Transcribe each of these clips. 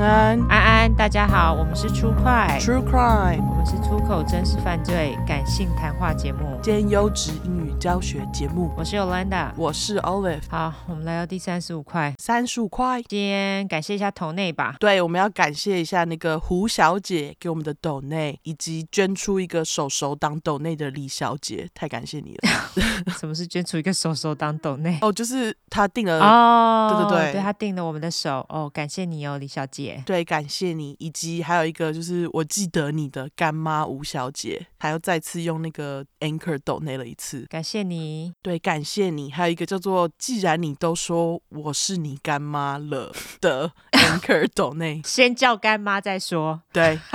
安安，大家好，我们是出快 True Crime，我们是出口真实犯罪感性谈话节目兼优质英语教学节目。我是 Yolanda，我是 Olive。好，我们来到第三十五块，三十五块。今天感谢一下头内吧。对，我们要感谢一下那个胡小姐给我们的斗内，以及捐出一个手手当斗内的李小姐，太感谢你了。什么是捐出一个手手当斗内？哦，就是她订了哦，对对对，对她订了我们的手哦，感谢你哦，李小姐。对，感谢你，以及还有一个就是我记得你的干妈吴小姐，还要再次用那个 Anchor 斗内了一次，感谢你。对，感谢你。还有一个叫做既然你都说我是你干妈了的 Anchor 斗内，先叫干妈再说。对。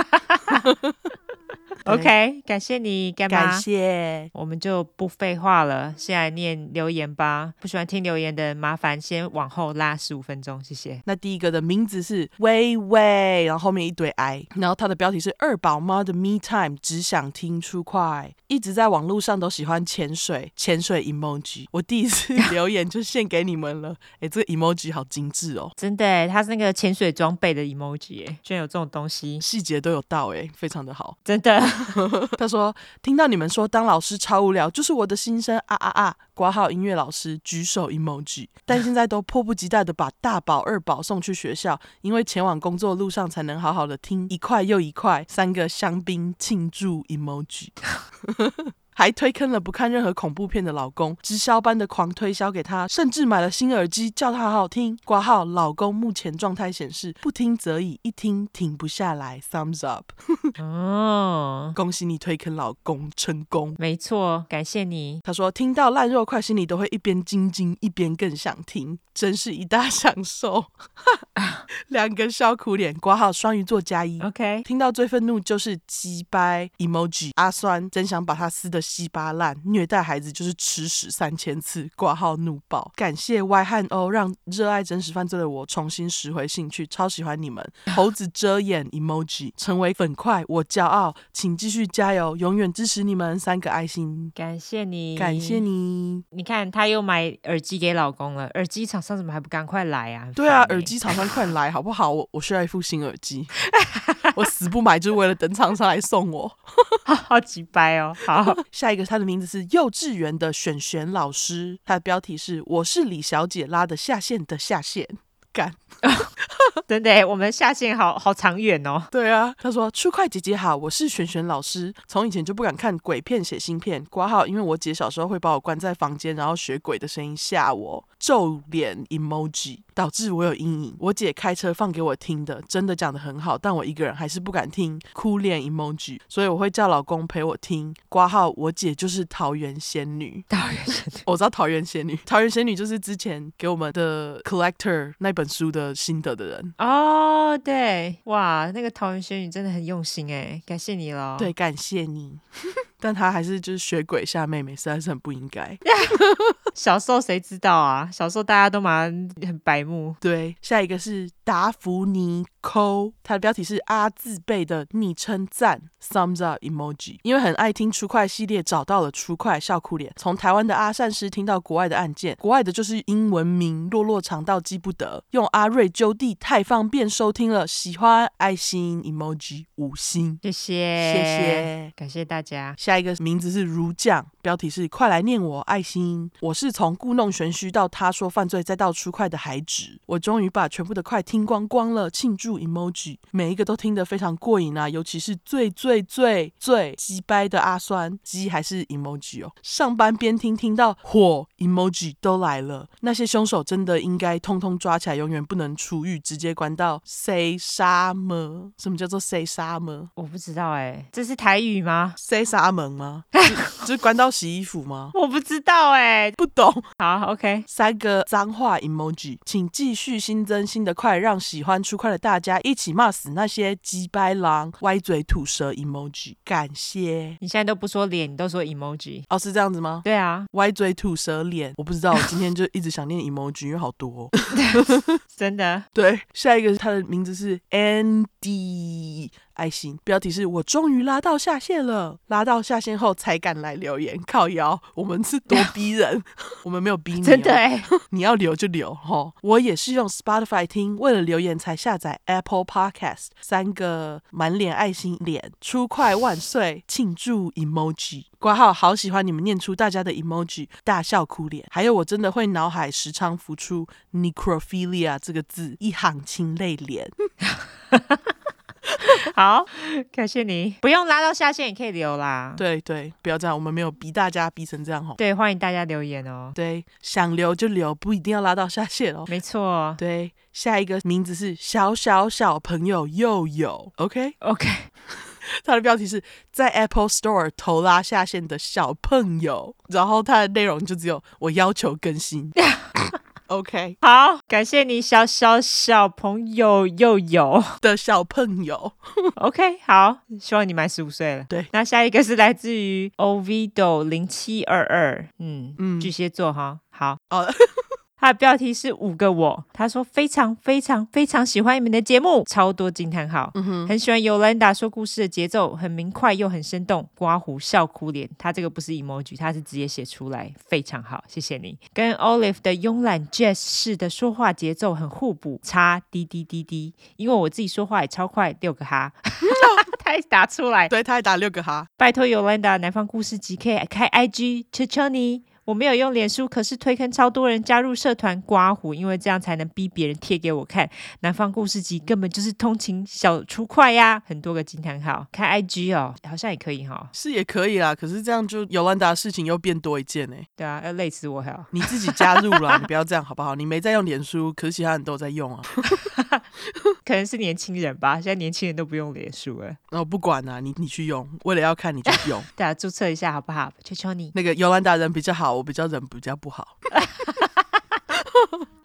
OK，感谢你，干妈。感谢，我们就不废话了，先来念留言吧。不喜欢听留言的，麻烦先往后拉十五分钟，谢谢。那第一个的名字是微微，然后后面一堆 I，然后它的标题是二宝妈的 Me Time，只想听出快，一直在网络上都喜欢潜水，潜水 emoji。我第一次留言就献给你们了，哎，这个 emoji 好精致哦，真的，它是那个潜水装备的 emoji，哎，居然有这种东西，细节都有到，哎，非常的好，真的。他说：“听到你们说当老师超无聊，就是我的心声啊啊啊！挂号音乐老师举手 emoji，但现在都迫不及待的把大宝、二宝送去学校，因为前往工作路上才能好好的听一块又一块三个香槟庆祝 emoji。”还推坑了不看任何恐怖片的老公，直销般的狂推销给他，甚至买了新耳机叫他好好听。挂号老公目前状态显示不听则已，一听停不下来。Thumbs up！哦，恭喜你推坑老公成功。没错，感谢你。他说听到烂肉块心里都会一边惊惊一边更想听，真是一大享受。两个笑苦脸，挂号双鱼座加一。OK，听到最愤怒就是鸡掰 emoji，阿酸真想把他撕的。稀巴烂，虐待孩子就是吃屎三千次，挂号怒爆。感谢 Y 和 O，让热爱真实犯罪的我重新拾回兴趣，超喜欢你们。猴子遮眼 emoji，成为粉块，我骄傲，请继续加油，永远支持你们。三个爱心，感谢你，感谢你。你看，他又买耳机给老公了，耳机厂商怎么还不赶快来啊？对啊，耳机厂商快来好不好？我我需要一副新耳机，我死不买，就是为了等厂商来送我。好几掰哦，好。下一个，他的名字是幼稚园的璇璇老师，他的标题是“我是李小姐拉的下线的下线”，干，真的，我们下线好好长远哦。对啊，他说：“初快姐姐好，我是璇璇老师，从以前就不敢看鬼片、写新片，挂号，因为我姐小时候会把我关在房间，然后学鬼的声音吓我，皱脸 emoji。”导致我有阴影。我姐开车放给我听的，真的讲得很好，但我一个人还是不敢听，哭脸 emoji。所以我会叫老公陪我听。挂号，我姐就是桃园仙女。桃园仙女，我知道桃园仙女。桃园仙女就是之前给我们的 Collector 那本书的心得的人。哦，对，哇，那个桃园仙女真的很用心哎，感谢你了。对，感谢你。但他还是就是学鬼吓妹妹，实在是很不应该。小时候谁知道啊？小时候大家都蛮很白目。对，下一个是达芙妮抠，它的标题是阿字辈的昵称赞 thumbs up emoji。因为很爱听出快系列，找到了出快笑哭脸。从台湾的阿善师听到国外的案件，国外的就是英文名落落长到记不得。用阿瑞揪地太方便收听了，喜欢爱心 emoji 五星，谢谢谢谢，感谢大家。下一个名字是如酱，标题是快来念我爱心。我是从故弄玄虚到他说犯罪再到出快的孩子，我终于把全部的快听光光了，庆祝 emoji，每一个都听得非常过瘾啊，尤其是最最最最鸡掰的阿酸鸡还是 emoji 哦。上班边听听到火 emoji 都来了，那些凶手真的应该通通抓起来，永远不能出狱，直接关到 say 沙门？什么叫做 say 沙门？我不知道哎、欸，这是台语吗？say 沙门？吗？就，就是关到洗衣服吗？我不知道哎、欸，不懂。好，OK，三个脏话 emoji，请继续新增新的快，让喜欢出快的大家一起骂死那些鸡掰狼、歪嘴吐舌 emoji。感谢。你现在都不说脸，你都说 emoji。哦，是这样子吗？对啊，歪嘴吐舌脸，我不知道。我今天就一直想念 emoji，因为好多、哦。真的。对，下一个他的名字是 Andy。爱心，标题是我终于拉到下线了，拉到下线后才敢来留言，靠腰，我们是多逼人，我们没有逼你、哦，真的哎，你要留就留哈。我也是用 Spotify 听，为了留言才下载 Apple Podcast，三个满脸爱心脸，出快万岁，庆祝 emoji，挂号好喜欢你们念出大家的 emoji，大笑哭脸，还有我真的会脑海时常浮出 necrophilia 这个字，一行清泪脸。好，感谢你，不用拉到下线也可以留啦。对对，不要这样，我们没有逼大家逼成这样吼。对，欢迎大家留言哦。对，想留就留，不一定要拉到下线哦。没错。对，下一个名字是小小小朋友又有，OK OK。他 的标题是在 Apple Store 投拉下线的小朋友，然后他的内容就只有我要求更新。OK，好，感谢你，小小小朋友又有 的小朋友。OK，好，希望你满十五岁了。对，那下一个是来自于 Ovido 零七二二，嗯嗯，巨蟹座哈，好哦。他的标题是五个我，他说非常非常非常喜欢你们的节目，超多惊叹号，嗯哼，很喜欢尤兰达说故事的节奏，很明快又很生动，刮胡笑哭脸，他这个不是 emoji，他是直接写出来，非常好，谢谢你。跟 Olive 的慵懒 Jazz 式的说话节奏很互补，差滴滴滴滴，因为我自己说话也超快，六个哈，他也打出来，对，他还打六个哈，拜托尤兰达南方故事集可以开 IG，求求你。我没有用脸书，可是推坑超多人加入社团刮胡，因为这样才能逼别人贴给我看。南方故事集根本就是通勤小出快呀，很多个惊叹号。开 IG 哦，好像也可以哈、哦，是也可以啦。可是这样就尤兰达的事情又变多一件呢。对啊，要累死我还要你自己加入了，你不要这样好不好？你没在用脸书，可是其他人都在用啊。可能是年轻人吧，现在年轻人都不用脸书了。那我、哦、不管啊，你你去用，为了要看你就 用。对啊，注册一下好不好？求求你。那个尤兰达人比较好，我比较人比较不好。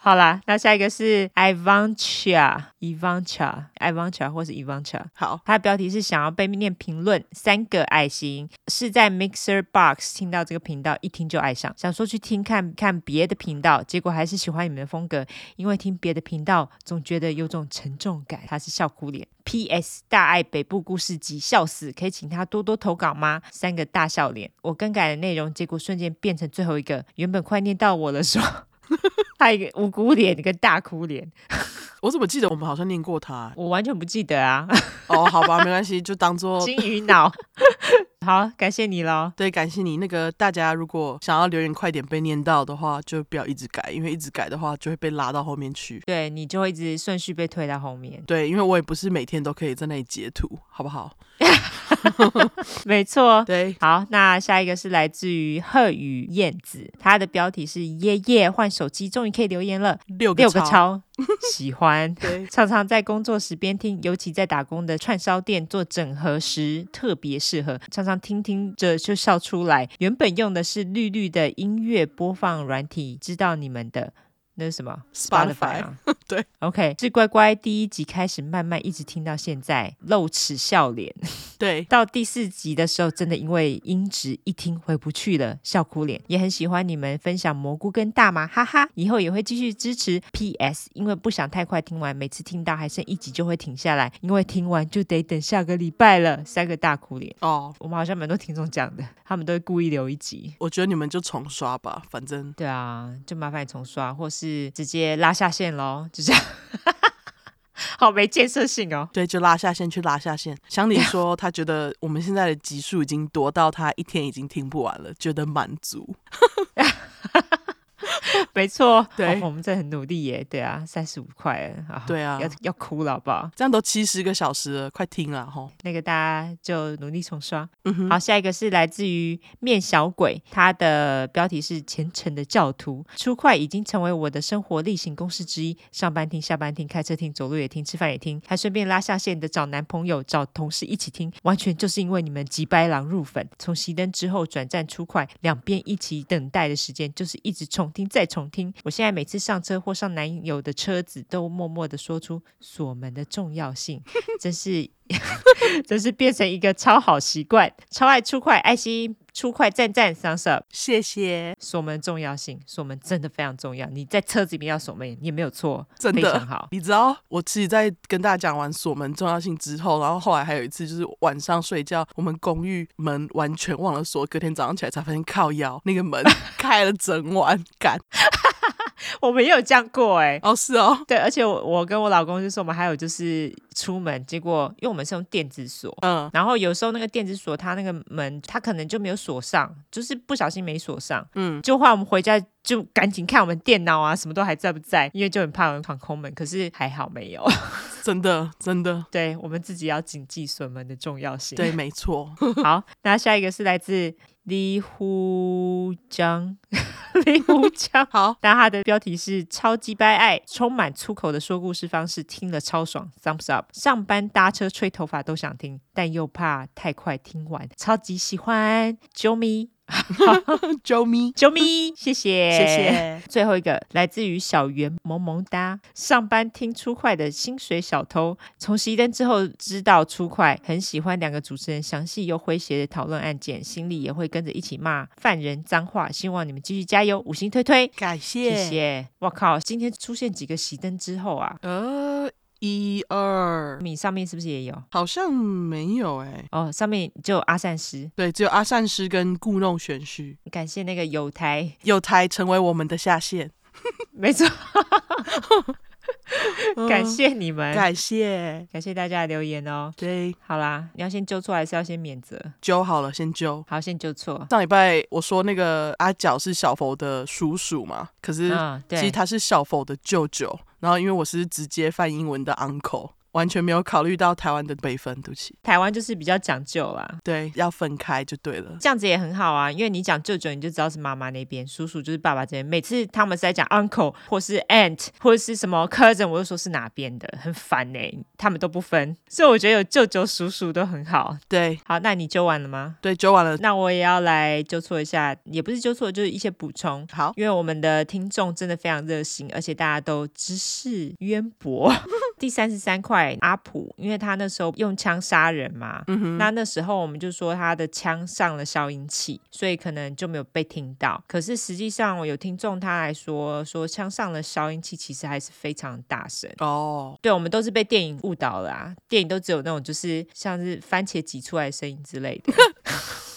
好啦，那下一个是 Ivancha，Ivancha，Ivancha 或是 Ivancha。好，它的标题是想要被念评论，三个爱心，是在 Mixer Box 听到这个频道，一听就爱上，想说去听看看别的频道，结果还是喜欢你们的风格，因为听别的频道总觉得有种沉重感。他是笑哭脸。P.S. 大爱北部故事集，笑死，可以请他多多投稿吗？三个大笑脸，我更改的内容，结果瞬间变成最后一个，原本快念到我了说，说。他一个无辜脸，一个大哭脸。我怎么记得我们好像念过他？我完全不记得啊。哦，好吧，没关系，就当做 金鱼脑。好，感谢你喽。对，感谢你。那个大家如果想要留言快点被念到的话，就不要一直改，因为一直改的话就会被拉到后面去。对，你就会一直顺序被推到后面。对，因为我也不是每天都可以在那里截图，好不好？没错，对，好，那下一个是来自于贺宇燕子，他的标题是耶耶换手机，终于可以留言了，六个六个超。喜欢，对，常常在工作时边听，尤其在打工的串烧店做整合时特别适合，常常听听着就笑出来。原本用的是绿绿的音乐播放软体，知道你们的。那是什么？Spotify 啊？对，OK，是乖乖第一集开始慢慢一直听到现在，露齿笑脸。对，到第四集的时候，真的因为音质一听回不去了，笑哭脸。也很喜欢你们分享蘑菇跟大麻，哈哈，以后也会继续支持。PS，因为不想太快听完，每次听到还剩一集就会停下来，因为听完就得等下个礼拜了。三个大哭脸哦，我们好像蛮多听众讲的，他们都会故意留一集。我觉得你们就重刷吧，反正对啊，就麻烦你重刷，或是。是直接拉下线喽，就这样，好没建设性哦。对，就拉下线去拉下线。想你说他觉得我们现在的集数已经多到他一天已经听不完了，觉得满足。没错，对、哦，我们这很努力耶，对啊，三十五块，对啊，要要哭了好不好？这样都七十个小时了，快听了吼。那个大家就努力重刷。嗯哼，好，下一个是来自于面小鬼，他的标题是虔诚的教徒，出快已经成为我的生活例行公事之一，上班听，下班听，开车听，走路也听，吃饭也听，还顺便拉下线的找男朋友、找同事一起听，完全就是因为你们急白狼入粉，从熄灯之后转战出快，两边一起等待的时间就是一直重听再重听。我现在每次上车或上男友的车子，都默默的说出锁门的重要性，真是这是变成一个超好习惯，超爱出快爱心。出快赞赞，thumbs up，谢谢。锁门重要性，锁门真的非常重要。你在车子里面要锁门，也没有错，真的非常好。你知道，我自己，在跟大家讲完锁门重要性之后，然后后来还有一次，就是晚上睡觉，我们公寓门完全忘了锁，隔天早上起来才发现靠腰那个门 开了整晚，干。我们也有这样过哎、欸，哦是哦，对，而且我我跟我老公就说，我们还有就是出门，结果因为我们是用电子锁，嗯，然后有时候那个电子锁它那个门它可能就没有锁上，就是不小心没锁上，嗯，就换我们回家就赶紧看我们电脑啊，什么都还在不在，因为就很怕有人闯空门，可是还好没有，真 的真的，对我们自己要谨记锁门的重要性，对，没错。好，那下一个是来自。李虎江，李虎江，好，那他的标题是超级掰爱，充满粗口的说故事方式，听了超爽，thumbs up。上班搭车吹头发都想听，但又怕太快听完，超级喜欢，啾咪。啾咪，啾咪，谢谢，谢谢。最后一个来自于小圆萌萌哒，上班听出快的薪水小偷，从熄灯之后知道出快，很喜欢两个主持人详细又诙谐的讨论案件，心里也会跟着一起骂犯人脏话。希望你们继续加油，五星推推，感谢，谢谢。我靠，今天出现几个熄灯之后啊？呃。一二，你上面是不是也有？好像没有哎、欸。哦，上面就有阿善师，对，只有阿善师跟故弄玄虚。感谢那个有台，有台成为我们的下线，没错。感谢你们，感谢感谢大家的留言哦。对，好啦，你要先纠错还是要先免责？纠好了，先纠。好，先纠错。上礼拜我说那个阿角是小佛的叔叔嘛，可是其实他是小佛的舅舅。然后因为我是直接翻英文的 uncle。完全没有考虑到台湾的辈分，对不起。台湾就是比较讲究啦，对，要分开就对了。这样子也很好啊，因为你讲舅舅，你就知道是妈妈那边；叔叔就是爸爸这边。每次他们是在讲 uncle 或是 aunt 或者是什么 cousin，我就说是哪边的，很烦呢、欸。他们都不分，所以我觉得有舅舅、叔叔都很好。对，好，那你揪完了吗？对，揪完了。那我也要来纠错一下，也不是纠错，就是一些补充。好，因为我们的听众真的非常热心，而且大家都知识渊博。第三十三块，阿普。因为他那时候用枪杀人嘛，嗯，那那时候我们就说他的枪上了消音器，所以可能就没有被听到。可是实际上，我有听众他来说，说枪上了消音器，其实还是非常大声哦。对，我们都是被电影误导了啊，电影都只有那种就是像是番茄挤出来的声音之类的。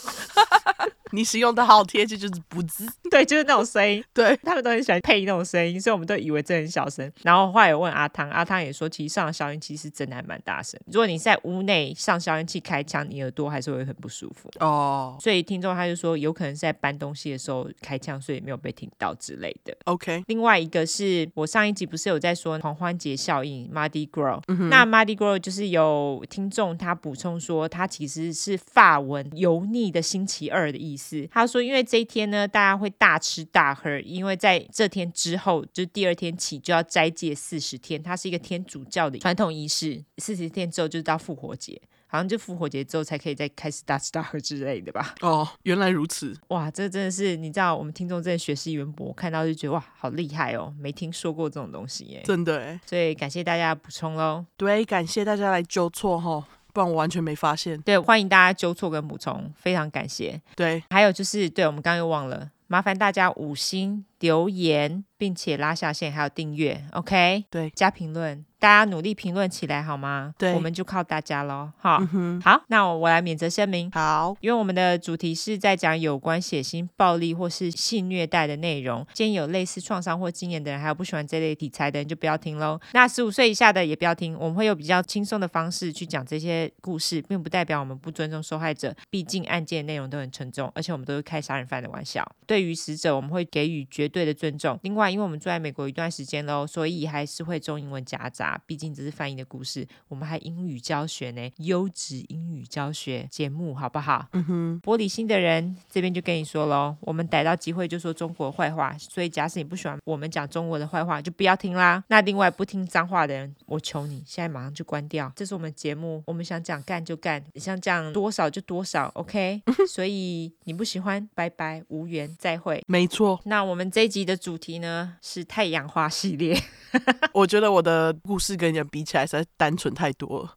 你使用的好贴切，就是不滋，对，就是那种声音，对，他们都很喜欢配那种声音，所以我们都以为这很小声。然后后来有问阿汤，阿汤也说，其实上消音器是真的还蛮大声。如果你在屋内上消音器开枪，你耳朵还是会很不舒服哦。所以听众他就说，有可能是在搬东西的时候开枪，所以没有被听到之类的。OK。另外一个是我上一集不是有在说狂欢节效应 Mardi Gras，嗯，那 Mardi Gras 就是有听众他补充说，它其实是法文油腻的星期二的意思。他说，因为这一天呢，大家会大吃大喝，因为在这天之后，就第二天起就要斋戒四十天，它是一个天主教的传统仪式。四十天之后就是到复活节，好像就复活节之后才可以再开始大吃大喝之类的吧？哦，原来如此，哇，这真的是你知道，我们听众真的学识渊博，看到就觉得哇，好厉害哦，没听说过这种东西耶，真的哎，所以感谢大家补充喽，对，感谢大家来纠错哈。不然我完全没发现。对，欢迎大家纠错跟补充，非常感谢。对，还有就是，对，我们刚刚又忘了，麻烦大家五星留言，并且拉下线，还有订阅，OK？对，加评论。大家努力评论起来好吗？对，我们就靠大家喽。好，嗯、好，那我来免责声明。好，因为我们的主题是在讲有关血腥、暴力或是性虐待的内容，建议有类似创伤或经验的人，还有不喜欢这类题材的人就不要听喽。那十五岁以下的也不要听，我们会有比较轻松的方式去讲这些故事，并不代表我们不尊重受害者。毕竟案件内容都很沉重，而且我们都是开杀人犯的玩笑。对于死者，我们会给予绝对的尊重。另外，因为我们住在美国一段时间喽，所以还是会中英文夹杂。毕竟这是翻译的故事，我们还英语教学呢，优质英语教学节目，好不好？嗯哼，玻璃心的人这边就跟你说喽，我们逮到机会就说中国坏话，所以假使你不喜欢我们讲中国的坏话，就不要听啦。那另外不听脏话的人，我求你现在马上就关掉。这是我们节目，我们想讲干就干，你想讲多少就多少，OK？所以你不喜欢，拜拜，无缘，再会。没错。那我们这这一集的主题呢是太阳花系列。我觉得我的故事跟你比起来实在单纯太多了。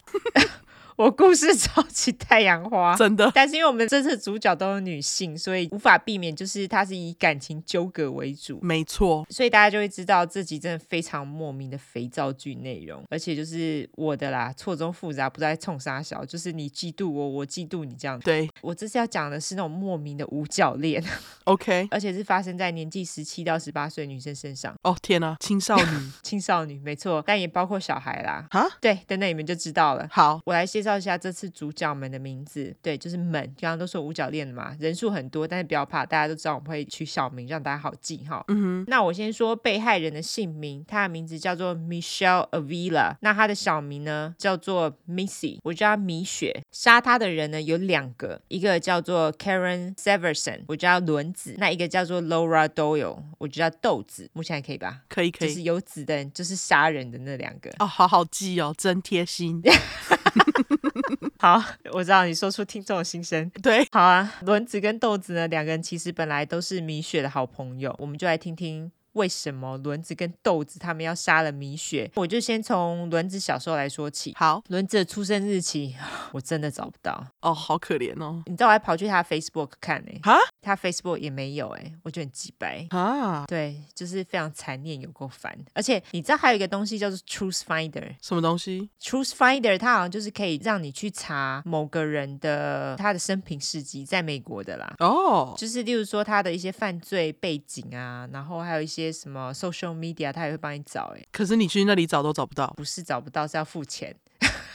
我故事超级太阳花，真的。但是因为我们这次主角都是女性，所以无法避免，就是它是以感情纠葛为主。没错，所以大家就会知道这集真的非常莫名的肥皂剧内容，而且就是我的啦，错综复杂，不在冲杀小，就是你嫉妒我，我嫉妒你这样。对，我这次要讲的是那种莫名的五角恋，OK，而且是发生在年纪十七到十八岁女生身上。哦天呐，青少女，青少女，没错，但也包括小孩啦。哈，对，等等你们就知道了。好，我来介绍一下这次主角们的名字。对，就是们，刚刚都说五角恋的嘛，人数很多，但是不要怕，大家都知道我们会取小名，让大家好记哈。嗯哼，那我先说被害人的姓名，他的名字叫做 Michelle Avila，那他的小名呢叫做 Missy，我叫他米雪。杀他的人呢有两个，一个叫做 Karen Severson，我叫轮子，那一个叫做 Laura Doyle，我就叫豆子。目前还可以吧？可以，可以，就是有子的人，就是杀人的那两个。哦，好好记哦，真贴心。好，我知道你说出听众的心声。对，好啊，轮子跟豆子呢，两个人其实本来都是米雪的好朋友，我们就来听听。为什么轮子跟豆子他们要杀了米雪？我就先从轮子小时候来说起。好，轮子的出生日期 我真的找不到哦，好可怜哦。你知道我还跑去他 Facebook 看呢、欸？哈，他 Facebook 也没有哎、欸，我觉得很鸡白啊。对，就是非常残念，有够烦。而且你知道还有一个东西叫做 Truth Finder，什么东西？Truth Finder 它好像就是可以让你去查某个人的他的生平事迹，在美国的啦。哦，就是例如说他的一些犯罪背景啊，然后还有一些。什么 social media，他也会帮你找哎，可是你去那里找都找不到，不是找不到，是要付钱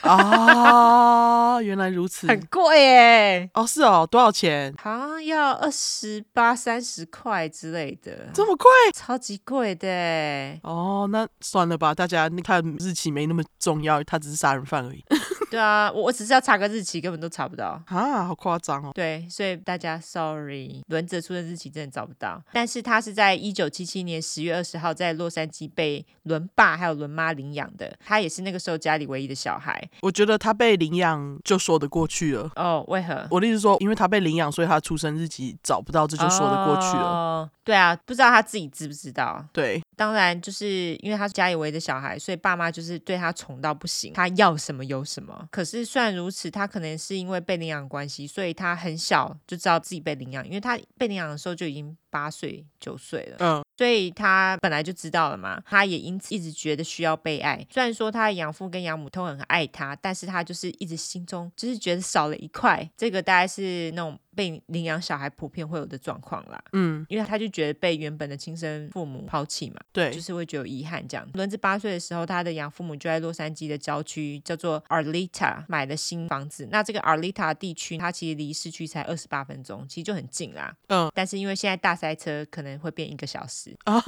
啊！原来如此，很贵耶！哦，是哦，多少钱？好像要二十八、三十块之类的，这么贵，超级贵的哦。那算了吧，大家看日期没那么重要，他只是杀人犯而已。对啊，我我只是要查个日期，根本都查不到啊，好夸张哦。对，所以大家 sorry，轮子出生日期真的找不到。但是他是在一九七七年十月二十号在洛杉矶被轮爸还有轮妈领养的，他也是那个时候家里唯一的小孩。我觉得他被领养就说得过去了。哦，为何？我的意思说，因为他被领养，所以他出生日期找不到，这就说得过去了。哦，对啊，不知道他自己知不知道？对，当然就是因为他是家里唯一的小孩，所以爸妈就是对他宠到不行，他要什么有什么。可是虽然如此，他可能是因为被领养关系，所以他很小就知道自己被领养，因为他被领养的时候就已经八岁九岁了。嗯。所以他本来就知道了嘛，他也因此一直觉得需要被爱。虽然说他的养父跟养母都很爱他，但是他就是一直心中就是觉得少了一块。这个大概是那种被领养小孩普遍会有的状况啦。嗯，因为他就觉得被原本的亲生父母抛弃嘛，对，就是会觉得有遗憾这样。轮子八岁的时候，他的养父母就在洛杉矶的郊区叫做 Arleta 买了新房子。那这个 Arleta 地区，它其实离市区才二十八分钟，其实就很近啦。嗯，但是因为现在大塞车，可能会变一个小时。啊，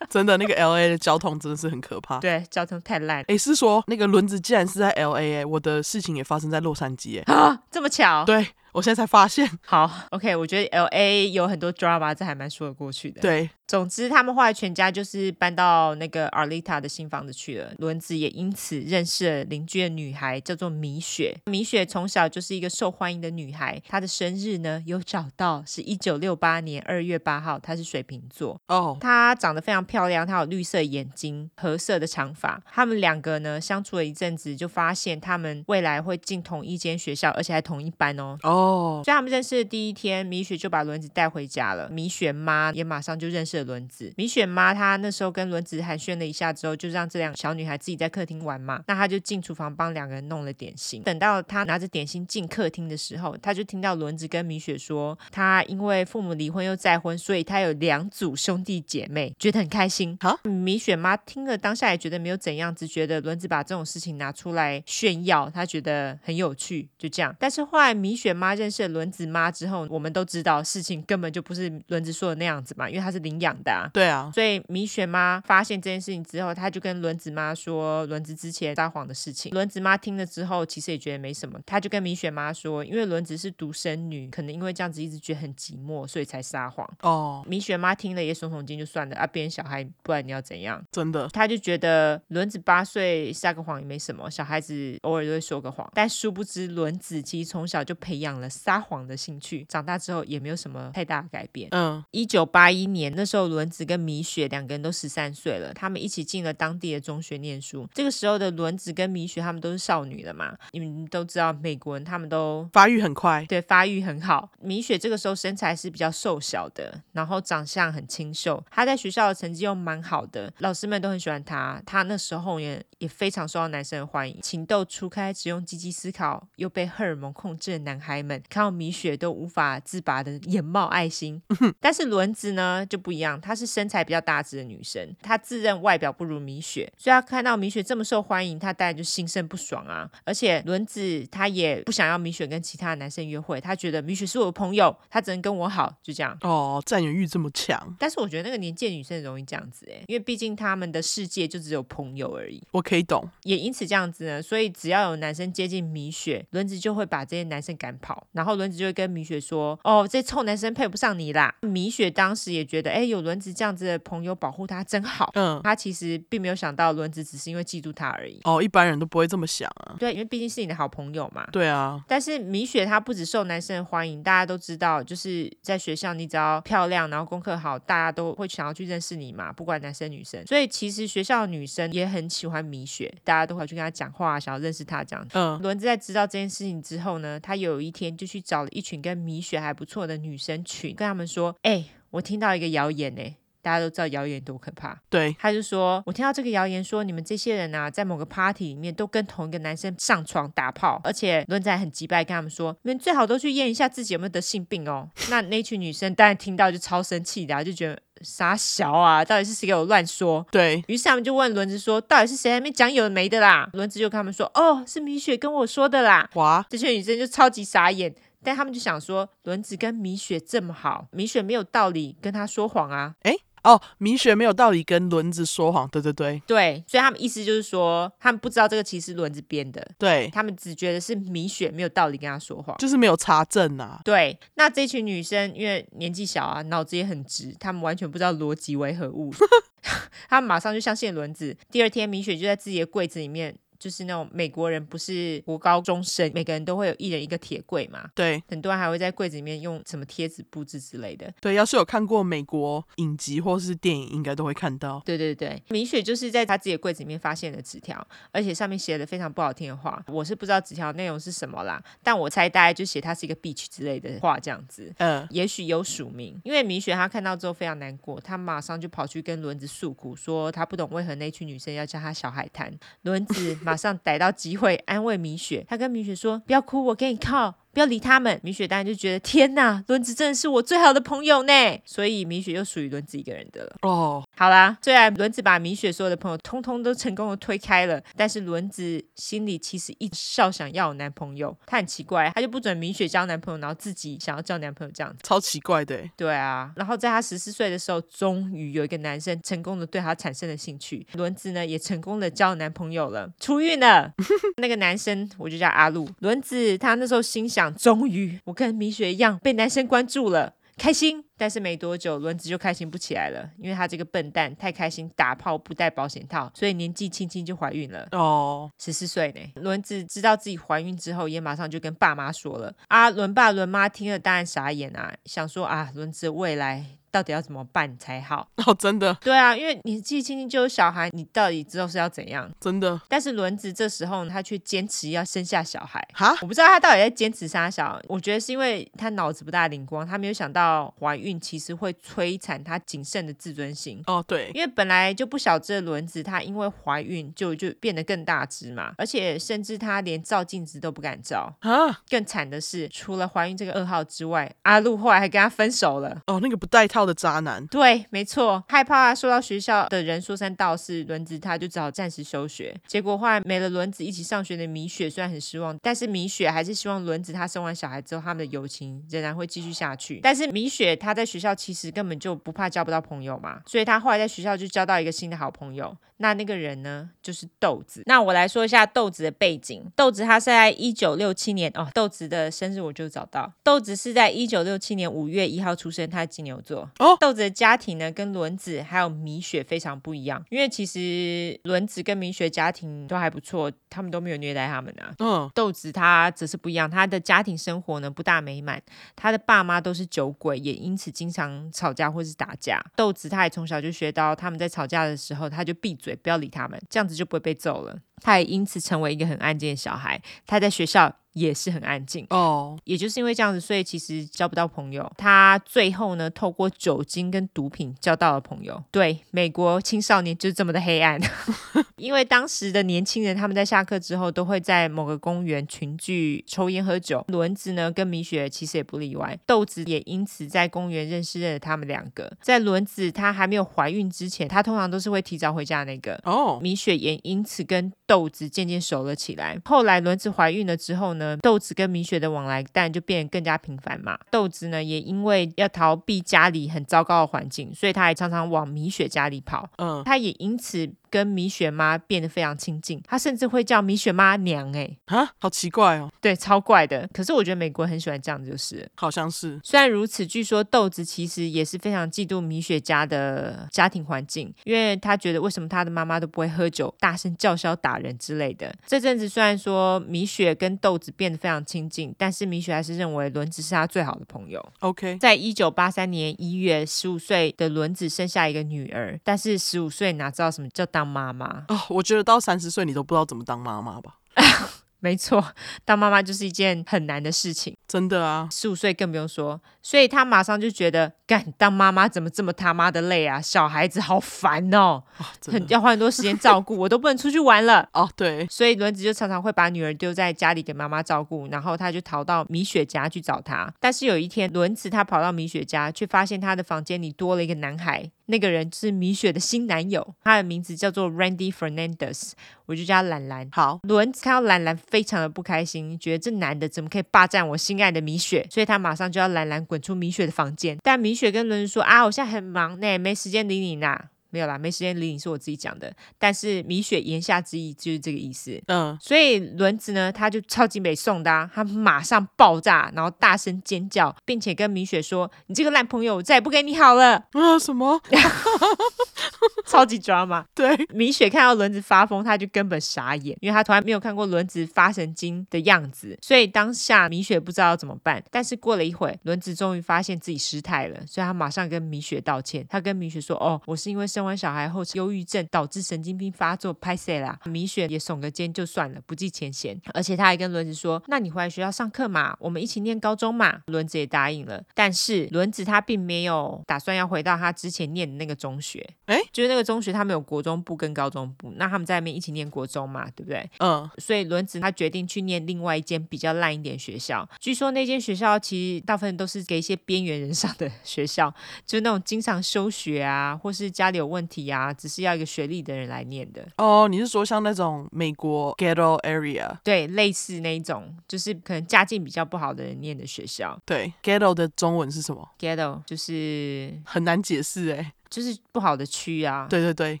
真的，那个 L A 的交通真的是很可怕。对，交通太烂。哎，是说那个轮子既然是在 L A，哎，我的事情也发生在洛杉矶，哎，啊，这么巧？对。我现在才发现，好，OK，我觉得 LA 有很多 drama，这还蛮说得过去的。对，总之他们后来全家就是搬到那个 Arleta 的新房子去了。轮子也因此认识了邻居的女孩，叫做米雪。米雪从小就是一个受欢迎的女孩，她的生日呢有找到，是一九六八年二月八号，她是水瓶座。哦，oh. 她长得非常漂亮，她有绿色眼睛，褐色的长发。他们两个呢相处了一阵子，就发现他们未来会进同一间学校，而且还同一班哦。哦。Oh. 哦，所以他们认识的第一天，米雪就把轮子带回家了。米雪妈也马上就认识了轮子。米雪妈她那时候跟轮子寒暄了一下之后，就让这两个小女孩自己在客厅玩嘛。那她就进厨房帮两个人弄了点心。等到她拿着点心进客厅的时候，她就听到轮子跟米雪说，她因为父母离婚又再婚，所以她有两组兄弟姐妹，觉得很开心。好，米雪妈听了当下也觉得没有怎样，只觉得轮子把这种事情拿出来炫耀，她觉得很有趣，就这样。但是后来米雪妈认识了轮子妈之后，我们都知道事情根本就不是轮子说的那样子嘛，因为他是领养的啊。对啊，所以米雪妈发现这件事情之后，她就跟轮子妈说轮子之前撒谎的事情。轮子妈听了之后，其实也觉得没什么，她就跟米雪妈说，因为轮子是独生女，可能因为这样子一直觉得很寂寞，所以才撒谎。哦，米雪妈听了也耸耸肩，就算了啊，别人小孩，不然你要怎样？真的，她就觉得轮子八岁撒个谎也没什么，小孩子偶尔都会说个谎。但殊不知轮子其实从小就培养养了撒谎的兴趣，长大之后也没有什么太大的改变。嗯，一九八一年那时候，轮子跟米雪两个人都十三岁了，他们一起进了当地的中学念书。这个时候的轮子跟米雪他们都是少女了嘛，你们都知道美国人他们都发育很快，对，发育很好。米雪这个时候身材是比较瘦小的，然后长相很清秀，她在学校的成绩又蛮好的，老师们都很喜欢她。她那时候也也非常受到男生的欢迎，情窦初开，只用积极思考，又被荷尔蒙控制的男孩们看到米雪都无法自拔的眼冒爱心。但是轮子呢就不一样，她是身材比较大只的女生，她自认外表不如米雪，所以她看到米雪这么受欢迎，她当然就心生不爽啊。而且轮子她也不想要米雪跟其他的男生约会，她觉得米雪是我的朋友，她只能跟我好，就这样。哦，占有欲这么强。但是我觉得那个年纪的女生容易这样子哎，因为毕竟他们的世界就只有朋友而已。我可以懂，也因此这样子呢，所以只要有男生接近米雪，轮子就会把这些男生赶跑，然后轮子就会跟米雪说：“哦，这臭男生配不上你啦。”米雪当时也觉得，哎，有轮子这样子的朋友保护她真好。嗯，她其实并没有想到轮子只是因为嫉妒她而已。哦，一般人都不会这么想啊。对，因为毕竟是你的好朋友嘛。对啊。但是米雪她不只受男生的欢迎，大家都知道，就是在学校你只要漂亮，然后功课好，大家都会想要去认识你嘛，不管男生女生。所以其实学校的女生也很喜欢米雪，大家都会去跟她讲话，想要认识她这样子。嗯。轮子在知道这件事情之后呢，他有一天就去找了一群跟米雪还不错的女生群，跟他们说：“哎、我听到一个谣言呢、”大家都知道谣言多可怕，对，他就说：“我听到这个谣言说，你们这些人啊，在某个 party 里面都跟同一个男生上床打炮，而且轮子很急败，跟他们说，你们最好都去验一下自己有没有得性病哦。”那那群女生当然听到就超生气的，就觉得傻小啊，到底是谁给我乱说？对，于是他们就问轮子说：“到底是谁还没讲有的没的啦？”轮子就跟他们说：“哦，是米雪跟我说的啦。”哇，这群女生就超级傻眼，但他们就想说，轮子跟米雪这么好，米雪没有道理跟他说谎啊，诶。哦，米雪没有道理跟轮子说谎，对对对，对，所以他们意思就是说，他们不知道这个其实轮子编的，对，他们只觉得是米雪没有道理跟他说谎，就是没有查证啊。对，那这群女生因为年纪小啊，脑子也很直，他们完全不知道逻辑为何物，他们马上就相信轮子。第二天，米雪就在自己的柜子里面。就是那种美国人不是国高中生，每个人都会有一人一个铁柜嘛。对，很多人还会在柜子里面用什么贴纸布置之类的。对，要是有看过美国影集或是电影，应该都会看到。对对对，米雪就是在他自己的柜子里面发现了纸条，而且上面写的非常不好听的话。我是不知道纸条内容是什么啦，但我猜大概就写他是一个 bitch 之类的话这样子。嗯，也许有署名，因为米雪她看到之后非常难过，她马上就跑去跟轮子诉苦，说她不懂为何那群女生要叫她小海滩。轮子。马上逮到机会安慰米雪，他跟米雪说：“不要哭，我给你靠。”不要理他们，米雪当然就觉得天哪，轮子真的是我最好的朋友呢，所以米雪又属于轮子一个人的了。哦，好啦，虽然轮子把米雪所有的朋友通通都成功的推开了，但是轮子心里其实一直少想要有男朋友。他很奇怪，他就不准米雪交男朋友，然后自己想要交男朋友这样子，超奇怪的。对啊，然后在他十四岁的时候，终于有一个男生成功的对他产生了兴趣，轮子呢也成功的交男朋友了，出狱了。那个男生我就叫阿路，轮子他那时候心想。终于，我跟米雪一样被男生关注了，开心。但是没多久，轮子就开心不起来了，因为他这个笨蛋太开心打炮不带保险套，所以年纪轻轻就怀孕了。哦，十四岁呢。轮子知道自己怀孕之后，也马上就跟爸妈说了。啊，轮爸轮妈听了当然傻眼啊，想说啊，轮子未来。到底要怎么办才好？哦，真的，对啊，因为你自己轻轻就有小孩，你到底之后是要怎样？真的。但是轮子这时候他却坚持要生下小孩。哈，我不知道他到底在坚持啥小孩。我觉得是因为他脑子不大灵光，他没有想到怀孕其实会摧残他仅剩的自尊心。哦，对，因为本来就不小只的轮子，他因为怀孕就就变得更大只嘛，而且甚至他连照镜子都不敢照。啊，更惨的是，除了怀孕这个噩耗之外，阿路后来还跟他分手了。哦，那个不带套的渣男，对，没错，害怕受到学校的人说三道四，轮子他就只好暂时休学。结果后来没了轮子一起上学的米雪虽然很失望，但是米雪还是希望轮子她生完小孩之后，他们的友情仍然会继续下去。但是米雪她在学校其实根本就不怕交不到朋友嘛，所以他后来在学校就交到一个新的好朋友。那那个人呢，就是豆子。那我来说一下豆子的背景。豆子他是在一九六七年哦，豆子的生日我就找到。豆子是在一九六七年五月一号出生，他是金牛座。哦，豆子的家庭呢，跟轮子还有米雪非常不一样，因为其实轮子跟米雪家庭都还不错，他们都没有虐待他们啊。嗯，豆子他则是不一样，他的家庭生活呢不大美满，他的爸妈都是酒鬼，也因此经常吵架或是打架。豆子他也从小就学到，他们在吵架的时候，他就闭嘴。不要理他们，这样子就不会被揍了。他也因此成为一个很安静的小孩。他在学校也是很安静哦，oh. 也就是因为这样子，所以其实交不到朋友。他最后呢，透过酒精跟毒品交到了朋友。对，美国青少年就是这么的黑暗。因为当时的年轻人，他们在下课之后都会在某个公园群聚抽烟喝酒。轮子呢，跟米雪其实也不例外。豆子也因此在公园认识了他们两个。在轮子她还没有怀孕之前，她通常都是会提早回家的那个。哦，oh. 米雪也因此跟豆子渐渐熟了起来。后来轮子怀孕了之后呢，豆子跟米雪的往来当然就变得更加频繁嘛。豆子呢，也因为要逃避家里很糟糕的环境，所以他还常常往米雪家里跑。嗯，他也因此。跟米雪妈变得非常亲近，他甚至会叫米雪妈娘哎，啊，好奇怪哦，对，超怪的。可是我觉得美国人很喜欢这样子，就是好像是。虽然如此，据说豆子其实也是非常嫉妒米雪家的家庭环境，因为他觉得为什么他的妈妈都不会喝酒、大声叫嚣打人之类的。这阵子虽然说米雪跟豆子变得非常亲近，但是米雪还是认为轮子是他最好的朋友。OK，在一九八三年一月，十五岁的轮子生下一个女儿，但是十五岁哪知道什么叫当妈妈哦，我觉得到三十岁你都不知道怎么当妈妈吧。没错，当妈妈就是一件很难的事情，真的啊。十五岁更不用说，所以他马上就觉得，干当妈妈怎么这么他妈的累啊？小孩子好烦哦，哦很要花很多时间照顾，我都不能出去玩了。哦，对，所以轮子就常常会把女儿丢在家里给妈妈照顾，然后他就逃到米雪家去找她。但是有一天，轮子他跑到米雪家，却发现他的房间里多了一个男孩。那个人是米雪的新男友，他的名字叫做 Randy Fernandez，我就叫他兰兰。好，伦子看到兰兰非常的不开心，觉得这男的怎么可以霸占我心爱的米雪，所以他马上就要兰兰滚出米雪的房间。但米雪跟伦子说啊，我现在很忙呢，没时间理你呢。没有啦，没时间理你，是我自己讲的。但是米雪言下之意就是这个意思。嗯，所以轮子呢，他就超级美送的、啊，他马上爆炸，然后大声尖叫，并且跟米雪说：“你这个烂朋友，我再也不跟你好了。”啊，什么？超级抓嘛。对，米雪看到轮子发疯，他就根本傻眼，因为他从来没有看过轮子发神经的样子。所以当下米雪不知道要怎么办。但是过了一会，轮子终于发现自己失态了，所以他马上跟米雪道歉。他跟米雪说：“哦，我是因为生完小孩后忧郁症导致神经病发作，拍谢啦。”米雪也耸个肩就算了，不计前嫌。而且他还跟轮子说：“那你回来学校上课嘛，我们一起念高中嘛。”轮子也答应了。但是轮子他并没有打算要回到他之前念的那个中学，哎，就是那个中学他们有国中部跟高中部，那他们在那边一起念国中嘛，对不对？嗯。所以轮子他决定去念另外一间比较烂一点学校。据说那间学校其实大部分都是给一些边缘人上的 学校，就是那种经常休学啊，或是家里有问题。啊，只是要一个学历的人来念的哦。你是说像那种美国 ghetto area？对，类似那一种，就是可能家境比较不好的人念的学校。对，ghetto 的中文是什么？ghetto 就是很难解释哎。就是不好的区啊，对对对，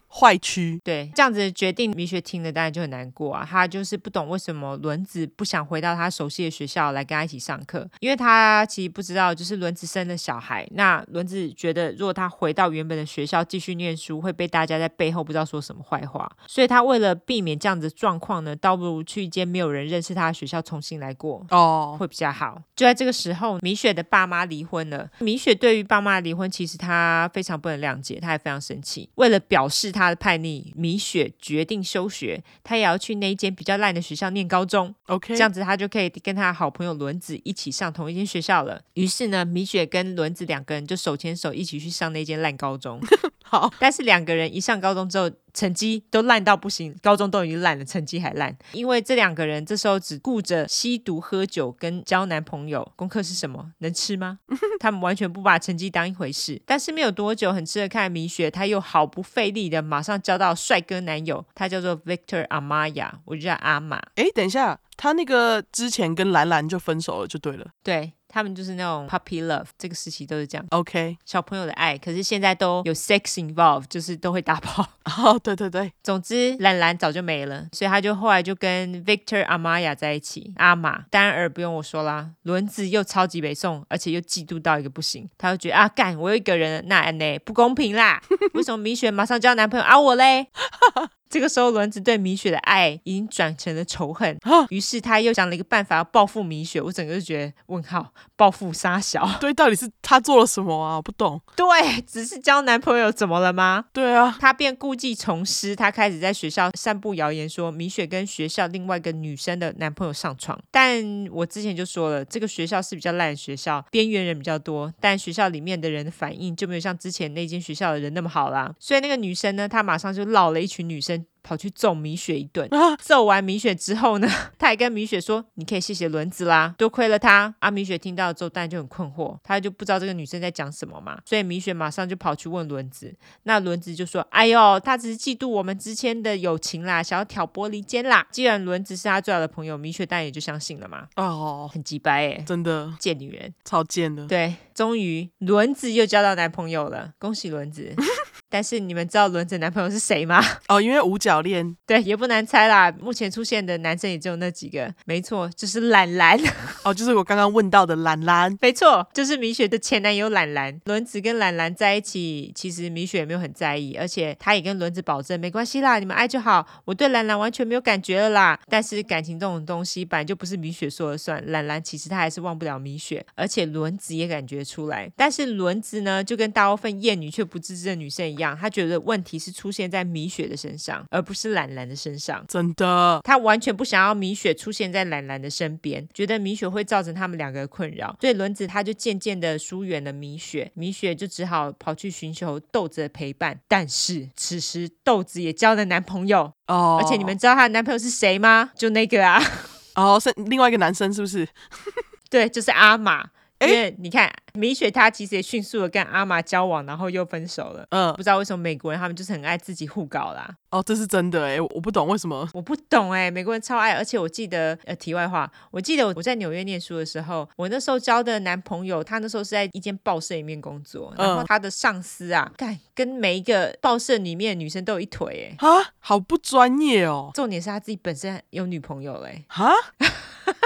坏区，对，这样子的决定，米雪听了当然就很难过啊。他就是不懂为什么轮子不想回到他熟悉的学校来跟他一起上课，因为他其实不知道，就是轮子生了小孩，那轮子觉得如果他回到原本的学校继续念书，会被大家在背后不知道说什么坏话，所以他为了避免这样子的状况呢，倒不如去一间没有人认识他的学校重新来过哦，会比较好。就在这个时候，米雪的爸妈离婚了。米雪对于爸妈的离婚，其实他非常不能谅。他也非常生气，为了表示他的叛逆，米雪决定休学，他也要去那一间比较烂的学校念高中。OK，这样子他就可以跟他好朋友轮子一起上同一间学校了。于是呢，米雪跟轮子两个人就手牵手一起去上那间烂高中。好，但是两个人一上高中之后，成绩都烂到不行，高中都已经烂了，成绩还烂。因为这两个人这时候只顾着吸毒、喝酒跟交男朋友，功课是什么？能吃吗？他们完全不把成绩当一回事。但是没有多久，很吃得开米雪，她又毫不费力的马上交到帅哥男友，他叫做 Victor Amaya，我就叫阿玛。哎，等一下，他那个之前跟兰兰就分手了，就对了。对。他们就是那种 puppy love，这个时期都是这样。OK，小朋友的爱，可是现在都有 sex involved，就是都会打炮。哦，对对对。总之，兰兰早就没了，所以他就后来就跟 Victor Amaya 在一起。阿玛，当然不用我说啦，轮子又超级北宋，而且又嫉妒到一个不行，他就觉得啊，干，我有一个人，那安呢不公平啦，为什么米雪马上交男朋友，而、啊、我嘞？这个时候，轮子对米雪的爱已经转成了仇恨，于是他又想了一个办法要报复米雪。我整个就觉得问号，报复杀小。对，到底是他做了什么啊？我不懂。对，只是交男朋友怎么了吗？对啊，他便故技重施，他开始在学校散布谣言，说米雪跟学校另外一个女生的男朋友上床。但我之前就说了，这个学校是比较烂的学校，边缘人比较多，但学校里面的人的反应就没有像之前那间学校的人那么好啦。所以那个女生呢，她马上就绕了一群女生。跑去揍米雪一顿，揍完米雪之后呢，他还跟米雪说：“你可以谢谢轮子啦，多亏了他。”啊，米雪听到之后，当然就很困惑，他就不知道这个女生在讲什么嘛，所以米雪马上就跑去问轮子，那轮子就说：“哎呦，他只是嫉妒我们之间的友情啦，想要挑拨离间啦。”既然轮子是他最好的朋友，米雪当然也就相信了嘛。哦，很鸡掰哎，真的贱女人，超贱的。对，终于轮子又交到男朋友了，恭喜轮子。但是你们知道轮子男朋友是谁吗？哦，因为五角恋，对，也不难猜啦。目前出现的男生也只有那几个，没错，就是懒兰。哦，就是我刚刚问到的懒兰，没错，就是米雪的前男友懒兰。轮子跟懒兰在一起，其实米雪也没有很在意，而且他也跟轮子保证，没关系啦，你们爱就好，我对懒兰完全没有感觉了啦。但是感情这种东西，本来就不是米雪说了算。懒兰其实他还是忘不了米雪，而且轮子也感觉出来。但是轮子呢，就跟大部分厌女却不自知的女生一样。他觉得问题是出现在米雪的身上，而不是兰兰的身上。真的，他完全不想要米雪出现在兰兰的身边，觉得米雪会造成他们两个的困扰，所以轮子他就渐渐的疏远了米雪。米雪就只好跑去寻求豆子的陪伴。但是此时豆子也交了男朋友哦，而且你们知道她的男朋友是谁吗？就那个啊，哦，是另外一个男生，是不是？对，就是阿玛。因为你看，米雪她其实也迅速的跟阿玛交往，然后又分手了。嗯，不知道为什么美国人他们就是很爱自己互搞啦。哦，这是真的哎，我不懂为什么。我不懂哎，美国人超爱，而且我记得呃，题外话，我记得我我在纽约念书的时候，我那时候交的男朋友，他那时候是在一间报社里面工作，然后他的上司啊，干跟每一个报社里面的女生都有一腿哎，啊，好不专业哦。重点是他自己本身有女朋友嘞，哈。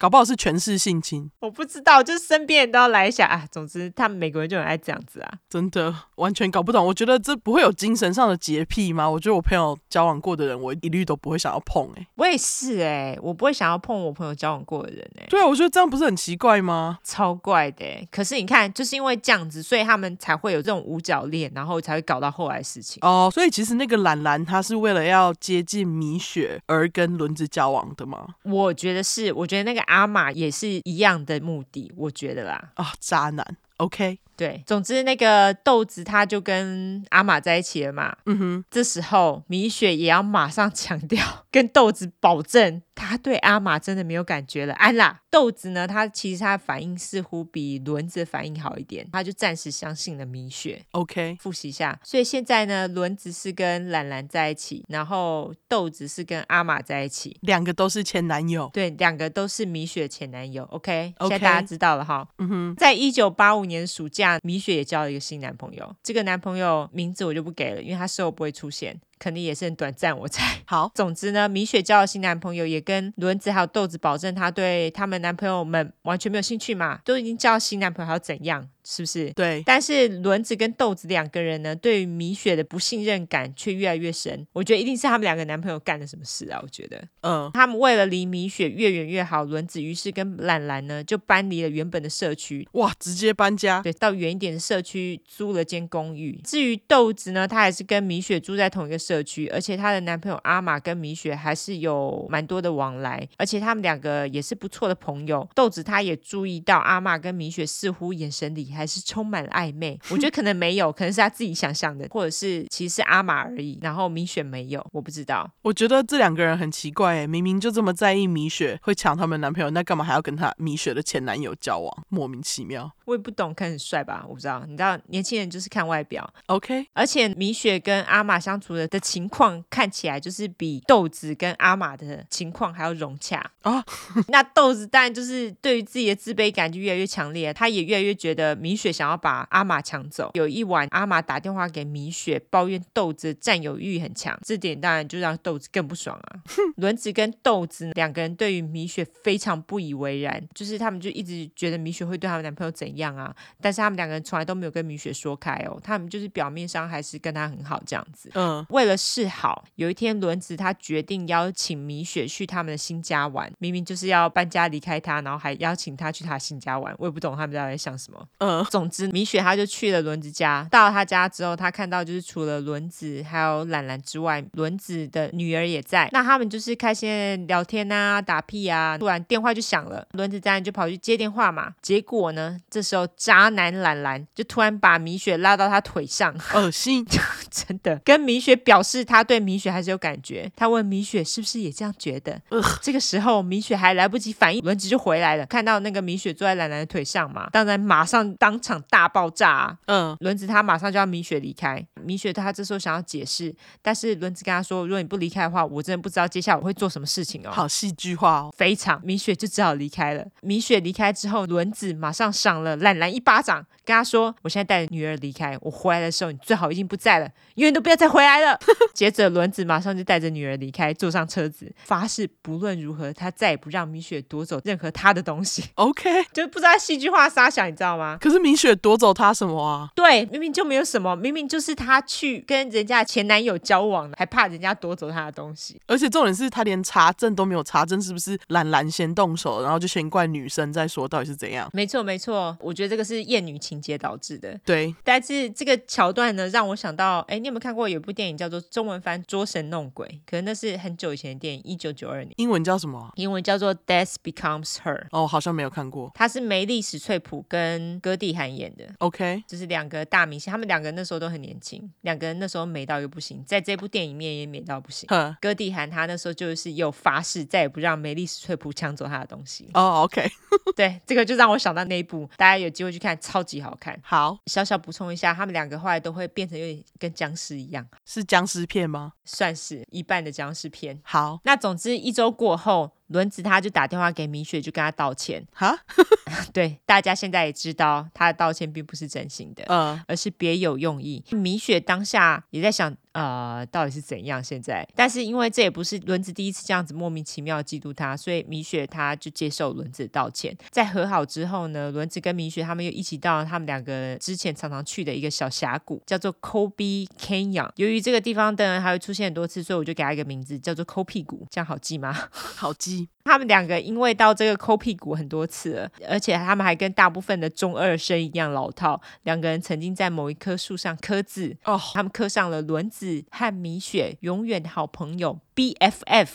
搞不好是权势性侵，我不知道，就是身边人都要来一下啊。总之，他们美国人就很爱这样子啊，真的完全搞不懂。我觉得这不会有精神上的洁癖吗？我觉得我朋友交往过的人，我一律都不会想要碰、欸。哎，我也是哎、欸，我不会想要碰我朋友交往过的人哎、欸。对啊，我觉得这样不是很奇怪吗？超怪的、欸。可是你看，就是因为这样子，所以他们才会有这种五角恋，然后才会搞到后来的事情。哦，所以其实那个兰兰她是为了要接近米雪而跟轮子交往的吗？我觉得是，我觉得那个阿玛也是。一样的目的，我觉得啦。哦，渣男，OK。对，总之那个豆子他就跟阿玛在一起了嘛。嗯哼，这时候米雪也要马上强调，跟豆子保证，他对阿玛真的没有感觉了。安啦，豆子呢，他其实他的反应似乎比轮子反应好一点，他就暂时相信了米雪。OK，复习一下，所以现在呢，轮子是跟兰兰在一起，然后豆子是跟阿玛在一起，两个都是前男友。对，两个都是米雪前男友。OK，, okay. 现在大家知道了哈。嗯哼，在一九八五年暑假。米雪也交了一个新男朋友，这个男朋友名字我就不给了，因为他事后不会出现。肯定也是很短暂，我猜。好，总之呢，米雪交了新男朋友，也跟轮子还有豆子保证，她对他们男朋友们完全没有兴趣嘛，都已经交了新男朋友，还要怎样？是不是？对。但是轮子跟豆子两个人呢，对于米雪的不信任感却越来越深。我觉得一定是他们两个男朋友干了什么事啊！我觉得，嗯，他们为了离米雪越远越好，轮子于是跟兰兰呢就搬离了原本的社区。哇，直接搬家？对，到远一点的社区租了间公寓。至于豆子呢，他还是跟米雪住在同一个社区。社区，而且她的男朋友阿玛跟米雪还是有蛮多的往来，而且他们两个也是不错的朋友。豆子他也注意到阿玛跟米雪似乎眼神里还是充满了暧昧，我觉得可能没有，可能是他自己想象的，或者是其实是阿玛而已，然后米雪没有，我不知道。我觉得这两个人很奇怪，哎，明明就这么在意米雪会抢他们男朋友，那干嘛还要跟她米雪的前男友交往？莫名其妙。我也不懂，可能很帅吧，我不知道。你知道，年轻人就是看外表。OK，而且米雪跟阿玛相处的的情况看起来就是比豆子跟阿玛的情况还要融洽啊。哦、那豆子当然就是对于自己的自卑感就越来越强烈，他也越来越觉得米雪想要把阿玛抢走。有一晚，阿玛打电话给米雪，抱怨豆子占有欲很强，这点当然就让豆子更不爽啊。轮子跟豆子两个人对于米雪非常不以为然，就是他们就一直觉得米雪会对他们男朋友怎样啊，但是他们两个人从来都没有跟米雪说开哦，他们就是表面上还是跟他很好这样子。嗯，为了示好，有一天轮子他决定邀请米雪去他们的新家玩，明明就是要搬家离开他，然后还邀请他去他新家玩，我也不懂他们到底在想什么。嗯，总之米雪他就去了轮子家，到了他家之后，他看到就是除了轮子还有兰兰之外，轮子的女儿也在，那他们就是开心聊天啊，打屁啊，突然电话就响了，轮子当然就跑去接电话嘛，结果呢，这时候渣男兰兰就突然把米雪拉到他腿上，恶心，真的跟米雪表示他对米雪还是有感觉，他问米雪是不是也这样觉得，呃、这个时候米雪还来不及反应，轮子就回来了，看到那个米雪坐在兰兰的腿上嘛，当然马上当场大爆炸、啊，嗯，轮子他马上就要米雪离开，米雪他这时候想要解释，但是轮子跟他说，如果你不离开的话，我真的不知道接下来我会做什么事情哦，好戏剧化哦，非常，米雪就只好离开了，米雪离开之后，轮子马上赏了兰兰一巴掌，跟他说，我现在带着女儿离开，我回来的时候你最好已经不在了，永远都不要再回来了。接着轮子马上就带着女儿离开，坐上车子，发誓不论如何，他再也不让米雪夺走任何他的东西。OK，就不知道戏剧化杀想，你知道吗？可是米雪夺走他什么啊？对，明明就没有什么，明明就是他去跟人家前男友交往了，还怕人家夺走他的东西。而且重点是他连查证都没有查证，是不是兰兰先动手，然后就先怪女生再说到底是怎样？没错没错，我觉得这个是厌女情节导致的。对，但是这个桥段呢，让我想到，哎，你有没有看过有部电影叫做中文翻《捉神弄鬼》？可能那是很久以前的电影，一九九二年。英文叫什么？英文叫做《Death Becomes Her》。哦，好像没有看过。它是梅丽史翠普跟戈蒂涵演的。OK，就是两个大明星，他们两个那时候都很年轻，两个人那时候美到又不行，在这部电影里面也美到不行。呵歌地涵他那时候就是有发誓再也不让梅丽史翠普抢走他的东西。哦、oh，OK，对，这个就让我想到那一部，大家有机会去看，超级好看。好，小小补充一下，他们两个后来都会变成有点跟僵尸一样，是僵尸片吗？算是一半的僵尸片。好，那总之一周过后。轮子他就打电话给米雪，就跟他道歉。哈，对，大家现在也知道，他的道歉并不是真心的，嗯，而是别有用意。米雪当下也在想，呃，到底是怎样？现在，但是因为这也不是轮子第一次这样子莫名其妙嫉妒他，所以米雪他就接受轮子的道歉。在和好之后呢，轮子跟米雪他们又一起到了他们两个之前常常去的一个小峡谷，叫做 Kobe Canyon。由于这个地方的人还会出现很多次，所以我就给他一个名字，叫做抠屁股，这样好记吗？好记。他们两个因为到这个抠屁股很多次了，而且他们还跟大部分的中二生一样老套。两个人曾经在某一棵树上刻字，哦，oh. 他们刻上了轮子和米雪永远的好朋友 BFF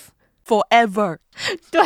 forever，对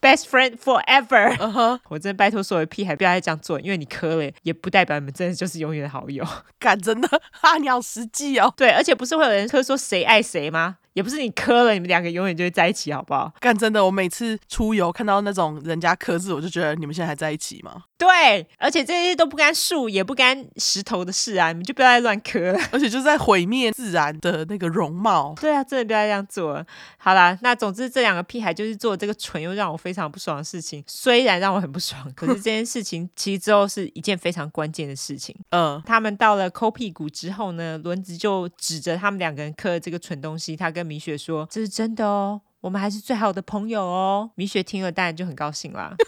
，best friend forever。Uh huh. 我真的拜托所有屁孩不要再这样做，因为你磕了也不代表你们真的就是永远的好友。敢真的，哈，你好实际哦。对，而且不是会有人刻说谁爱谁吗？也不是你磕了，你们两个永远就会在一起，好不好？干真的，我每次出游看到那种人家刻字，我就觉得你们现在还在一起吗？对，而且这些都不干树，也不干石头的事啊，你们就不要再乱磕了。而且就是在毁灭自然的那个容貌。对啊，真的不要这样做。好啦，那总之这两个屁孩就是做这个蠢又让我非常不爽的事情，虽然让我很不爽，可是这件事情其实之后是一件非常关键的事情。嗯，他们到了抠屁股之后呢，轮子就指着他们两个人磕这个蠢东西，他跟米雪说：“这是真的哦，我们还是最好的朋友哦。”米雪听了当然就很高兴啦。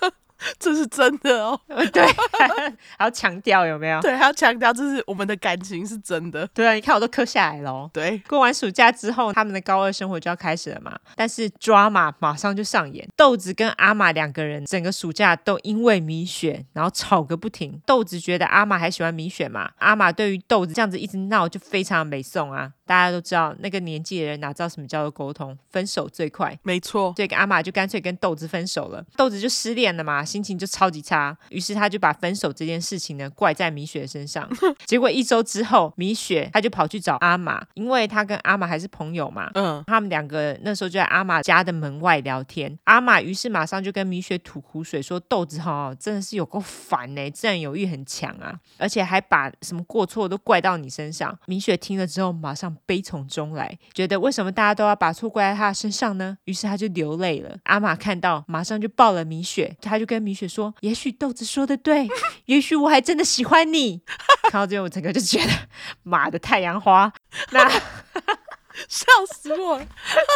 这是真的哦，对，还要强调有没有？对，还要强调这是我们的感情是真的。对啊，你看我都刻下来了。对，过完暑假之后，他们的高二生活就要开始了嘛。但是 drama 马上就上演，豆子跟阿玛两个人整个暑假都因为米雪，然后吵个不停。豆子觉得阿玛还喜欢米雪嘛，阿玛对于豆子这样子一直闹就非常美送啊。大家都知道，那个年纪的人哪知道什么叫做沟通？分手最快，没错。所以阿玛就干脆跟豆子分手了，豆子就失恋了嘛。心情就超级差，于是他就把分手这件事情呢怪在米雪身上。结果一周之后，米雪他就跑去找阿玛，因为他跟阿玛还是朋友嘛。嗯，他们两个那时候就在阿玛家的门外聊天。阿玛于是马上就跟米雪吐苦水，说豆子哈真的是有够烦呢，占有欲很强啊，而且还把什么过错都怪到你身上。米雪听了之后，马上上悲从中来，觉得为什么大家都要把错怪在他的身上呢？于是他就流泪了。阿玛看到，马上就抱了米雪，他就跟米雪说：“也许豆子说的对，也许我还真的喜欢你。”看到最后，我整个就觉得，妈的太阳花，那。笑死我了，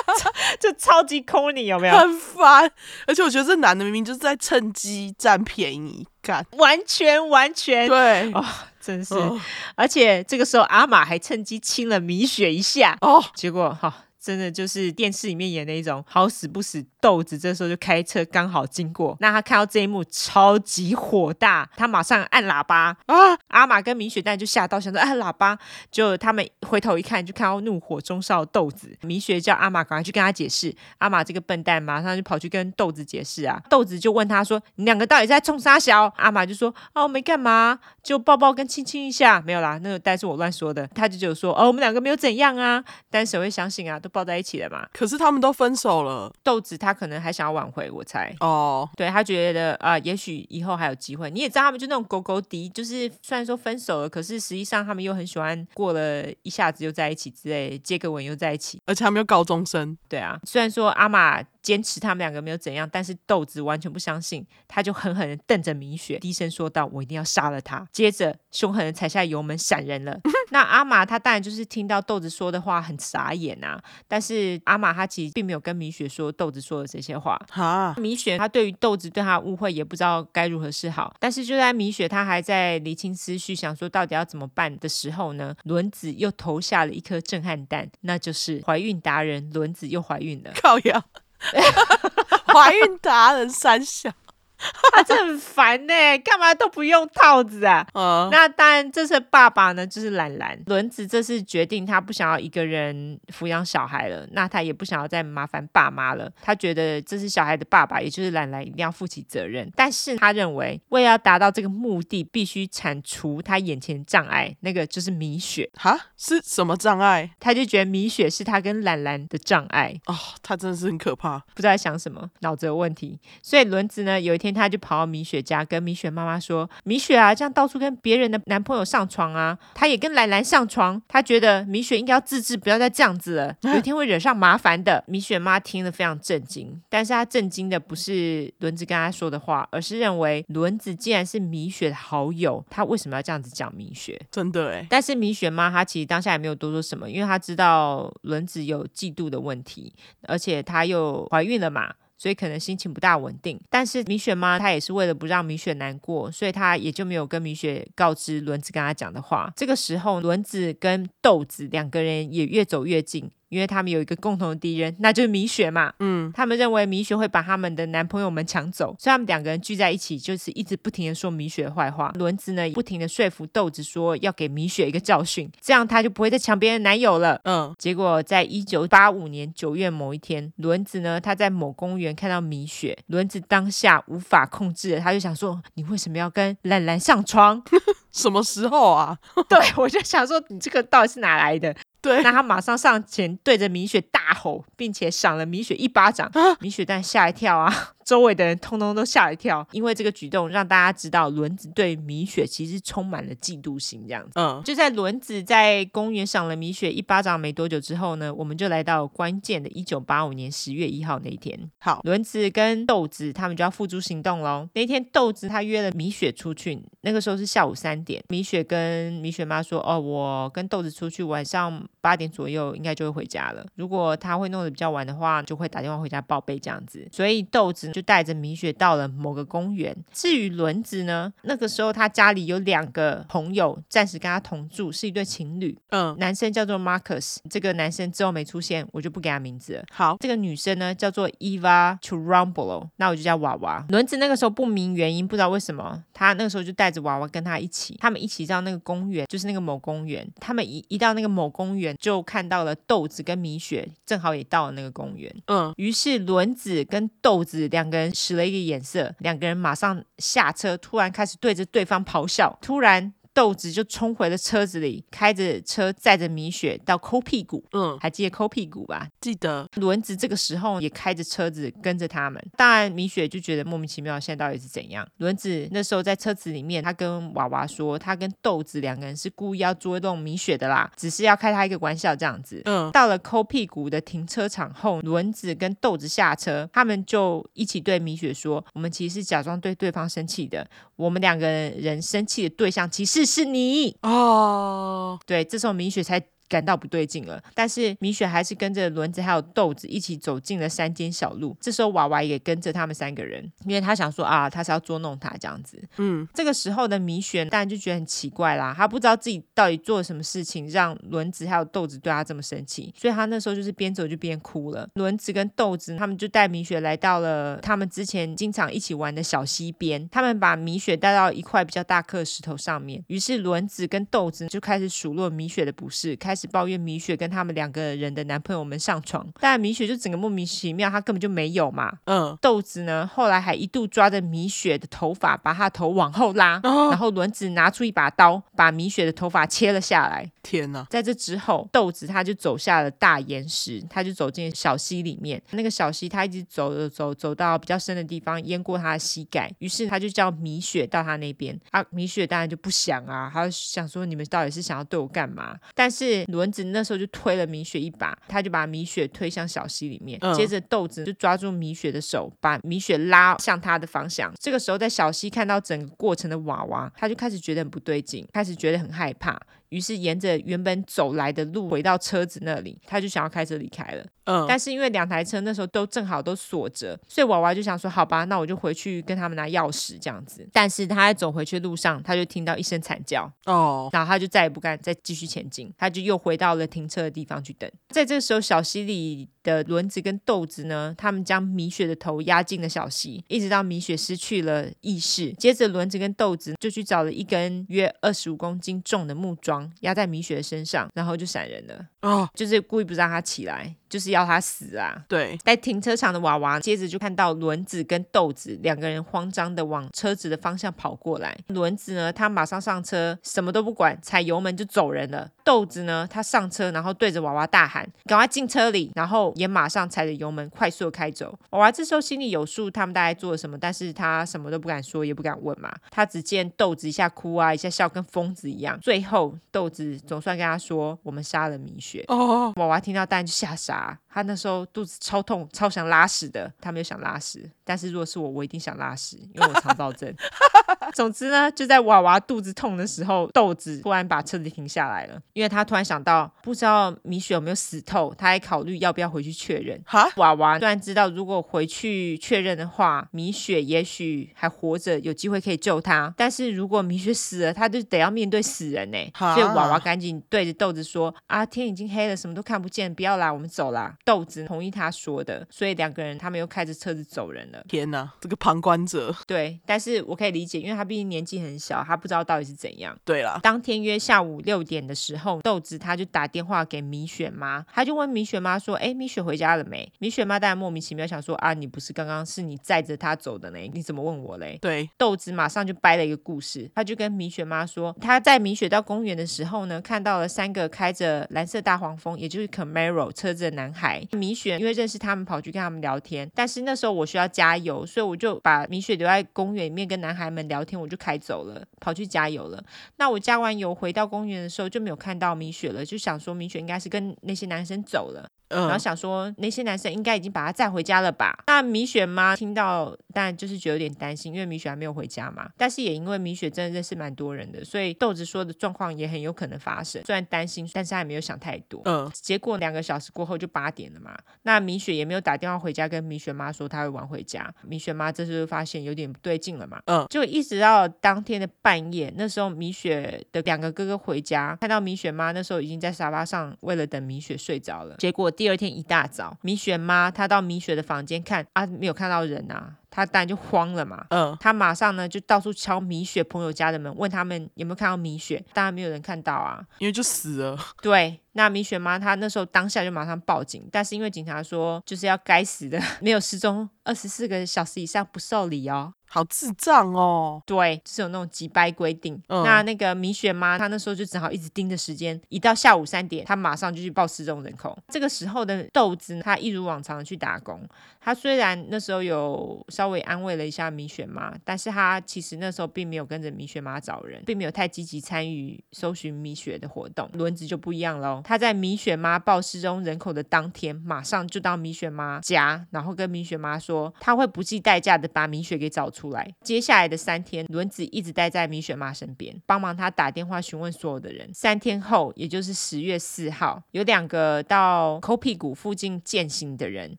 这超级抠你有没有？很烦，而且我觉得这男的明明就是在趁机占便宜，干完全完全对哦，真是，哦、而且这个时候阿玛还趁机亲了米雪一下。哦，结果哈。哦真的就是电视里面演的一种好死不死，豆子这时候就开车刚好经过，那他看到这一幕超级火大，他马上按喇叭啊！阿玛跟米雪蛋就吓到，想说按喇叭，就他们回头一看，就看到怒火中烧的豆子。米雪叫阿玛赶快去跟他解释，阿玛这个笨蛋马上就跑去跟豆子解释啊，豆子就问他说：“你两个到底在冲啥小？”阿玛就说：“哦，没干嘛，就抱抱跟亲亲一下，没有啦，那个但是我乱说的。”他就就说：“哦，我们两个没有怎样啊。”但谁会相信啊？都抱在一起了嘛。可是他们都分手了，豆子他可能还想要挽回，我猜。哦，oh. 对他觉得啊、呃，也许以后还有机会。你也知道他们就那种狗狗敌，就是虽然说分手了，可是实际上他们又很喜欢，过了一下子又在一起之类，接个吻又在一起，而且他们又高中生。对啊，虽然说阿玛。坚持他们两个没有怎样，但是豆子完全不相信，他就狠狠的瞪着米雪，低声说道：“我一定要杀了他。”接着凶狠的踩下油门闪人了。那阿玛他当然就是听到豆子说的话很傻眼啊，但是阿玛他其实并没有跟米雪说豆子说的这些话。哈，米雪她对于豆子对他误会也不知道该如何是好。但是就在米雪她还在理清思绪，想说到底要怎么办的时候呢，轮子又投下了一颗震撼弹，那就是怀孕达人轮子又怀孕了。靠腰。怀孕达人三小。他真的很烦呢，干嘛都不用套子啊？嗯，那当然，这是爸爸呢，就是懒兰。轮子这次决定，他不想要一个人抚养小孩了，那他也不想要再麻烦爸妈了。他觉得这是小孩的爸爸，也就是懒兰，一定要负起责任。但是他认为，为了要达到这个目的，必须铲除他眼前的障碍，那个就是米雪。哈，是什么障碍？他就觉得米雪是他跟懒兰的障碍。哦，他真的是很可怕，不知道在想什么，脑子有问题。所以轮子呢，有一天。他就跑到米雪家，跟米雪妈妈说：“米雪啊，这样到处跟别人的男朋友上床啊，他也跟兰兰上床。他觉得米雪应该要自制，不要再这样子了，有一天会惹上麻烦的。”米雪妈听了非常震惊，但是她震惊的不是轮子跟她说的话，而是认为轮子竟然是米雪的好友，他为什么要这样子讲米雪？真的哎。但是米雪妈她其实当下也没有多说什么，因为她知道轮子有嫉妒的问题，而且她又怀孕了嘛。所以可能心情不大稳定，但是米雪妈她也是为了不让米雪难过，所以她也就没有跟米雪告知轮子跟她讲的话。这个时候，轮子跟豆子两个人也越走越近。因为他们有一个共同的敌人，那就是米雪嘛。嗯，他们认为米雪会把他们的男朋友们抢走，所以他们两个人聚在一起，就是一直不停的说米雪的坏话。轮子呢，不停的说服豆子说要给米雪一个教训，这样他就不会再抢别人男友了。嗯，结果在一九八五年九月某一天，轮子呢，他在某公园看到米雪，轮子当下无法控制了，他就想说：你为什么要跟兰兰上床？什么时候啊？对，我就想说，你这个到底是哪来的？对，那他马上上前对着米雪大吼，并且赏了米雪一巴掌。啊、米雪蛋吓一跳啊！周围的人通通都吓一跳，因为这个举动让大家知道轮子对米雪其实充满了嫉妒心。这样子，嗯，就在轮子在公园赏了米雪一巴掌没多久之后呢，我们就来到关键的一九八五年十月一号那一天。好，轮子跟豆子他们就要付诸行动喽。那天豆子他约了米雪出去，那个时候是下午三点。米雪跟米雪妈说：“哦，我跟豆子出去，晚上八点左右应该就会回家了。如果他会弄得比较晚的话，就会打电话回家报备这样子。”所以豆子。就带着米雪到了某个公园。至于轮子呢，那个时候他家里有两个朋友暂时跟他同住，是一对情侣。嗯，男生叫做 Marcus，这个男生之后没出现，我就不给他名字了。好，这个女生呢叫做 Eva Churumbolo，那我就叫娃娃。轮子那个时候不明原因，不知道为什么，他那个时候就带着娃娃跟他一起，他们一起到那个公园，就是那个某公园。他们一一到那个某公园，就看到了豆子跟米雪，正好也到了那个公园。嗯，于是轮子跟豆子两。两个人使了一个眼色，两个人马上下车，突然开始对着对方咆哮。突然，豆子就冲回了车子里，开着车载着米雪到抠屁股。嗯，还记得抠屁股吧？记得。轮子这个时候也开着车子跟着他们。当然，米雪就觉得莫名其妙，现在到底是怎样？轮子那时候在车子里面，他跟娃娃说，他跟豆子两个人是故意要捉弄米雪的啦，只是要开他一个玩笑这样子。嗯，到了抠屁股的停车场后，轮子跟豆子下车，他们就一起对米雪说：“我们其实是假装对对方生气的，我们两个人生气的对象其实是你。”哦，对，这时候明雪才。感到不对劲了，但是米雪还是跟着轮子还有豆子一起走进了山间小路。这时候娃娃也跟着他们三个人，因为他想说啊，他是要捉弄他这样子。嗯，这个时候的米雪当然就觉得很奇怪啦，他不知道自己到底做了什么事情让轮子还有豆子对他这么生气，所以他那时候就是边走就边哭了。轮子跟豆子他们就带米雪来到了他们之前经常一起玩的小溪边，他们把米雪带到一块比较大颗石头上面，于是轮子跟豆子就开始数落米雪的不是，开始。是抱怨米雪跟他们两个人的男朋友们上床，但米雪就整个莫名其妙，她根本就没有嘛。嗯，豆子呢，后来还一度抓着米雪的头发，把她头往后拉，哦、然后轮子拿出一把刀，把米雪的头发切了下来。天哪！在这之后，豆子他就走下了大岩石，他就走进小溪里面。那个小溪他一直走走走，走到比较深的地方，淹过他的膝盖。于是他就叫米雪到他那边。啊，米雪当然就不想啊，他就想说你们到底是想要对我干嘛？但是。轮子那时候就推了米雪一把，他就把米雪推向小溪里面。嗯、接着豆子就抓住米雪的手，把米雪拉向他的方向。这个时候，在小溪看到整个过程的娃娃，他就开始觉得很不对劲，开始觉得很害怕。于是沿着原本走来的路回到车子那里，他就想要开车离开了。嗯，但是因为两台车那时候都正好都锁着，所以娃娃就想说：“好吧，那我就回去跟他们拿钥匙这样子。”但是他在走回去的路上，他就听到一声惨叫。哦，然后他就再也不敢再继续前进，他就又回到了停车的地方去等。在这个时候，小溪里的轮子跟豆子呢，他们将米雪的头压进了小溪，一直到米雪失去了意识。接着，轮子跟豆子就去找了一根约二十五公斤重的木桩。压在米雪的身上，然后就闪人了。哦，就是故意不让他起来。就是要他死啊！对，在停车场的娃娃接着就看到轮子跟豆子两个人慌张的往车子的方向跑过来。轮子呢，他马上上车，什么都不管，踩油门就走人了。豆子呢，他上车，然后对着娃娃大喊：“赶快进车里！”然后也马上踩着油门快速的开走。娃娃这时候心里有数，他们大概做了什么，但是他什么都不敢说，也不敢问嘛。他只见豆子一下哭啊，一下笑，跟疯子一样。最后豆子总算跟他说：“我们杀了米雪。”哦，娃娃听到当然就吓傻。yeah. 他那时候肚子超痛，超想拉屎的。他没有想拉屎，但是如果是我，我一定想拉屎，因为我肠道症。总之呢，就在娃娃肚子痛的时候，豆子突然把车子停下来了，因为他突然想到，不知道米雪有没有死透，他还考虑要不要回去确认。哈，娃娃突然知道，如果回去确认的话，米雪也许还活着，有机会可以救他。但是如果米雪死了，他就得要面对死人呢。哈所以娃娃赶紧对着豆子说：“啊，天已经黑了，什么都看不见，不要啦，我们走啦。”豆子同意他说的，所以两个人他们又开着车子走人了。天哪，这个旁观者。对，但是我可以理解，因为他毕竟年纪很小，他不知道到底是怎样。对了啦，当天约下午六点的时候，豆子他就打电话给米雪妈，他就问米雪妈说：“哎，米雪回家了没？”米雪妈当然莫名其妙想说：“啊，你不是刚刚是你载着他走的呢？你怎么问我嘞？”对，豆子马上就掰了一个故事，他就跟米雪妈说：“他在米雪到公园的时候呢，看到了三个开着蓝色大黄蜂，也就是 Camaro 车子的男孩。米雪因为认识他们，跑去跟他们聊天，但是那时候我需要加油，所以我就把米雪留在公园里面跟男孩们聊天，我就开走了，跑去加油了。那我加完油回到公园的时候就没有看到米雪了，就想说米雪应该是跟那些男生走了。然后想说那些男生应该已经把他载回家了吧？那米雪妈听到，但就是觉得有点担心，因为米雪还没有回家嘛。但是也因为米雪真的认识蛮多人的，所以豆子说的状况也很有可能发生。虽然担心，但是他也没有想太多。嗯。结果两个小时过后就八点了嘛。那米雪也没有打电话回家跟米雪妈说她会晚回家。米雪妈这时候发现有点不对劲了嘛。嗯。就一直到当天的半夜，那时候米雪的两个哥哥回家，看到米雪妈那时候已经在沙发上为了等米雪睡着了。结果。第二天一大早，米雪妈她到米雪的房间看啊，没有看到人啊，她当然就慌了嘛。嗯，他马上呢就到处敲米雪朋友家的门，问他们有没有看到米雪。当然没有人看到啊，因为就死了。对，那米雪妈她那时候当下就马上报警，但是因为警察说就是要该死的 没有失踪二十四个小时以上不受理哦。好智障哦！对，就是有那种急掰规定。嗯、那那个米雪妈，她那时候就只好一直盯着时间，一到下午三点，她马上就去报失踪人口。这个时候的豆子，她一如往常的去打工。她虽然那时候有稍稍微安慰了一下米雪妈，但是她其实那时候并没有跟着米雪妈找人，并没有太积极参与搜寻米雪的活动。轮子就不一样喽，她在米雪妈报失踪人口的当天，马上就到米雪妈家，然后跟米雪妈说，她会不计代价的把米雪给找出来。接下来的三天，轮子一直待在米雪妈身边，帮忙她打电话询问所有的人。三天后，也就是十月四号，有两个到抠屁股附近健行的人，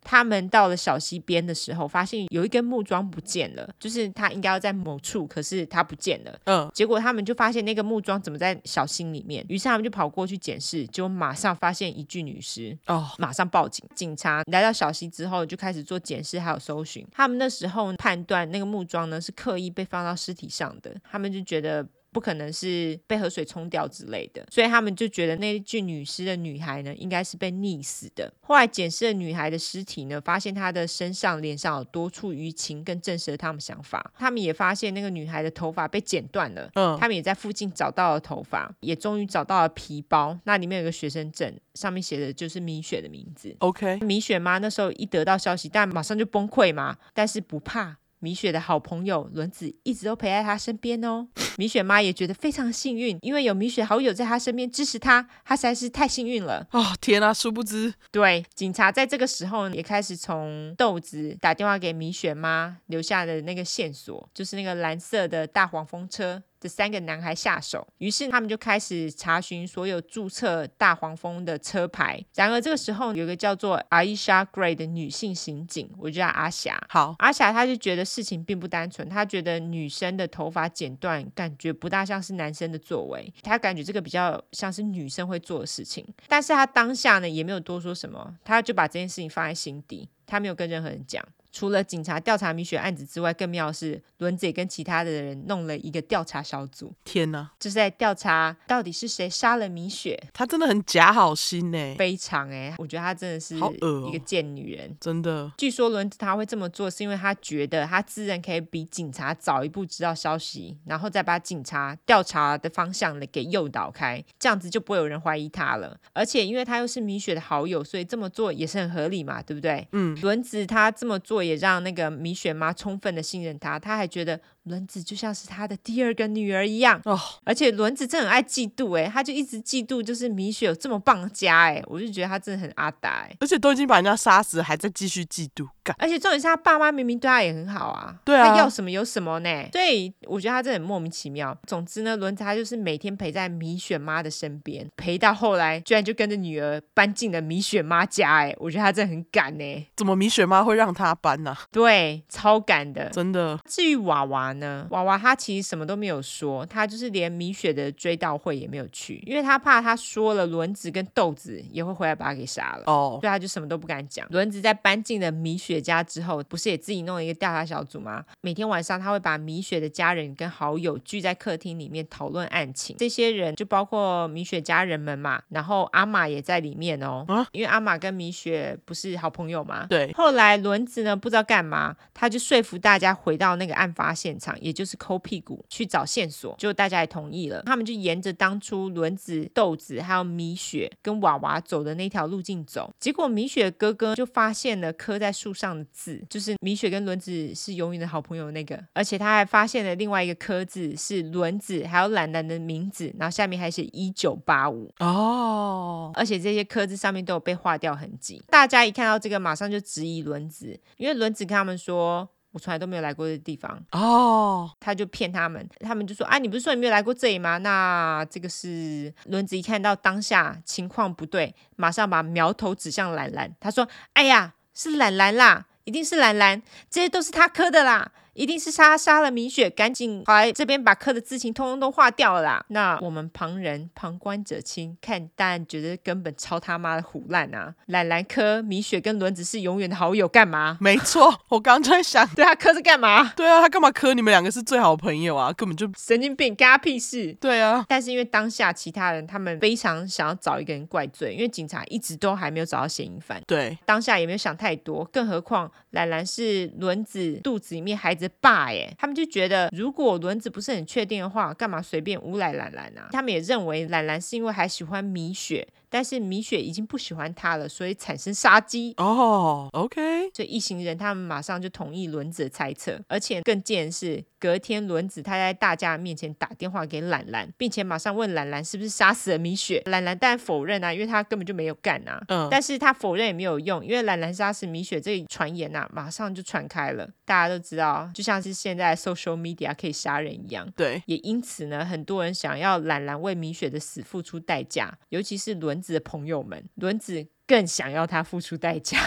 他们到了小溪边的时候，发现有一根木桩不见了，就是他应该要在某处，可是他不见了。嗯，结果他们就发现那个木桩怎么在小溪里面，于是他们就跑过去检视，结果马上发现一具女尸。哦，马上报警。警察来到小溪之后，就开始做检视还有搜寻。他们那时候判断那个木桩呢是刻意被放到尸体上的，他们就觉得。不可能是被河水冲掉之类的，所以他们就觉得那一具女尸的女孩呢，应该是被溺死的。后来检视了女孩的尸体呢，发现她的身上、脸上有多处淤青，更证实了他们想法。他们也发现那个女孩的头发被剪断了，嗯，他们也在附近找到了头发，也终于找到了皮包，那里面有个学生证，上面写的就是米雪的名字。OK，米雪妈那时候一得到消息，但马上就崩溃嘛，但是不怕。米雪的好朋友轮子一直都陪在她身边哦。米雪妈也觉得非常幸运，因为有米雪好友在她身边支持她，她实在是太幸运了。哦，天啊，殊不知，对，警察在这个时候也开始从豆子打电话给米雪妈留下的那个线索，就是那个蓝色的大黄蜂车。这三个男孩下手，于是他们就开始查询所有注册大黄蜂的车牌。然而这个时候，有个叫做阿伊莎·格雷的女性刑警，我就叫阿霞。好，阿霞她就觉得事情并不单纯，她觉得女生的头发剪断，感觉不大像是男生的作为，她感觉这个比较像是女生会做的事情。但是她当下呢，也没有多说什么，她就把这件事情放在心底，她没有跟任何人讲。除了警察调查米雪案子之外，更妙的是轮子也跟其他的人弄了一个调查小组。天哪，就是在调查到底是谁杀了米雪。他真的很假好心呢，非常哎，我觉得他真的是一个贱女人，真的。据说轮子他会这么做，是因为他觉得他自认可以比警察早一步知道消息，然后再把警察调查的方向给诱导开，这样子就不会有人怀疑他了。而且因为他又是米雪的好友，所以这么做也是很合理嘛，对不对？嗯，轮子他这么做。也让那个米雪妈充分的信任他，他还觉得轮子就像是他的第二个女儿一样哦。而且轮子真的很爱嫉妒哎，他就一直嫉妒，就是米雪有这么棒的家哎，我就觉得他真的很阿达哎。而且都已经把人家杀死，还在继续嫉妒干。而且重点是他爸妈明明对他也很好啊，对啊，他要什么有什么呢？所以我觉得他真的很莫名其妙。总之呢，轮子他就是每天陪在米雪妈的身边，陪到后来居然就跟着女儿搬进了米雪妈家哎，我觉得他真的很敢哎。怎么米雪妈会让他搬呢？对，超敢的，真的。至于娃娃呢？娃娃他其实什么都没有说，他就是连米雪的追悼会也没有去，因为他怕他说了，轮子跟豆子也会回来把他给杀了。哦，所以他就什么都不敢讲。轮子在搬进了米雪家之后，不是也自己弄了一个调查小组吗？每天晚上他会把米雪的家人跟好友聚在客厅里面讨论案情。这些人就包括米雪家人们嘛，然后阿玛也在里面哦。啊，因为阿玛跟米雪不是好朋友嘛。对。后来轮子呢？不知道干嘛，他就说服大家回到那个案发现场，也就是抠屁股去找线索，就大家也同意了。他们就沿着当初轮子、豆子还有米雪跟娃娃走的那条路径走。结果米雪哥哥就发现了刻在树上的字，就是米雪跟轮子是永远的好朋友那个，而且他还发现了另外一个刻字是轮子还有懒懒的名字，然后下面还写一九八五哦，而且这些刻字上面都有被划掉痕迹。大家一看到这个，马上就质疑轮子，因为。轮子跟他们说：“我从来都没有来过的地方。”哦，他就骗他们，他们就说：“啊，你不是说你没有来过这里吗？”那这个是轮子一看到当下情况不对，马上把苗头指向兰兰。他说：“哎呀，是兰兰啦，一定是兰兰，这些都是他磕的啦。”一定是他杀了米雪，赶紧跑来这边把刻的字情通通都划掉了啦。那我们旁人旁观者清，看但觉得根本超他妈的胡烂啊！兰兰刻米雪跟轮子是永远的好友，干嘛？没错，我刚刚就在想，对啊，磕是干嘛？对啊，他干嘛磕你们两个是最好朋友啊？根本就神经病，干他屁事。对啊，但是因为当下其他人他们非常想要找一个人怪罪，因为警察一直都还没有找到嫌疑犯。对，当下也没有想太多，更何况兰兰是轮子肚子里面孩子的爸耶，他们就觉得如果轮子不是很确定的话，干嘛随便诬赖兰兰啊？他们也认为兰兰是因为还喜欢米雪。但是米雪已经不喜欢他了，所以产生杀机。哦、oh，OK。所以一行人他们马上就同意轮子的猜测，而且更贱的是，隔天轮子他在大家面前打电话给兰兰，并且马上问兰兰是不是杀死了米雪。兰兰当然否认啊，因为他根本就没有干啊。嗯。但是他否认也没有用，因为兰兰杀死米雪这一传言呐、啊，马上就传开了，大家都知道，就像是现在 social media 可以杀人一样。对。也因此呢，很多人想要兰兰为米雪的死付出代价，尤其是轮子的朋友们，轮子。更想要他付出代价，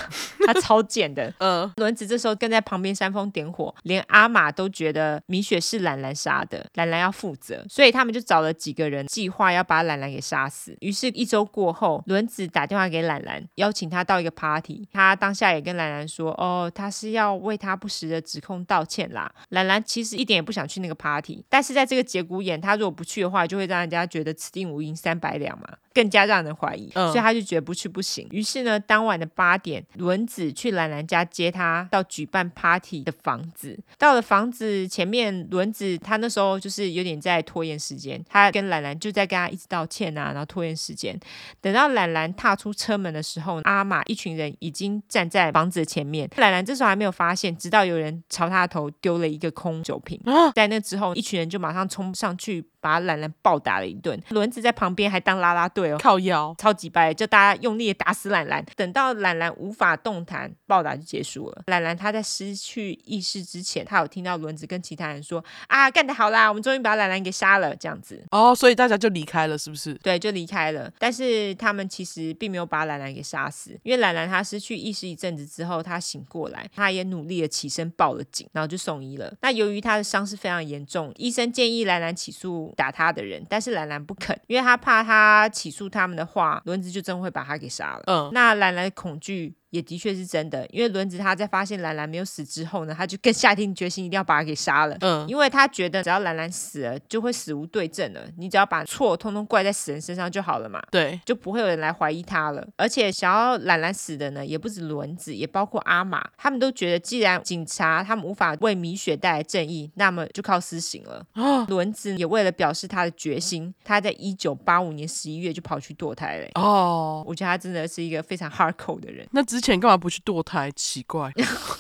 他超贱的。嗯，轮子这时候跟在旁边煽风点火，连阿玛都觉得米雪是兰兰杀的，兰兰要负责，所以他们就找了几个人计划要把兰兰给杀死。于是，一周过后，轮子打电话给兰兰，邀请他到一个 party。他当下也跟兰兰说：“哦，他是要为他不实的指控道歉啦。”兰兰其实一点也不想去那个 party，但是在这个节骨眼，他如果不去的话，就会让人家觉得此地无银三百两嘛，更加让人怀疑。嗯，所以他就觉得不去不行。于是呢，当晚的八点，轮子去兰兰家接她到举办 party 的房子。到了房子前面，轮子他那时候就是有点在拖延时间，他跟兰兰就在跟他一直道歉啊，然后拖延时间。等到兰兰踏出车门的时候，阿玛一群人已经站在房子的前面。兰兰这时候还没有发现，直到有人朝他的头丢了一个空酒瓶。在那之后，一群人就马上冲上去。把兰兰暴打了一顿，轮子在旁边还当啦啦队哦，靠腰，超级掰，就大家用力的打死兰兰。等到兰兰无法动弹，暴打就结束了。兰兰他在失去意识之前，他有听到轮子跟其他人说：“啊，干得好啦，我们终于把兰兰给杀了。”这样子哦，所以大家就离开了，是不是？对，就离开了。但是他们其实并没有把兰兰给杀死，因为兰兰他失去意识一阵子之后，他醒过来，他也努力的起身报了警，然后就送医了。那由于他的伤势非常严重，医生建议兰兰起诉。打他的人，但是兰兰不肯，因为他怕他起诉他们的话，轮子就真会把他给杀了。嗯，那兰兰恐惧。也的确是真的，因为轮子他在发现兰兰没有死之后呢，他就更下定决心一定要把他给杀了。嗯，因为他觉得只要兰兰死了，就会死无对证了。你只要把错通通怪在死人身上就好了嘛。对，就不会有人来怀疑他了。而且想要兰兰死的呢，也不止轮子，也包括阿玛，他们都觉得既然警察他们无法为米雪带来正义，那么就靠私刑了。哦，轮子也为了表示他的决心，他在一九八五年十一月就跑去堕胎了。哦，我觉得他真的是一个非常 hardcore 的人。那之前干嘛不去堕胎？奇怪，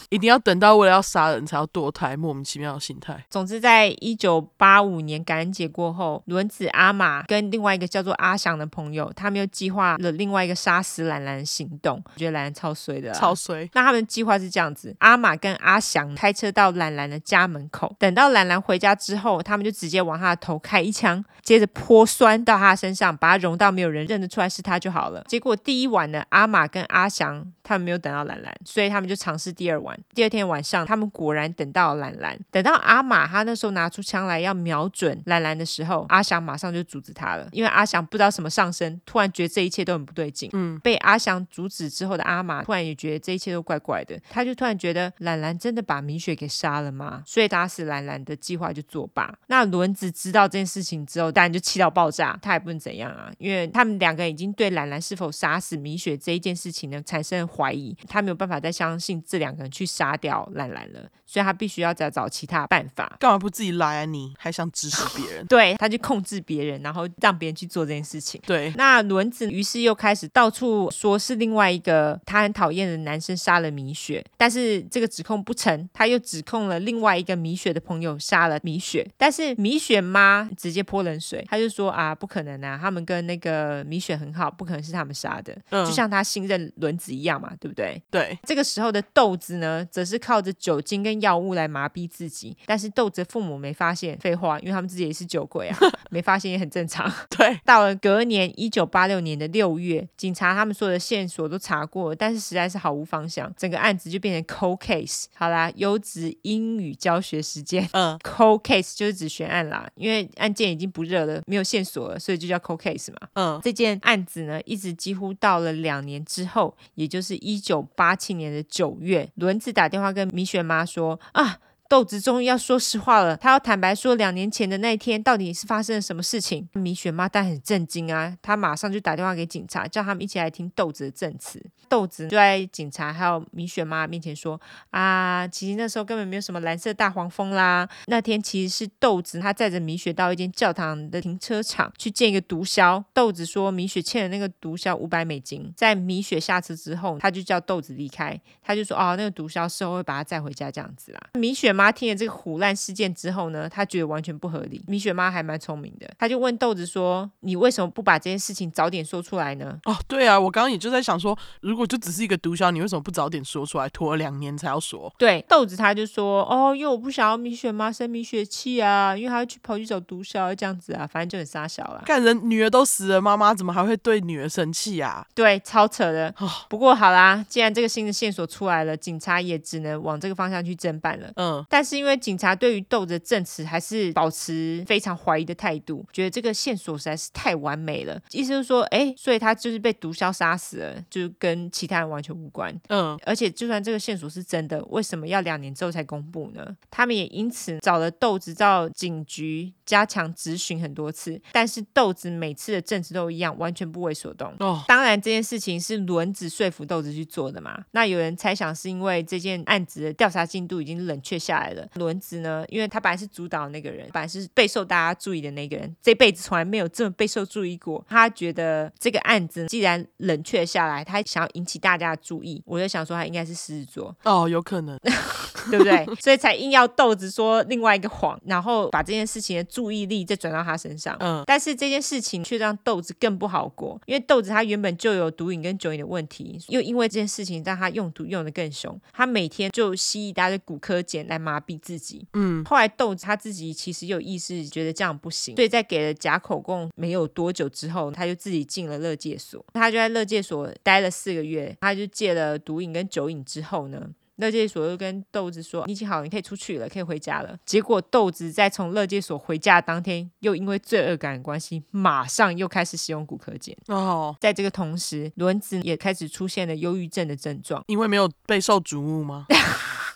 一定要等到为了要杀人才要堕胎，莫名其妙的心态。总之，在一九八五年感恩节过后，轮子阿玛跟另外一个叫做阿翔的朋友，他们又计划了另外一个杀死兰兰的行动。我觉得兰兰超衰的，超衰。那他们计划是这样子：阿玛跟阿翔开车到兰兰的家门口，等到兰兰回家之后，他们就直接往他的头开一枪，接着泼酸到他身上，把他融到没有人认得出来是他就好了。结果第一晚呢，阿玛跟阿翔他们没有等。到兰兰，所以他们就尝试第二晚。第二天晚上，他们果然等到兰兰。等到阿玛他那时候拿出枪来要瞄准兰兰的时候，阿翔马上就阻止他了。因为阿翔不知道什么上身，突然觉得这一切都很不对劲。嗯，被阿翔阻止之后的阿玛突然也觉得这一切都怪怪的。他就突然觉得兰兰真的把米雪给杀了吗？所以打死兰兰的计划就作罢。那轮子知道这件事情之后，当然就气到爆炸。他也不能怎样啊，因为他们两个已经对兰兰是否杀死米雪这一件事情呢产生了怀疑。他没有办法再相信这两个人去杀掉兰兰了，所以他必须要再找其他办法。干嘛不自己来啊？你还想指使别人？对，他去控制别人，然后让别人去做这件事情。对，那轮子于是又开始到处说是另外一个他很讨厌的男生杀了米雪，但是这个指控不成，他又指控了另外一个米雪的朋友杀了米雪，但是米雪妈直接泼冷水，他就说啊，不可能啊，他们跟那个米雪很好，不可能是他们杀的，嗯，就像他信任轮子一样嘛，对不对？对，这个时候的豆子呢，则是靠着酒精跟药物来麻痹自己。但是豆子父母没发现，废话，因为他们自己也是酒鬼啊，没发现也很正常。对，到了隔年一九八六年的六月，警察他们所有的线索都查过了，但是实在是毫无方向，整个案子就变成 cold case。好啦，优质英语教学时间，嗯，cold case 就是指悬案啦，因为案件已经不热了，没有线索了，所以就叫 cold case 嘛。嗯，这件案子呢，一直几乎到了两年之后，也就是一九八七年的九月，轮子打电话跟米雪妈说啊。豆子终于要说实话了，他要坦白说两年前的那一天到底是发生了什么事情。米雪妈当然很震惊啊，她马上就打电话给警察，叫他们一起来听豆子的证词。豆子就在警察还有米雪妈面前说：“啊，其实那时候根本没有什么蓝色大黄蜂啦，那天其实是豆子他载着米雪到一间教堂的停车场去见一个毒枭。豆子说米雪欠了那个毒枭五百美金，在米雪下车之后，他就叫豆子离开，他就说哦，那个毒枭事后会把他载回家这样子啦。米雪妈听了这个虎烂事件之后呢，她觉得完全不合理。米雪妈还蛮聪明的，她就问豆子说：你为什么不把这件事情早点说出来呢？哦，对啊，我刚刚也就在想说，如果就只是一个毒枭，你为什么不早点说出来？拖了两年才要说。对，豆子他就说：“哦，因为我不想要米雪妈生米雪气啊，因为她要去跑去找毒枭这样子啊，反正就很傻小了。看人女儿都死了，妈妈怎么还会对女儿生气啊？对，超扯的。哦、不过好啦，既然这个新的线索出来了，警察也只能往这个方向去侦办了。嗯，但是因为警察对于豆子的证词还是保持非常怀疑的态度，觉得这个线索实在是太完美了。意思就是说，哎，所以他就是被毒枭杀死了，就跟其他人。完全无关，嗯，而且就算这个线索是真的，为什么要两年之后才公布呢？他们也因此找了豆子到警局加强质询很多次，但是豆子每次的证词都一样，完全不为所动。哦，当然这件事情是轮子说服豆子去做的嘛。那有人猜想是因为这件案子的调查进度已经冷却下来了。轮子呢，因为他本来是主导那个人，本来是备受大家注意的那个人，这辈子从来没有这么备受注意过。他觉得这个案子既然冷却下来，他想要引起大家。的注意，我就想说他应该是狮子座哦，有可能，对不对？所以才硬要豆子说另外一个谎，然后把这件事情的注意力再转到他身上。嗯，但是这件事情却让豆子更不好过，因为豆子他原本就有毒瘾跟酒瘾的问题，又因为这件事情让他用毒用的更凶，他每天就吸一大堆骨科碱来麻痹自己。嗯，后来豆子他自己其实有意识觉得这样不行，所以在给了假口供没有多久之后，他就自己进了乐戒所，他就在乐戒所待了四个月，他。就戒了毒瘾跟酒瘾之后呢，乐戒所又跟豆子说：“你已经好了，你可以出去了，可以回家了。”结果豆子在从乐戒所回家的当天，又因为罪恶感的关系，马上又开始使用骨科碱。哦，在这个同时，轮子也开始出现了忧郁症的症状，因为没有备受瞩目吗？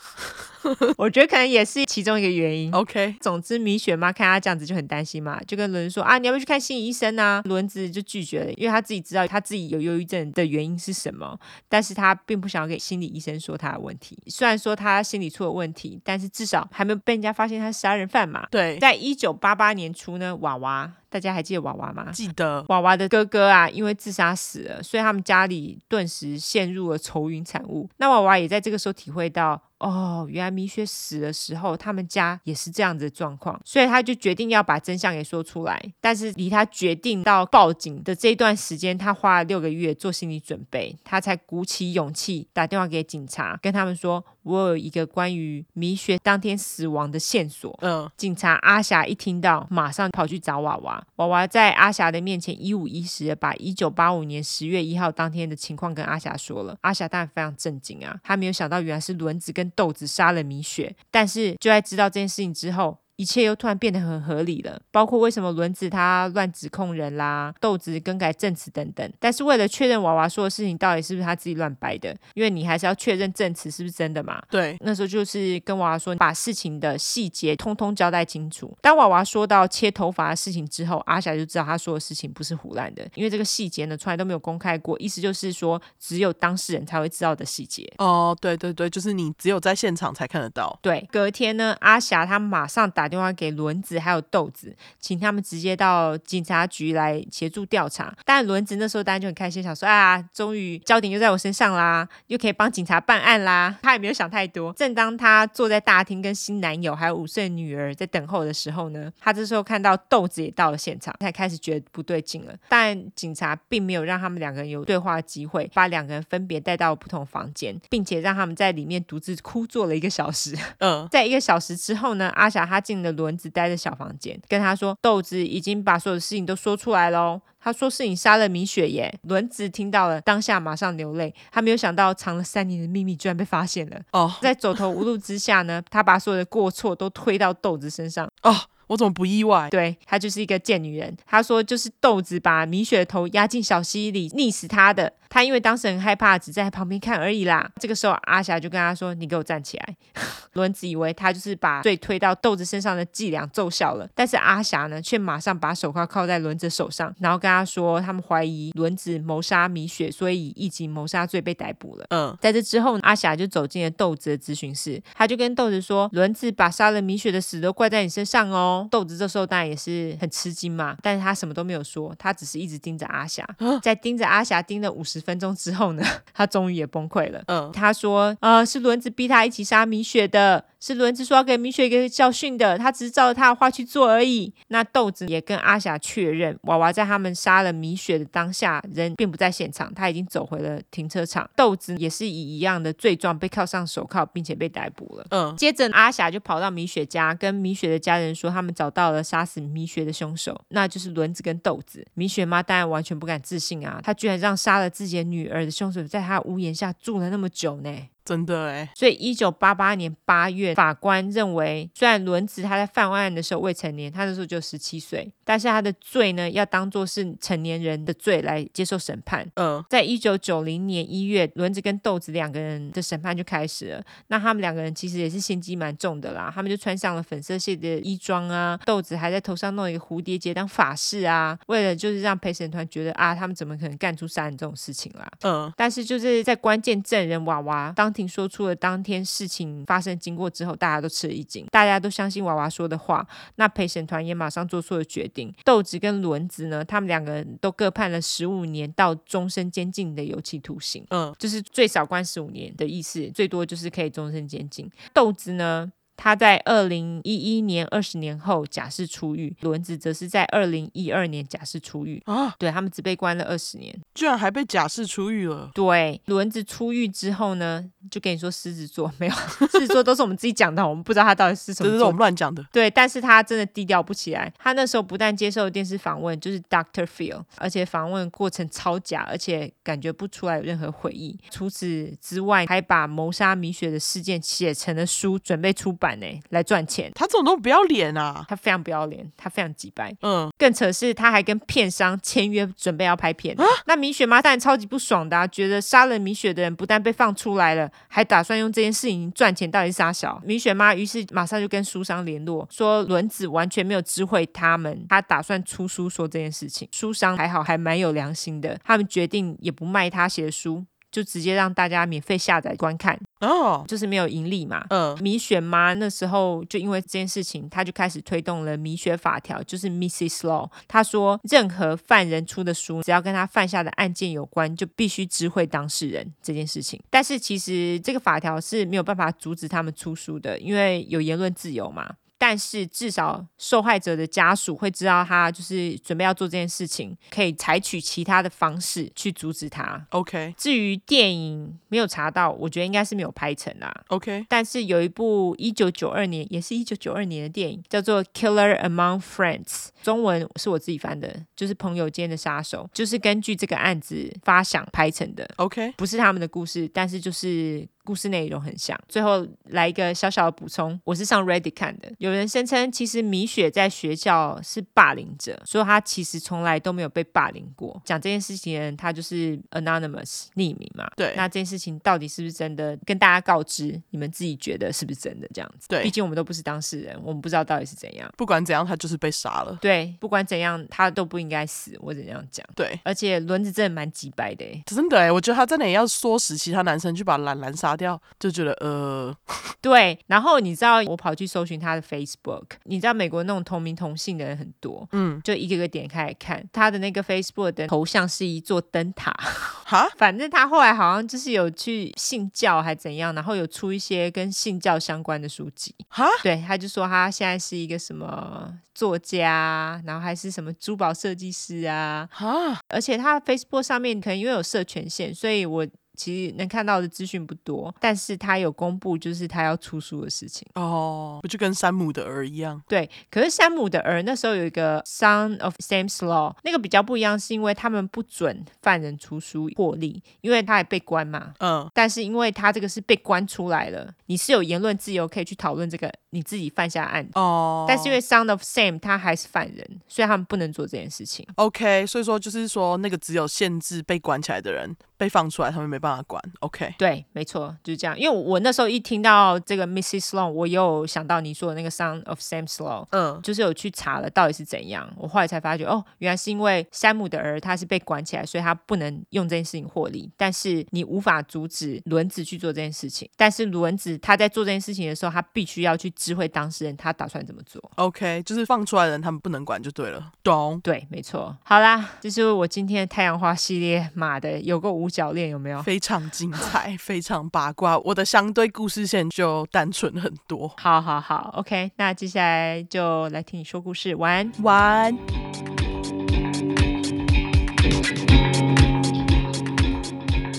我觉得可能也是其中一个原因。OK，总之米雪妈看他这样子就很担心嘛，就跟轮子说啊，你要不要去看心理医生啊？轮子就拒绝了，因为他自己知道他自己有忧郁症的原因是什么，但是他并不想要给心理医生说他的问题。虽然说他心理出了问题，但是至少还没有被人家发现他是杀人犯嘛。对，在一九八八年初呢，娃娃。大家还记得娃娃吗？记得。娃娃的哥哥啊，因为自杀死了，所以他们家里顿时陷入了愁云惨雾。那娃娃也在这个时候体会到，哦，原来米雪死的时候，他们家也是这样子的状况，所以他就决定要把真相给说出来。但是离他决定到报警的这一段时间，他花了六个月做心理准备，他才鼓起勇气打电话给警察，跟他们说。我有一个关于米雪当天死亡的线索。嗯，警察阿霞一听到，马上跑去找娃娃。娃娃在阿霞的面前一五一十的把一九八五年十月一号当天的情况跟阿霞说了。阿霞当然非常震惊啊，他没有想到原来是轮子跟豆子杀了米雪。但是就在知道这件事情之后。一切又突然变得很合理了，包括为什么轮子他乱指控人啦，豆子更改证词等等。但是为了确认娃娃说的事情到底是不是他自己乱掰的，因为你还是要确认证词是不是真的嘛。对，那时候就是跟娃娃说，把事情的细节通通交代清楚。当娃娃说到切头发的事情之后，阿霞就知道他说的事情不是胡乱的，因为这个细节呢从来都没有公开过，意思就是说只有当事人才会知道的细节。哦，对对对，就是你只有在现场才看得到。对，隔天呢，阿霞她马上打电话给轮子还有豆子，请他们直接到警察局来协助调查。但轮子那时候当然就很开心，想说啊，终于焦点又在我身上啦，又可以帮警察办案啦。他也没有想太多。正当他坐在大厅跟新男友还有五岁女儿在等候的时候呢，他这时候看到豆子也到了现场，才开始觉得不对劲了。但警察并没有让他们两个人有对话机会，把两个人分别带到不同房间，并且让他们在里面独自哭坐了一个小时。嗯，在一个小时之后呢，阿霞她进了轮。子待在小房间，跟他说：“豆子已经把所有的事情都说出来喽。”他说：“是你杀了米雪耶。”轮子听到了，当下马上流泪。他没有想到藏了三年的秘密居然被发现了。哦，在走投无路之下呢，他把所有的过错都推到豆子身上。哦。我怎么不意外？对，她就是一个贱女人。她说就是豆子把米雪的头压进小溪里溺死她的。她因为当时很害怕，只在旁边看而已啦。这个时候阿霞就跟她说：“你给我站起来。”轮子以为她就是把罪推到豆子身上的伎俩奏效了，但是阿霞呢，却马上把手铐铐在轮子手上，然后跟她说他们怀疑轮子谋杀米雪，所以以一级谋杀罪被逮捕了。嗯，在这之后，阿霞就走进了豆子的咨询室，她就跟豆子说：“轮子把杀了米雪的死都怪在你身上哦。”豆子这时候当然也是很吃惊嘛，但是他什么都没有说，他只是一直盯着阿霞，在盯着阿霞盯了五十分钟之后呢，他终于也崩溃了。嗯，他说：“呃，是轮子逼他一起杀米雪的。”是轮子说要给米雪一个教训的，他只是照着他的话去做而已。那豆子也跟阿霞确认，娃娃在他们杀了米雪的当下，人并不在现场，他已经走回了停车场。豆子也是以一样的罪状被铐上手铐，并且被逮捕了。嗯，接着阿霞就跑到米雪家，跟米雪的家人说，他们们找到了杀死米雪的凶手，那就是轮子跟豆子。米雪妈当然完全不敢置信啊，她居然让杀了自己的女儿的凶手在她屋檐下住了那么久呢。真的哎，所以一九八八年八月，法官认为，虽然轮子他在犯案的时候未成年，他那时候就十七岁，但是他的罪呢，要当做是成年人的罪来接受审判。嗯，在一九九零年一月，轮子跟豆子两个人的审判就开始了。那他们两个人其实也是心机蛮重的啦，他们就穿上了粉色系的衣装啊，豆子还在头上弄一个蝴蝶结当法式啊，为了就是让陪审团觉得啊，他们怎么可能干出杀人这种事情啦？嗯，但是就是在关键证人娃娃当。听说出了当天事情发生经过之后，大家都吃了一惊，大家都相信娃娃说的话。那陪审团也马上做出了决定，豆子跟轮子呢，他们两个人都各判了十五年到终身监禁的有期徒刑。嗯，就是最少关十五年的意思，最多就是可以终身监禁。豆子呢？他在二零一一年二十年后假释出狱，轮子则是在二零一二年假释出狱啊。对，他们只被关了二十年，居然还被假释出狱了。对，轮子出狱之后呢，就跟你说狮子座没有，狮子座都是我们自己讲的，我们不知道他到底是什么，这是我们乱讲的。对，但是他真的低调不起来。他那时候不但接受电视访问，就是 Doctor Phil，而且访问过程超假，而且感觉不出来有任何悔意。除此之外，还把谋杀米雪的事件写成了书，准备出版。呢，来赚钱，他这种都不要脸啊！他非常不要脸，他非常机掰。嗯，更扯是，他还跟片商签约，准备要拍片。啊、那米雪妈当然超级不爽的、啊，觉得杀了米雪的人不但被放出来了，还打算用这件事情赚钱，到底是啥小？米雪妈于是马上就跟书商联络，说轮子完全没有知会他们，他打算出书说这件事情。书商还好，还蛮有良心的，他们决定也不卖他写的书。就直接让大家免费下载观看哦，oh. 就是没有盈利嘛。嗯，米雪妈那时候就因为这件事情，她就开始推动了米雪法条，就是 Mrs. Law。她说，任何犯人出的书，只要跟他犯下的案件有关，就必须知会当事人这件事情。但是其实这个法条是没有办法阻止他们出书的，因为有言论自由嘛。但是至少受害者的家属会知道他就是准备要做这件事情，可以采取其他的方式去阻止他。OK。至于电影没有查到，我觉得应该是没有拍成啦。OK。但是有一部一九九二年，也是一九九二年的电影，叫做《Killer Among Friends》，中文是我自己翻的，就是朋友间的杀手，就是根据这个案子发想拍成的。OK。不是他们的故事，但是就是。故事内容很像。最后来一个小小的补充，我是上 Reddit 看的。有人声称，其实米雪在学校是霸凌者，说她其实从来都没有被霸凌过。讲这件事情的人，他就是 anonymous 匿名嘛。对。那这件事情到底是不是真的？跟大家告知，你们自己觉得是不是真的？这样子。对。毕竟我们都不是当事人，我们不知道到底是怎样。不管怎样，他就是被杀了。对。不管怎样，他都不应该死。我只能这样讲。对。而且轮子真的蛮机掰的，真的哎，我觉得他真的也要唆使其他男生去把兰兰杀掉，就觉得呃，对，然后你知道我跑去搜寻他的 Facebook，你知道美国那种同名同姓的人很多，嗯，就一个个点开来看他的那个 Facebook 的头像是一座灯塔，哈，反正他后来好像就是有去信教还怎样，然后有出一些跟信教相关的书籍，哈，对，他就说他现在是一个什么作家，然后还是什么珠宝设计师啊，哈，而且他 Facebook 上面可能因为有设权限，所以我。其实能看到的资讯不多，但是他有公布就是他要出书的事情。哦，不就跟山姆的儿一样？对，可是山姆的儿那时候有一个 Son of Sam's Law，那个比较不一样，是因为他们不准犯人出书获利，因为他也被关嘛。嗯，但是因为他这个是被关出来了，你是有言论自由可以去讨论这个你自己犯下案。哦，但是因为 Son of Sam 他还是犯人，所以他们不能做这件事情。OK，所以说就是说那个只有限制被关起来的人。被放出来，他们没办法管。OK，对，没错，就是这样。因为我那时候一听到这个 Mrs. Sloan，我又想到你说的那个 Son of Sam Sloan，嗯，就是有去查了到底是怎样。我后来才发觉，哦，原来是因为山姆的儿他是被管起来，所以他不能用这件事情获利。但是你无法阻止轮子去做这件事情。但是轮子他在做这件事情的时候，他必须要去知会当事人他打算怎么做。OK，就是放出来的人他们不能管就对了。懂？对，没错。好啦，这是我今天的太阳花系列，妈的，有个五角恋有没有？非常精彩，非常八卦。我的相对故事线就单纯很多。好好好，OK，那接下来就来听你说故事，晚安，晚安。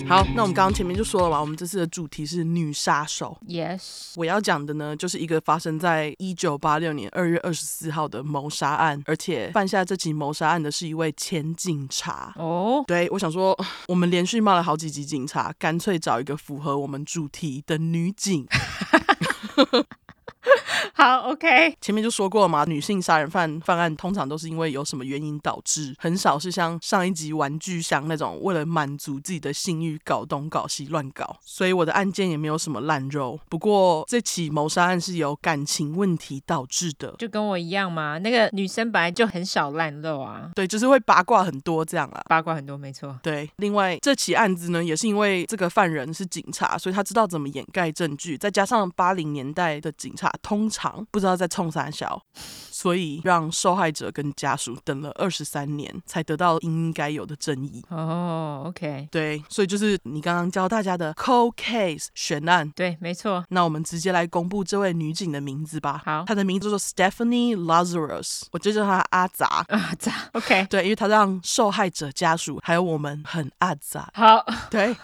好，那我们刚刚前面就说了嘛，我们这次的主题是女杀手。Yes，我要讲的呢，就是一个发生在一九八六年二月二十四号的谋杀案，而且犯下这起谋杀案的是一位前警察。哦，对，我想说，我们连续骂了好几集警察，干脆找一个符合我们主题的女警。好，OK。前面就说过了嘛，女性杀人犯犯案通常都是因为有什么原因导致，很少是像上一集玩具箱那种为了满足自己的性欲搞东搞西乱搞。所以我的案件也没有什么烂肉。不过这起谋杀案是由感情问题导致的，就跟我一样嘛。那个女生本来就很少烂肉啊，对，就是会八卦很多这样啊，八卦很多没错。对，另外这起案子呢，也是因为这个犯人是警察，所以他知道怎么掩盖证据，再加上八零年代的警察通常不知道在冲三小，所以让受害者跟家属等了二十三年，才得到应该有的正义。哦、oh，OK，对，所以就是你刚刚教大家的 Cold Case 悬案，对，没错。那我们直接来公布这位女警的名字吧。好，她的名字叫做 Stephanie Lazarus，我就叫她阿杂。阿杂，OK，对，因为她让受害者家属还有我们很阿杂。好，对。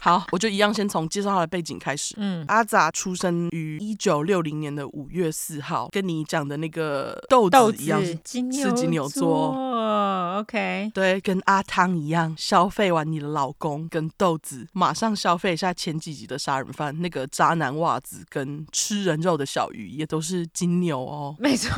好，我就一样先从介绍他的背景开始。嗯，阿杂出生于一九六零年的五月四号，跟你讲的那个豆子一样是金牛座。OK，对，跟阿汤一样，消费完你的老公跟豆子，马上消费一下前几集的杀人犯那个渣男袜子跟吃人肉的小鱼，也都是金牛哦。没错，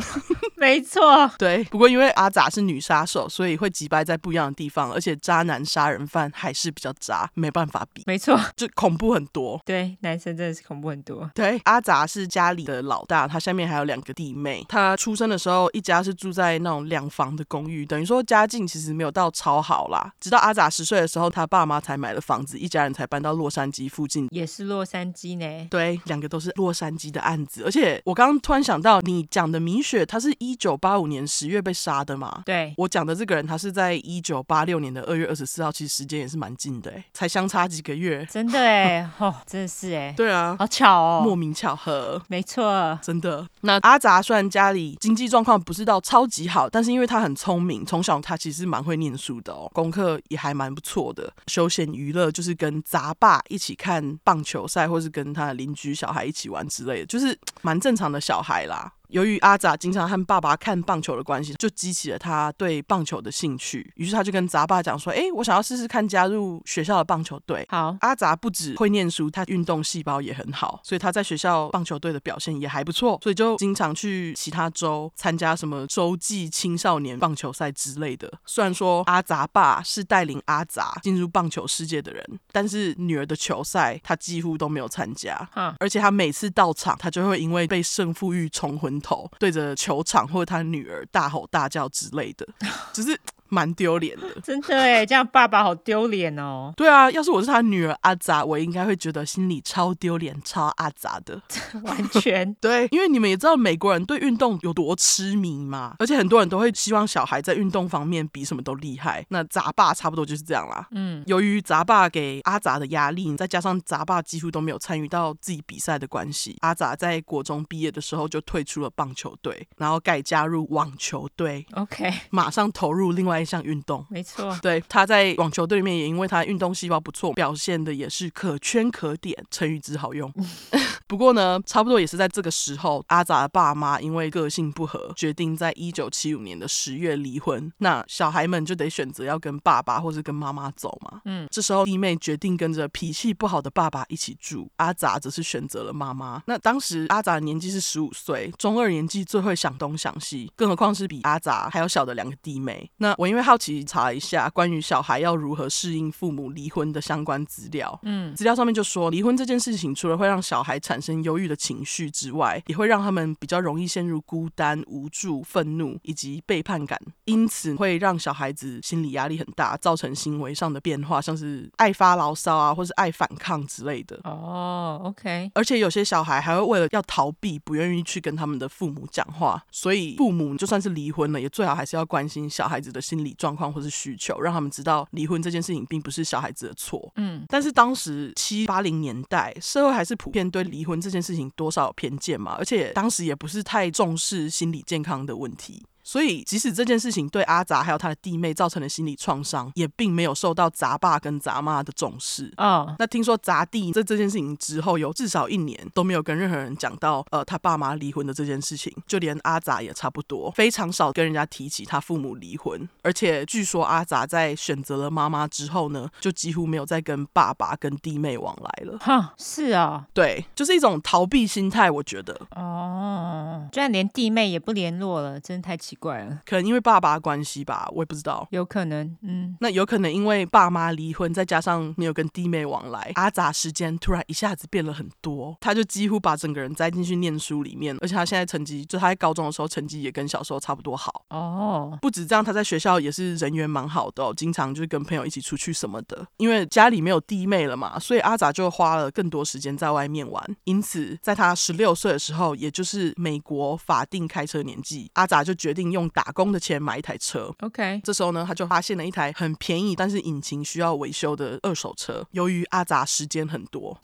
没错。对，不过因为阿杂是女杀手，所以会击败在不一样的地方，而且渣男杀人犯还是比较渣，没办法比。没错，就恐怖很多。对，男生真的是恐怖很多。对，阿杂是家里的老大，他下面还有两个弟妹。他出生的时候，一家是住在那种两房的公寓，等于说家境其实没有到超好啦。直到阿杂十岁的时候，他爸妈才买了房子，一家人才搬到洛杉矶附近。也是洛杉矶呢？对，两个都是洛杉矶的案子。而且我刚刚突然想到，你讲的米雪，她是一九八五年十月被杀的嘛？对，我讲的这个人，他是在一九八六年的二月二十四号，其实时间也是蛮近的，才相差几个月。真的哎，哦，真的是哎，对啊，好巧哦，莫名巧合，没错，真的。那阿杂虽然家里经济状况不是到超级好，但是因为他很聪明，从小他其实蛮会念书的哦，功课也还蛮不错的。休闲娱乐就是跟杂爸一起看棒球赛，或是跟他的邻居小孩一起玩之类的，就是 蛮正常的小孩啦。由于阿杂经常和爸爸看棒球的关系，就激起了他对棒球的兴趣。于是他就跟杂爸讲说：“哎，我想要试试看加入学校的棒球队。”好，阿杂不止会念书，他运动细胞也很好，所以他在学校棒球队的表现也还不错。所以就经常去其他州参加什么洲际青少年棒球赛之类的。虽然说阿杂爸是带领阿杂进入棒球世界的人，但是女儿的球赛他几乎都没有参加。嗯，而且他每次到场，他就会因为被胜负欲冲昏。头对着球场或者他女儿大吼大叫之类的，只是。蛮丢脸的，真的哎，这样爸爸好丢脸哦。对啊，要是我是他女儿阿杂，我应该会觉得心里超丢脸、超阿杂的。完全对，因为你们也知道美国人对运动有多痴迷嘛，而且很多人都会希望小孩在运动方面比什么都厉害。那杂爸差不多就是这样啦。嗯，由于杂爸给阿杂的压力，再加上杂爸几乎都没有参与到自己比赛的关系，阿杂在国中毕业的时候就退出了棒球队，然后改加入网球队。OK，马上投入另外。爱上运动。没错，对，他在网球队里面也因为他运动细胞不错，表现的也是可圈可点，成语只好用。不过呢，差不多也是在这个时候，阿杂的爸妈因为个性不合，决定在一九七五年的十月离婚。那小孩们就得选择要跟爸爸或者跟妈妈走嘛。嗯，这时候弟妹决定跟着脾气不好的爸爸一起住，阿杂则是选择了妈妈。那当时阿杂的年纪是十五岁，中二年纪最会想东想西，更何况是比阿杂还要小的两个弟妹。那我因为好奇查一下关于小孩要如何适应父母离婚的相关资料，嗯，资料上面就说，离婚这件事情除了会让小孩产生忧郁的情绪之外，也会让他们比较容易陷入孤单、无助、愤怒以及背叛感，因此会让小孩子心理压力很大，造成行为上的变化，像是爱发牢骚啊，或是爱反抗之类的。哦，OK。而且有些小孩还会为了要逃避，不愿意去跟他们的父母讲话，所以父母就算是离婚了，也最好还是要关心小孩子的心理状况或是需求，让他们知道离婚这件事情并不是小孩子的错。嗯，但是当时七八零年代社会还是普遍对离婚这件事情多少有偏见嘛，而且当时也不是太重视心理健康的问题。所以，即使这件事情对阿杂还有他的弟妹造成了心理创伤，也并没有受到杂爸跟杂妈的重视。哦，那听说杂弟在这件事情之后，有至少一年都没有跟任何人讲到呃他爸妈离婚的这件事情，就连阿杂也差不多，非常少跟人家提起他父母离婚。而且据说阿杂在选择了妈妈之后呢，就几乎没有再跟爸爸跟弟妹往来了。哈，是啊，对，就是一种逃避心态，我觉得。哦，居然连弟妹也不联络了，真的太奇怪了，可能因为爸爸关系吧，我也不知道，有可能，嗯，那有可能因为爸妈离婚，再加上没有跟弟妹往来，阿杂时间突然一下子变了很多，他就几乎把整个人栽进去念书里面，而且他现在成绩，就他在高中的时候成绩也跟小时候差不多好哦。不止这样，他在学校也是人缘蛮好的哦，经常就是跟朋友一起出去什么的。因为家里没有弟妹了嘛，所以阿杂就花了更多时间在外面玩。因此，在他十六岁的时候，也就是美国法定开车年纪，阿杂就决定。用打工的钱买一台车，OK。这时候呢，他就发现了一台很便宜，但是引擎需要维修的二手车。由于阿杂时间很多。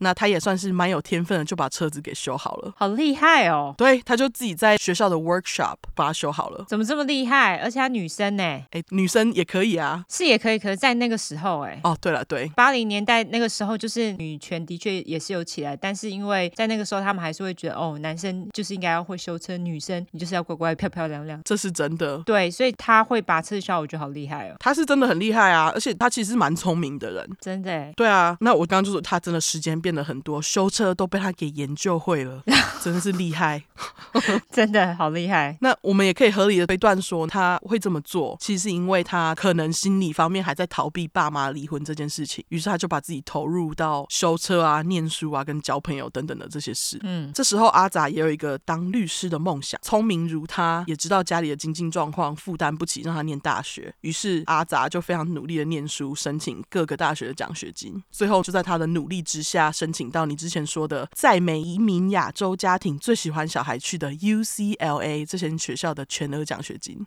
那他也算是蛮有天分的，就把车子给修好了，好厉害哦！对，他就自己在学校的 workshop 把它修好了。怎么这么厉害？而且他女生呢？哎，女生也可以啊，是也可以。可是，在那个时候，哎，哦，对了，对，八零年代那个时候，就是女权的确也是有起来，但是因为在那个时候，他们还是会觉得，哦，男生就是应该要会修车，女生你就是要乖乖漂漂亮亮。这是真的。对，所以他会把车修好，我觉得好厉害哦。他是真的很厉害啊，而且他其实蛮聪明的人，真的。对啊，那我刚刚就说他真的时间变得很多，修。车都被他给研究会了，真的是厉害，真的好厉害。那我们也可以合理的推断说，他会这么做，其实是因为他可能心理方面还在逃避爸妈离婚这件事情，于是他就把自己投入到修车啊、念书啊、跟交朋友等等的这些事。嗯，这时候阿杂也有一个当律师的梦想，聪明如他，也知道家里的经济状况负担不起让他念大学，于是阿杂就非常努力的念书，申请各个大学的奖学金，最后就在他的努力之下，申请到你之前。说的，在美移民亚洲家庭最喜欢小孩去的 UCLA 这些学校的全额奖学金，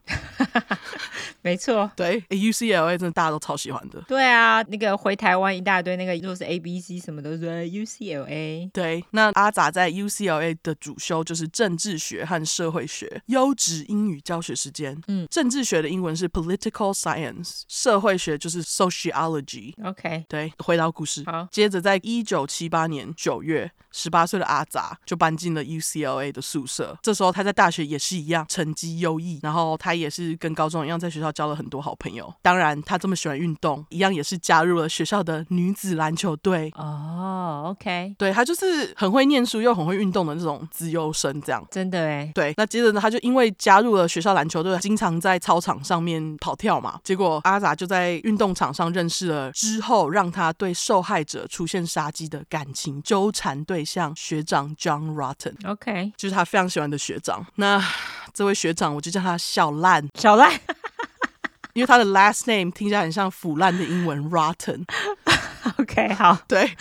没错，对，UCLA 真的大家都超喜欢的。对啊，那个回台湾一大堆，那个都是 ABC 什么的，对 UCLA。对，那阿杂在 UCLA 的主修就是政治学和社会学，优质英语教学时间。嗯，政治学的英文是 Political Science，社会学就是 Sociology。OK，对，回到故事，好，接着在一九七八年九。九月，十八岁的阿杂就搬进了 UCLA 的宿舍。这时候他在大学也是一样，成绩优异。然后他也是跟高中一样，在学校交了很多好朋友。当然，他这么喜欢运动，一样也是加入了学校的女子篮球队。哦，OK，对，他就是很会念书又很会运动的那种资优生，这样。真的哎。对，那接着呢，他就因为加入了学校篮球队，经常在操场上面跑跳嘛。结果阿杂就在运动场上认识了之后，让他对受害者出现杀机的感情纠缠对象学长 John Rotten，OK，就是他非常喜欢的学长。那这位学长，我就叫他小烂，小烂，因为他的 last name 听起来很像腐烂的英文 Rotten。OK，好，对。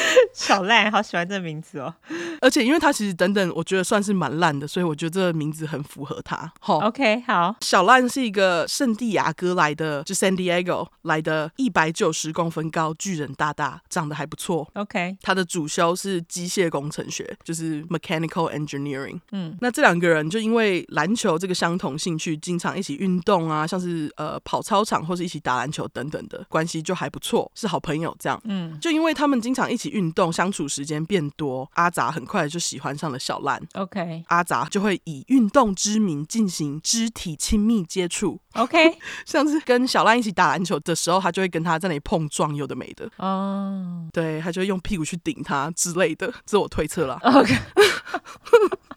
小赖，好喜欢这个名字哦！而且因为他其实等等，我觉得算是蛮烂的，所以我觉得这个名字很符合他。好，OK，好。小烂是一个圣地亚哥来的，就 San Diego 来的，一百九十公分高，巨人大大，长得还不错。OK，他的主修是机械工程学，就是 Mechanical Engineering。嗯，那这两个人就因为篮球这个相同兴趣，经常一起运动啊，像是呃跑操场或是一起打篮球等等的，关系就还不错，是好朋友这样。嗯，就因为他们经常一起运动，相处时间变多，阿杂很快就喜欢上了小兰。OK，阿杂就会以运动之名进行肢体亲密接触。OK，像是跟小兰一起打篮球的时候，他就会跟他在那里碰撞，有的没的。哦，oh. 对，他就会用屁股去顶他之类的，这我推测了。OK。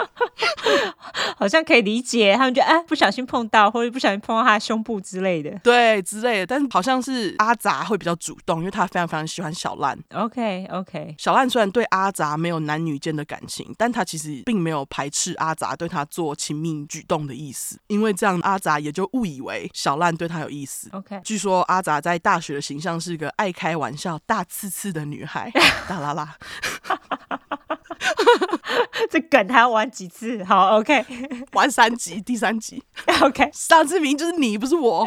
好像可以理解，他们就哎不小心碰到，或者不小心碰到他的胸部之类的，对之类的。但是好像是阿杂会比较主动，因为他非常非常喜欢小烂。OK OK，小烂虽然对阿杂没有男女间的感情，但他其实并没有排斥阿杂对他做亲密举动的意思，因为这样阿杂也就误以为小烂对他有意思。OK，据说阿杂在大学的形象是个爱开玩笑、大刺刺的女孩。大啦啦。这梗还要玩几次？好，OK，玩三集，第三集，OK，上次明明就是你，不是我。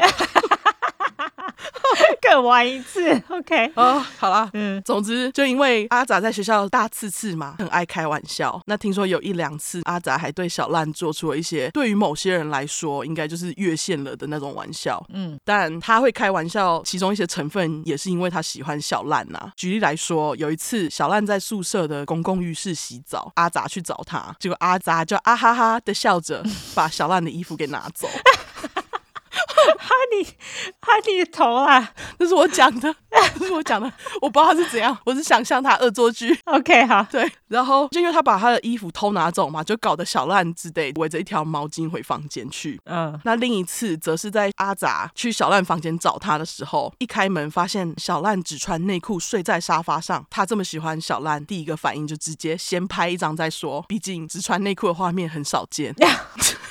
各玩一次，OK。哦，好啦，嗯，总之就因为阿杂在学校大刺刺嘛，很爱开玩笑。那听说有一两次，阿杂还对小烂做出了一些对于某些人来说应该就是越线了的那种玩笑。嗯，但他会开玩笑，其中一些成分也是因为他喜欢小烂呐、啊。举例来说，有一次小烂在宿舍的公共浴室洗澡，阿杂去找他，结果阿杂就啊哈哈的笑着把小烂的衣服给拿走。哈你，哈你的头啊！这是我讲的，这是我讲的，我不知道他是怎样，我是想象他恶作剧。OK，好，对，然后就因为他把他的衣服偷拿走嘛，就搞得小烂只得围着一条毛巾回房间去。嗯，那另一次则是在阿杂去小烂房间找他的时候，一开门发现小烂只穿内裤睡在沙发上。他这么喜欢小烂，第一个反应就直接先拍一张再说，毕竟只穿内裤的画面很少见。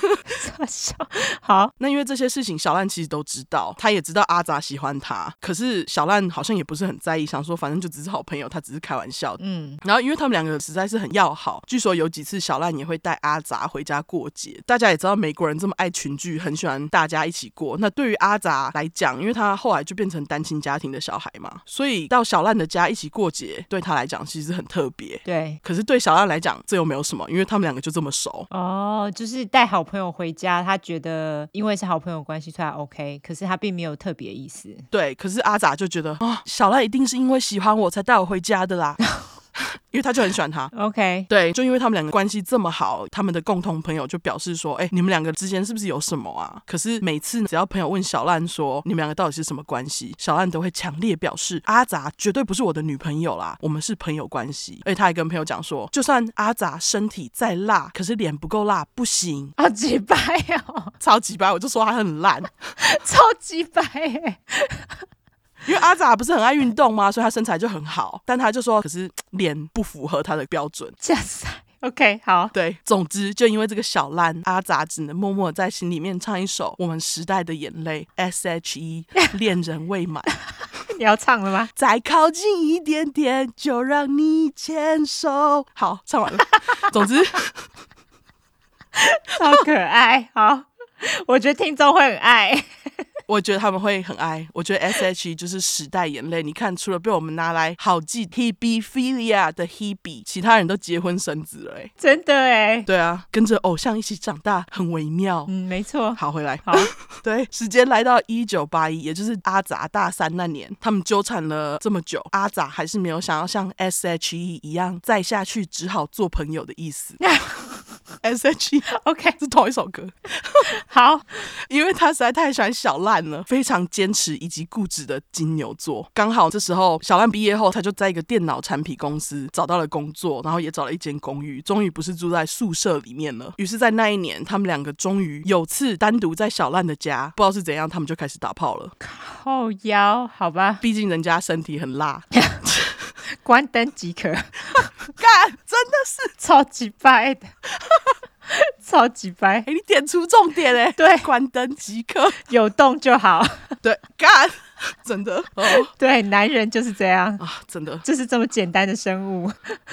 好，那因为这些事情，小烂其实都知道，他也知道阿杂喜欢他，可是小烂好像也不是很在意，想说反正就只是好朋友，他只是开玩笑。嗯，然后因为他们两个实在是很要好，据说有几次小烂也会带阿杂回家过节。大家也知道美国人这么爱群聚，很喜欢大家一起过。那对于阿杂来讲，因为他后来就变成单亲家庭的小孩嘛，所以到小烂的家一起过节，对他来讲其实很特别。对，可是对小烂来讲，这又没有什么，因为他们两个就这么熟。哦，就是带好朋友回家，他觉得因为是好朋友关系，所以他 OK。可是他并没有特别意思。对，可是阿杂就觉得啊、哦，小赖一定是因为喜欢我才带我回家的啦。因为他就很喜欢他，OK，对，就因为他们两个关系这么好，他们的共同朋友就表示说，哎，你们两个之间是不是有什么啊？可是每次只要朋友问小烂说，你们两个到底是什么关系，小烂都会强烈表示，阿杂绝对不是我的女朋友啦，我们是朋友关系。而且他还跟朋友讲说，就算阿杂身体再辣，可是脸不够辣不行。好几白哦，超级白，我就说他很烂，超级掰哎。因为阿杂不是很爱运动吗？所以他身材就很好，但他就说，可是脸不符合他的标准。这样子，OK，好，对，总之就因为这个小烂，阿杂只能默默在心里面唱一首我们时代的眼泪，S.H.E，恋人未满。你要唱了吗？再靠近一点点，就让你牵手。好，唱完了。总之，超可爱。好，我觉得听众会很爱。我觉得他们会很爱。我觉得 S.H.E 就是时代眼泪。你看，除了被我们拿来好记 Hebephilia 的 Hebe，其他人都结婚生子了。哎，真的哎。对啊，跟着偶像一起长大，很微妙。嗯，没错。好，回来。好，对，时间来到一九八一，也就是阿杂大三那年，他们纠缠了这么久，阿杂还是没有想要像 S.H.E 一样再下去，只好做朋友的意思。S.H.E OK 是同一首歌。好，因为他实在太喜欢小烂了，非常坚持以及固执的金牛座。刚好这时候小烂毕业后，他就在一个电脑产品公司找到了工作，然后也找了一间公寓，终于不是住在宿舍里面了。于是，在那一年，他们两个终于有次单独在小烂的家，不知道是怎样，他们就开始打炮了。靠腰，好吧，毕竟人家身体很辣，关灯即可。干，真的是超级拜的。超级白，你点出重点哎，对，关灯即可，有动就好。对，干，真的哦，对，男人就是这样啊，真的，就是这么简单的生物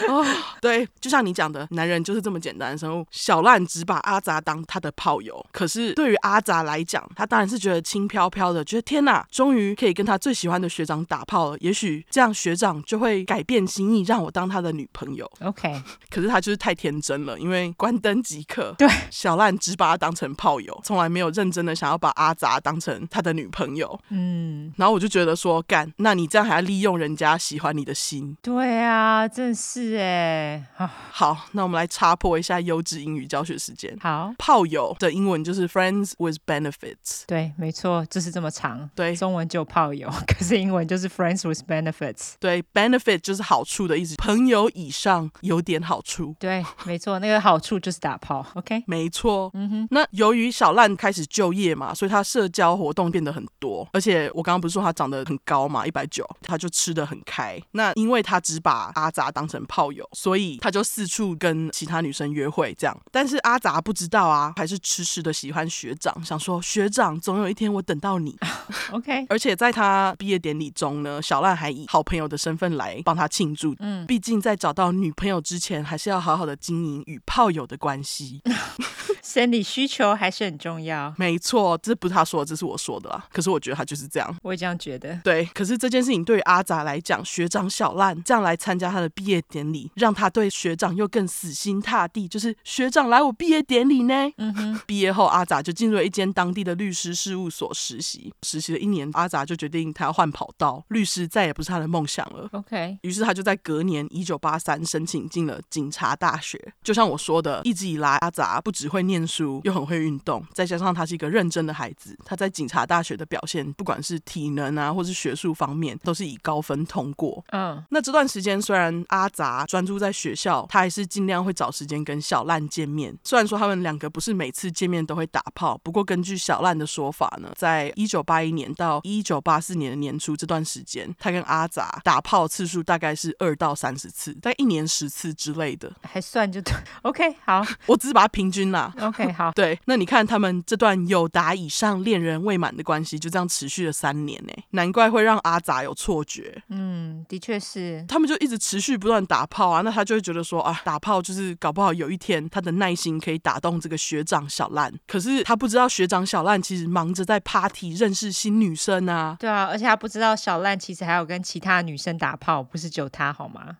哦。对，就像你讲的，男人就是这么简单的生物。小烂只把阿杂当他的炮友，可是对于阿杂来讲，他当然是觉得轻飘飘的，觉得天哪，终于可以跟他最喜欢的学长打炮了。也许这样学长就会改变心意，让我当他的女朋友。OK，可是他就是太天真了，因为关灯即可。对，小烂只把他当成炮友，从来没有认真的想要把阿杂当成他的女朋友。嗯，然后我就觉得说，干，那你这样还要利用人家喜欢你的心？对啊，真是哎。好，那我们来插破一下优质英语教学时间。好，炮友的英文就是 friends with benefits。对，没错，就是这么长。对，中文就炮友，可是英文就是 friends with benefits。对，benefit 就是好处的意思，朋友以上有点好处。对，没错，那个好处就是打炮。OK，没错。嗯哼，那由于小烂开始就业嘛，所以他社交活动变得很多，而且我刚刚不是说他长得很高嘛，一百九，他就吃得很开。那因为他只把阿杂当成炮友，所以他就四处跟其他女生约会这样。但是阿杂不知道啊，还是痴痴的喜欢学长，想说学长总有一天我等到你。OK，而且在他毕业典礼中呢，小烂还以好朋友的身份来帮他庆祝。嗯，毕竟在找到女朋友之前，还是要好好的经营与炮友的关系。生理需求还是很重要。没错，这不是他说的，这是我说的啦。可是我觉得他就是这样，我也这样觉得。对，可是这件事情对于阿杂来讲，学长小烂这样来参加他的毕业典礼，让他对学长又更死心塌地。就是学长来我毕业典礼呢。嗯哼。毕业后，阿杂就进入了一间当地的律师事务所实习。实习了一年，阿杂就决定他要换跑道，律师再也不是他的梦想了。OK。于是他就在隔年一九八三申请进了警察大学。就像我说的，一直以来阿杂不只会念书，又很会运动，再加上他是一个认真的孩子，他在警察大学的表现，不管是体能啊，或是学术方面，都是以高分通过。嗯，那这段时间虽然阿杂专注在学校，他还是尽量会找时间跟小烂见面。虽然说他们两个不是每次见面都会打炮，不过根据小烂的说法呢，在一九八一年到一九八四年的年初这段时间，他跟阿杂打炮次数大概是二到三十次，在一年十次之类的，还算就对。OK，好，我只是把它平均啦。OK，好，对，那你看他们这段有达以上恋人未满的关系，就这样持续了三年呢，难怪会让阿杂有错觉。嗯，的确是，他们就一直持续不断打炮啊，那他就会觉得说啊，打炮就是搞不好有一天他的耐心可以打动这个学长小烂，可是他不知道学长小烂其实忙着在 party 认识新女生啊。对啊，而且他不知道小烂其实还有跟其他女生打炮，不是只有他好吗？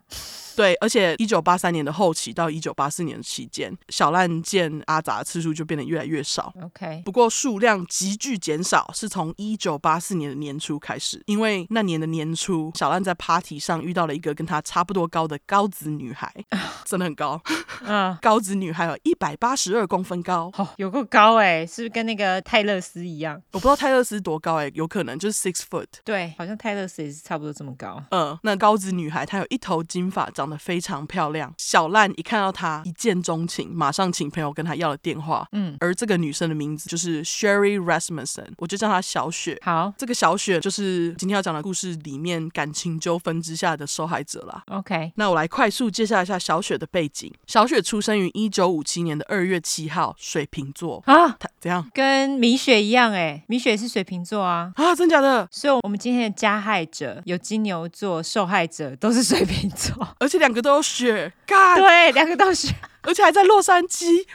对，而且一九八三年的后期到一九八四年的期间，小烂见阿杂的次数就变得越来越少。OK，不过数量急剧减少是从一九八四年的年初开始，因为那年的年初，小烂在 party 上遇到了一个跟他差不多高的高子女孩，真的很高。嗯，高子女孩有一百八十二公分高，哦，有够高哎，是不是跟那个泰勒斯一样？我不知道泰勒斯多高哎，有可能就是 six foot。对，好像泰勒斯也是差不多这么高。嗯，那高子女孩她有一头金发，长得非常漂亮。小烂一看到她一见钟情，马上请朋友跟她要了电话。嗯，而这个女生的名字就是 Sherry Rasmussen，我就叫她小雪。好，这个小雪就是今天要讲的故事里面感情纠纷之下的受害者啦。OK，那我来快速介绍一下小雪的背景。小雪出生于一九五七年的二月七号，水瓶座啊，她怎样？跟米雪一样哎，米雪是水瓶座啊啊，真假的？所以我们今天的加害者有金牛座，受害者都是水瓶座，而且这两个都有雪，干，对，两个都是。而且还在洛杉矶，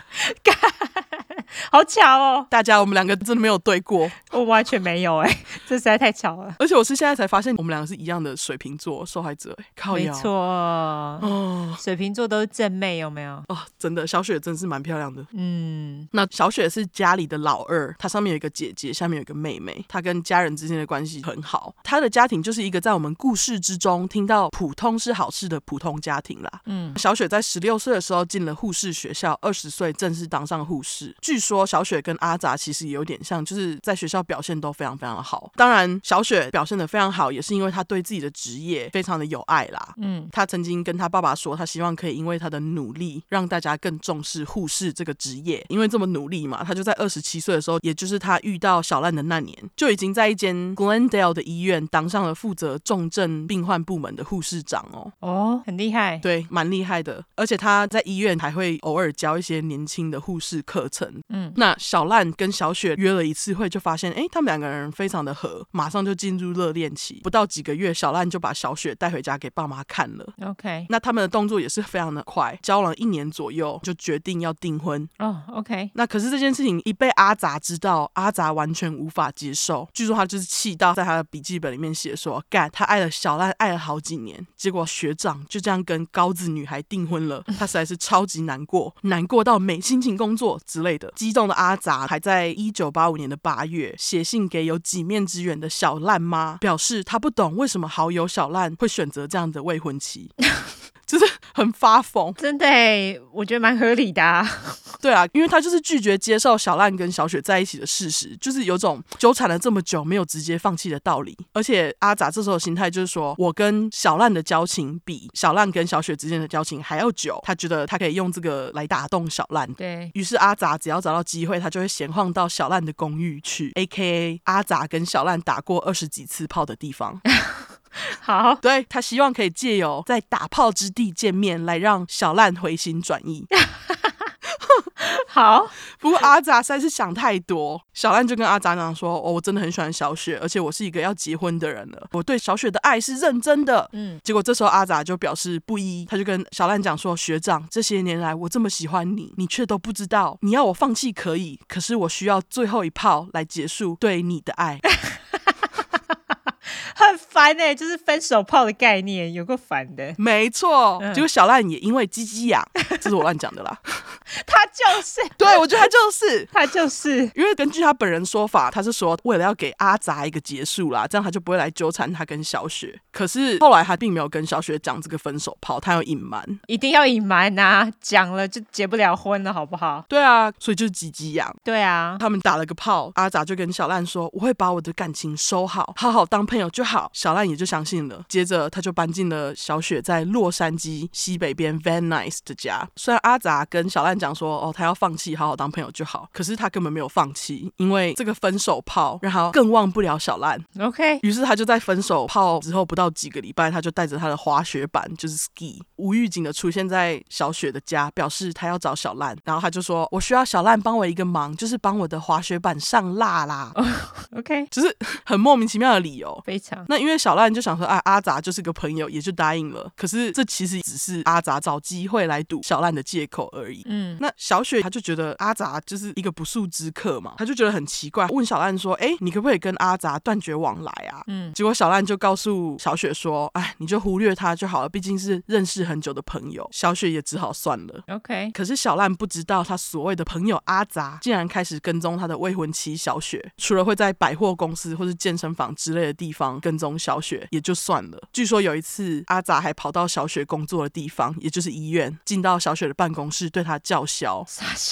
好巧哦！大家，我们两个真的没有对过，我完全没有哎，这实在太巧了。而且我是现在才发现，我们两个是一样的水瓶座受害者，靠腰，没错，哦，水瓶座都是正妹，有没有？哦，真的，小雪真是蛮漂亮的。嗯，那小雪是家里的老二，她上面有一个姐姐，下面有一个妹妹，她跟家人之间的关系很好。她的家庭就是一个在我们故事之中听到普通是好事的普通家庭啦。嗯，小雪在十六岁的时候进了护士学校，二十岁正式当上护士。据说小雪跟阿杂其实也有点像，就是在学校表现都非常非常的好。当然，小雪表现的非常好，也是因为她对自己的职业非常的有爱啦。嗯，她曾经跟她爸爸说，她希望可以因为她的努力，让大家更重视护士这个职业。因为这么努力嘛，她就在二十七岁的时候，也就是她遇到小烂的那年，就已经在一间 Glendale 的医院当上了负责重症病患部门的护士长哦。哦，很厉害，对，蛮厉害的。而且她在医院还还会偶尔教一些年轻的护士课程。嗯，那小烂跟小雪约了一次会，就发现哎，他们两个人非常的合，马上就进入热恋期。不到几个月，小烂就把小雪带回家给爸妈看了。OK，那他们的动作也是非常的快，交往一年左右就决定要订婚。哦、oh，OK，那可是这件事情一被阿杂知道，阿杂完全无法接受。据说他就是气到在他的笔记本里面写说，干他爱了小烂爱了好几年，结果学长就这样跟高子女孩订婚了，他实在是超级难过，难过到没心情工作之类的。激动的阿杂还在一九八五年的八月写信给有几面之缘的小烂妈，表示他不懂为什么好友小烂会选择这样的未婚妻。就是很发疯，真的，我觉得蛮合理的啊。对啊，因为他就是拒绝接受小烂跟小雪在一起的事实，就是有种纠缠了这么久没有直接放弃的道理。而且阿杂这时候心态就是说，我跟小烂的交情比小烂跟小雪之间的交情还要久，他觉得他可以用这个来打动小烂。对，于是阿杂只要找到机会，他就会闲晃到小烂的公寓去，AKA 阿杂跟小烂打过二十几次炮的地方。好，对，他希望可以借由在打炮之地见面，来让小烂回心转意。好，不过阿杂实在是想太多。小烂就跟阿杂讲说：“哦，我真的很喜欢小雪，而且我是一个要结婚的人了。我对小雪的爱是认真的。”嗯，结果这时候阿杂就表示不依，他就跟小烂讲说：“学长，这些年来我这么喜欢你，你却都不知道。你要我放弃可以，可是我需要最后一炮来结束对你的爱。” 很烦哎、欸，就是分手炮的概念，有够烦的。没错，结果小烂也因为鸡鸡痒，这是我乱讲的啦。他就是，对，我觉得他就是，他就是，因为根据他本人说法，他是说为了要给阿杂一个结束啦，这样他就不会来纠缠他跟小雪。可是后来他并没有跟小雪讲这个分手炮，他要隐瞒，一定要隐瞒呐，讲了就结不了婚了，好不好？对啊，所以就是鸡鸡痒。对啊，他们打了个炮，阿杂就跟小烂说：“我会把我的感情收好，好好当朋友就好。”小烂也就相信了。接着他就搬进了小雪在洛杉矶西北边 Van Nuys 的家。虽然阿杂跟小烂讲说，哦，他要放弃，好好当朋友就好。可是他根本没有放弃，因为这个分手炮让他更忘不了小烂。OK，于是他就在分手炮之后不到几个礼拜，他就带着他的滑雪板，就是 ski，无预警的出现在小雪的家，表示他要找小烂。然后他就说：“我需要小烂帮我一个忙，就是帮我的滑雪板上蜡啦。Oh, ”OK，就是 很莫名其妙的理由，非常。那因为小烂就想说：“啊，阿杂就是个朋友，也就答应了。”可是这其实只是阿杂找机会来堵小烂的借口而已。嗯，那。小雪她就觉得阿杂就是一个不速之客嘛，她就觉得很奇怪，问小烂说：“哎，你可不可以跟阿杂断绝往来啊？”嗯，结果小烂就告诉小雪说：“哎，你就忽略他就好了，毕竟是认识很久的朋友。”小雪也只好算了。OK，可是小烂不知道，他所谓的朋友阿杂竟然开始跟踪他的未婚妻小雪，除了会在百货公司或是健身房之类的地方跟踪小雪也就算了，据说有一次阿杂还跑到小雪工作的地方，也就是医院，进到小雪的办公室对她叫嚣。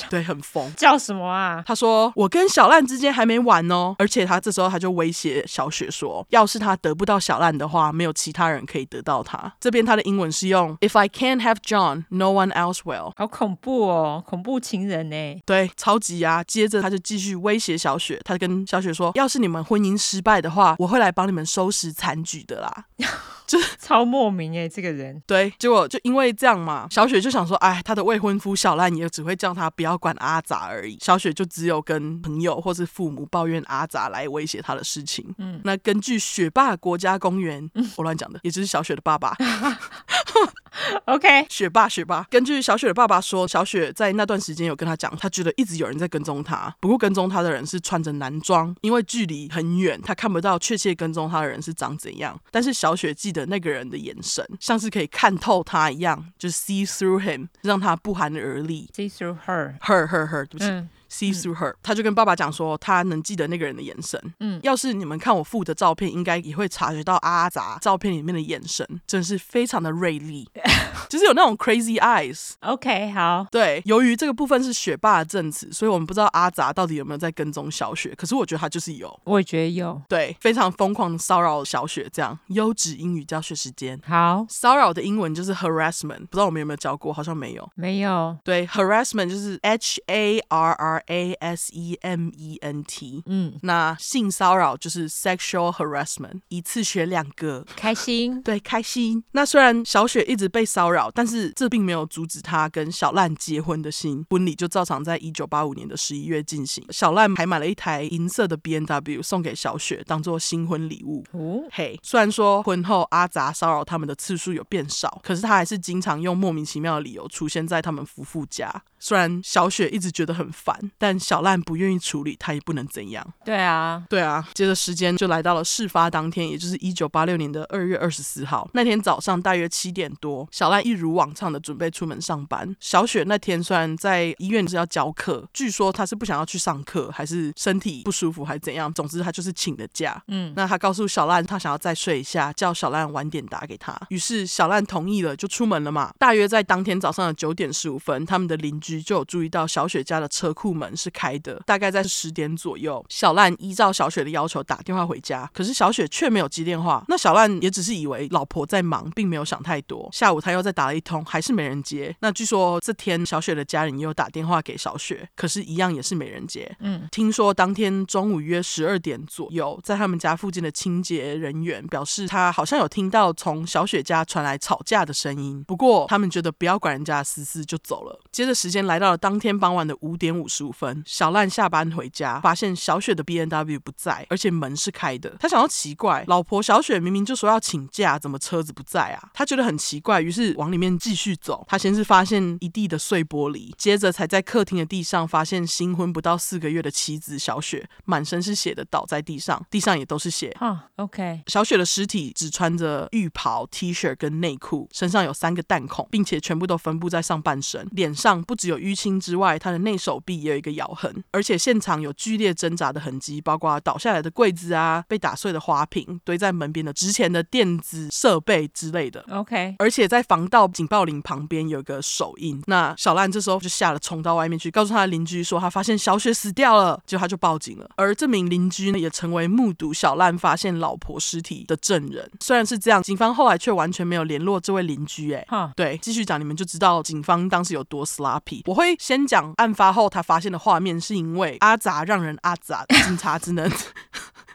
对，很疯，叫什么啊？他说：“我跟小烂之间还没完哦。”而且他这时候他就威胁小雪说：“要是他得不到小烂的话，没有其他人可以得到他。”这边他的英文是用 “If I can't have John, no one else will。”好恐怖哦，恐怖情人呢？对，超级啊！接着他就继续威胁小雪，他跟小雪说：“要是你们婚姻失败的话，我会来帮你们收收拾残局的啦。”就是 超莫名哎，这个人。对，结果就因为这样嘛，小雪就想说：“哎，她的未婚夫小烂也只会叫他不要管阿杂而已。”小雪就只有跟朋友或是父母抱怨阿杂来威胁他的事情。嗯，那根据雪霸国家公园，嗯、我乱讲的，也就是小雪的爸爸。OK，雪霸，雪霸。根据小雪的爸爸说，小雪在那段时间有跟他讲，他觉得一直有人在跟踪他。不过跟踪他的人是穿着男装，因为距离很远，他看不到确切跟踪他的人是长怎样。但是小雪记得那个人的眼神，像是可以看透他一样，就是 see through him，让他不寒而栗。See through her，her her her，对不起。嗯 See through her，他就跟爸爸讲说，他能记得那个人的眼神。嗯，要是你们看我父的照片，应该也会察觉到阿杂照片里面的眼神，真是非常的锐利，就是有那种 crazy eyes。OK，好。对，由于这个部分是学霸的证词，所以我们不知道阿杂到底有没有在跟踪小雪。可是我觉得他就是有，我也觉得有。对，非常疯狂的骚扰小雪，这样。优质英语教学时间，好。骚扰的英文就是 harassment，不知道我们有没有教过？好像没有。没有。对，harassment 就是 H A R R A S E。E M E N T，嗯，那性骚扰就是 sexual harassment，一次学两个，开心，对，开心。那虽然小雪一直被骚扰，但是这并没有阻止她跟小烂结婚的心。婚礼就照常在一九八五年的十一月进行。小烂还买了一台银色的 B N W 送给小雪，当做新婚礼物。哦，嘿，虽然说婚后阿杂骚扰他们的次数有变少，可是他还是经常用莫名其妙的理由出现在他们夫妇家。虽然小雪一直觉得很烦，但小烂不愿意处理，他也不能怎样。对啊，对啊。接着时间就来到了事发当天，也就是一九八六年的二月二十四号。那天早上大约七点多，小烂一如往常的准备出门上班。小雪那天虽然在医院是要教课，据说她是不想要去上课，还是身体不舒服，还是怎样？总之她就是请的假。嗯，那她告诉小烂，她想要再睡一下，叫小烂晚点打给她。于是小烂同意了，就出门了嘛。大约在当天早上的九点十五分，他们的邻居。就有注意到小雪家的车库门是开的，大概在十点左右，小烂依照小雪的要求打电话回家，可是小雪却没有接电话。那小烂也只是以为老婆在忙，并没有想太多。下午他又再打了一通，还是没人接。那据说这天小雪的家人也有打电话给小雪，可是，一样也是没人接。嗯，听说当天中午约十二点左右，在他们家附近的清洁人员表示，他好像有听到从小雪家传来吵架的声音。不过他们觉得不要管人家的私事，就走了。接着时间。来到了当天傍晚的五点五十五分，小烂下班回家，发现小雪的 B N W 不在，而且门是开的。他想要奇怪，老婆小雪明明就说要请假，怎么车子不在啊？他觉得很奇怪，于是往里面继续走。他先是发现一地的碎玻璃，接着才在客厅的地上发现新婚不到四个月的妻子小雪满身是血的倒在地上，地上也都是血。啊，OK。小雪的尸体只穿着浴袍、T 恤跟内裤，身上有三个弹孔，并且全部都分布在上半身，脸上不只有。淤青之外，他的内手臂也有一个咬痕，而且现场有剧烈挣扎的痕迹，包括倒下来的柜子啊、被打碎的花瓶、堆在门边的值钱的电子设备之类的。OK，而且在防盗警报铃旁边有个手印。那小烂这时候就吓得冲到外面去，告诉他的邻居说他发现小雪死掉了，结果他就报警了。而这名邻居呢，也成为目睹小烂发现老婆尸体的证人。虽然是这样，警方后来却完全没有联络这位邻居。哎.对，继续讲，你们就知道警方当时有多 sloppy。我会先讲案发后他发现的画面，是因为阿杂让人阿杂，警察只能。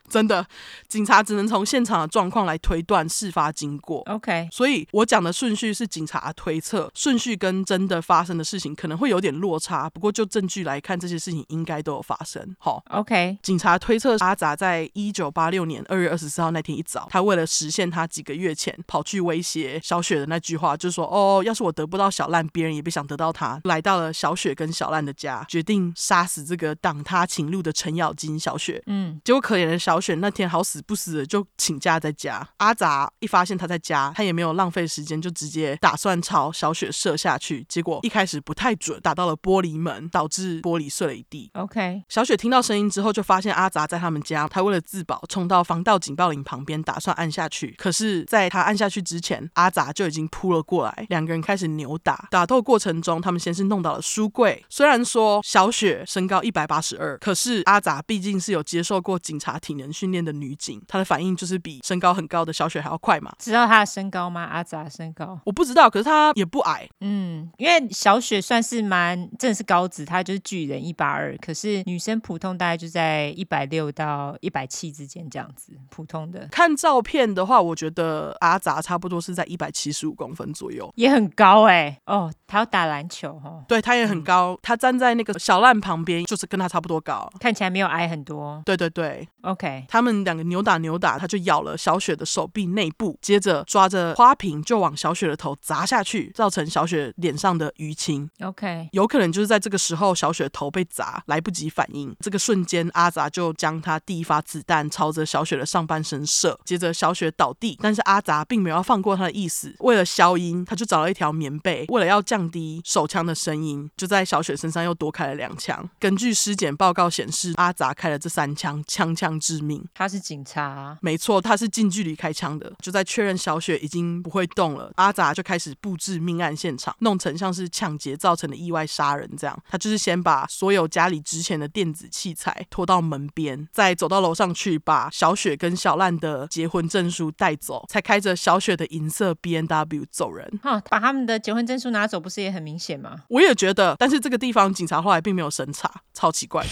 真的，警察只能从现场的状况来推断事发经过。OK，所以我讲的顺序是警察推测，顺序跟真的发生的事情可能会有点落差。不过就证据来看，这些事情应该都有发生。好，OK，警察推测阿杂在一九八六年二月二十四号那天一早，他为了实现他几个月前跑去威胁小雪的那句话，就是说：“哦，要是我得不到小烂，别人也别想得到他。”来到了小雪跟小烂的家，决定杀死这个挡他情路的程咬金小雪。嗯，结果可怜的小。选那天好死不死的就请假在家，阿杂一发现他在家，他也没有浪费时间，就直接打算朝小雪射下去。结果一开始不太准，打到了玻璃门，导致玻璃碎了一地。OK，小雪听到声音之后，就发现阿杂在他们家，他为了自保，冲到防盗警报铃旁边，打算按下去。可是，在他按下去之前，阿杂就已经扑了过来，两个人开始扭打。打斗过程中，他们先是弄到了书柜。虽然说小雪身高一百八十二，可是阿杂毕竟是有接受过警察体能训练的女警，她的反应就是比身高很高的小雪还要快嘛？知道她的身高吗？阿杂身高我不知道，可是她也不矮。嗯，因为小雪算是蛮真的是高子，她就是巨人一百二，可是女生普通大概就在一百六到一百七之间这样子，普通的。看照片的话，我觉得阿杂差不多是在一百七十五公分左右，也很高哎、欸。哦，她要打篮球哦。对，她也很高，她、嗯、站在那个小烂旁边，就是跟她差不多高，看起来没有矮很多。对对对，OK，他们。两个扭打扭打，他就咬了小雪的手臂内部，接着抓着花瓶就往小雪的头砸下去，造成小雪脸上的淤青。OK，有可能就是在这个时候，小雪头被砸，来不及反应，这个瞬间阿杂就将他第一发子弹朝着小雪的上半身射，接着小雪倒地，但是阿杂并没有要放过他的意思，为了消音，他就找了一条棉被，为了要降低手枪的声音，就在小雪身上又多开了两枪。根据尸检报告显示，阿杂开了这三枪，枪枪致命。是警察，没错，他是近距离开枪的。就在确认小雪已经不会动了，阿杂就开始布置命案现场，弄成像是抢劫造成的意外杀人这样。他就是先把所有家里值钱的电子器材拖到门边，再走到楼上去，把小雪跟小烂的结婚证书带走，才开着小雪的银色 B N W 走人。哈，把他们的结婚证书拿走，不是也很明显吗？我也觉得，但是这个地方警察后来并没有审查，超奇怪的。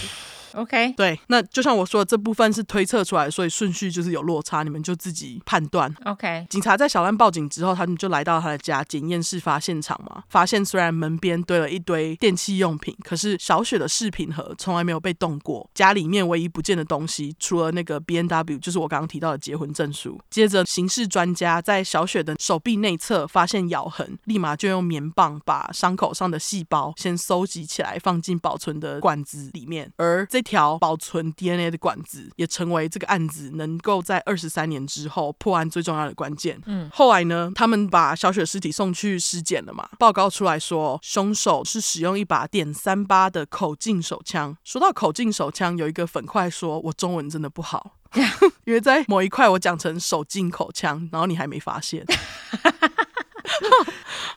OK，对，那就像我说的，这部分是推测出来，所以顺序就是有落差，你们就自己判断。OK，警察在小兰报警之后，他们就来到他的家检验事发现场嘛，发现虽然门边堆了一堆电器用品，可是小雪的饰品盒从来没有被动过。家里面唯一不见的东西，除了那个 B N W，就是我刚刚提到的结婚证书。接着，刑事专家在小雪的手臂内侧发现咬痕，立马就用棉棒把伤口上的细胞先收集起来，放进保存的罐子里面。而这条保存 DNA 的管子，也成为这个案子能够在二十三年之后破案最重要的关键。嗯，后来呢，他们把小雪尸体送去尸检了嘛？报告出来说，凶手是使用一把点三八的口径手枪。说到口径手枪，有一个粉块说：“我中文真的不好，因为在某一块我讲成手进口腔，然后你还没发现。”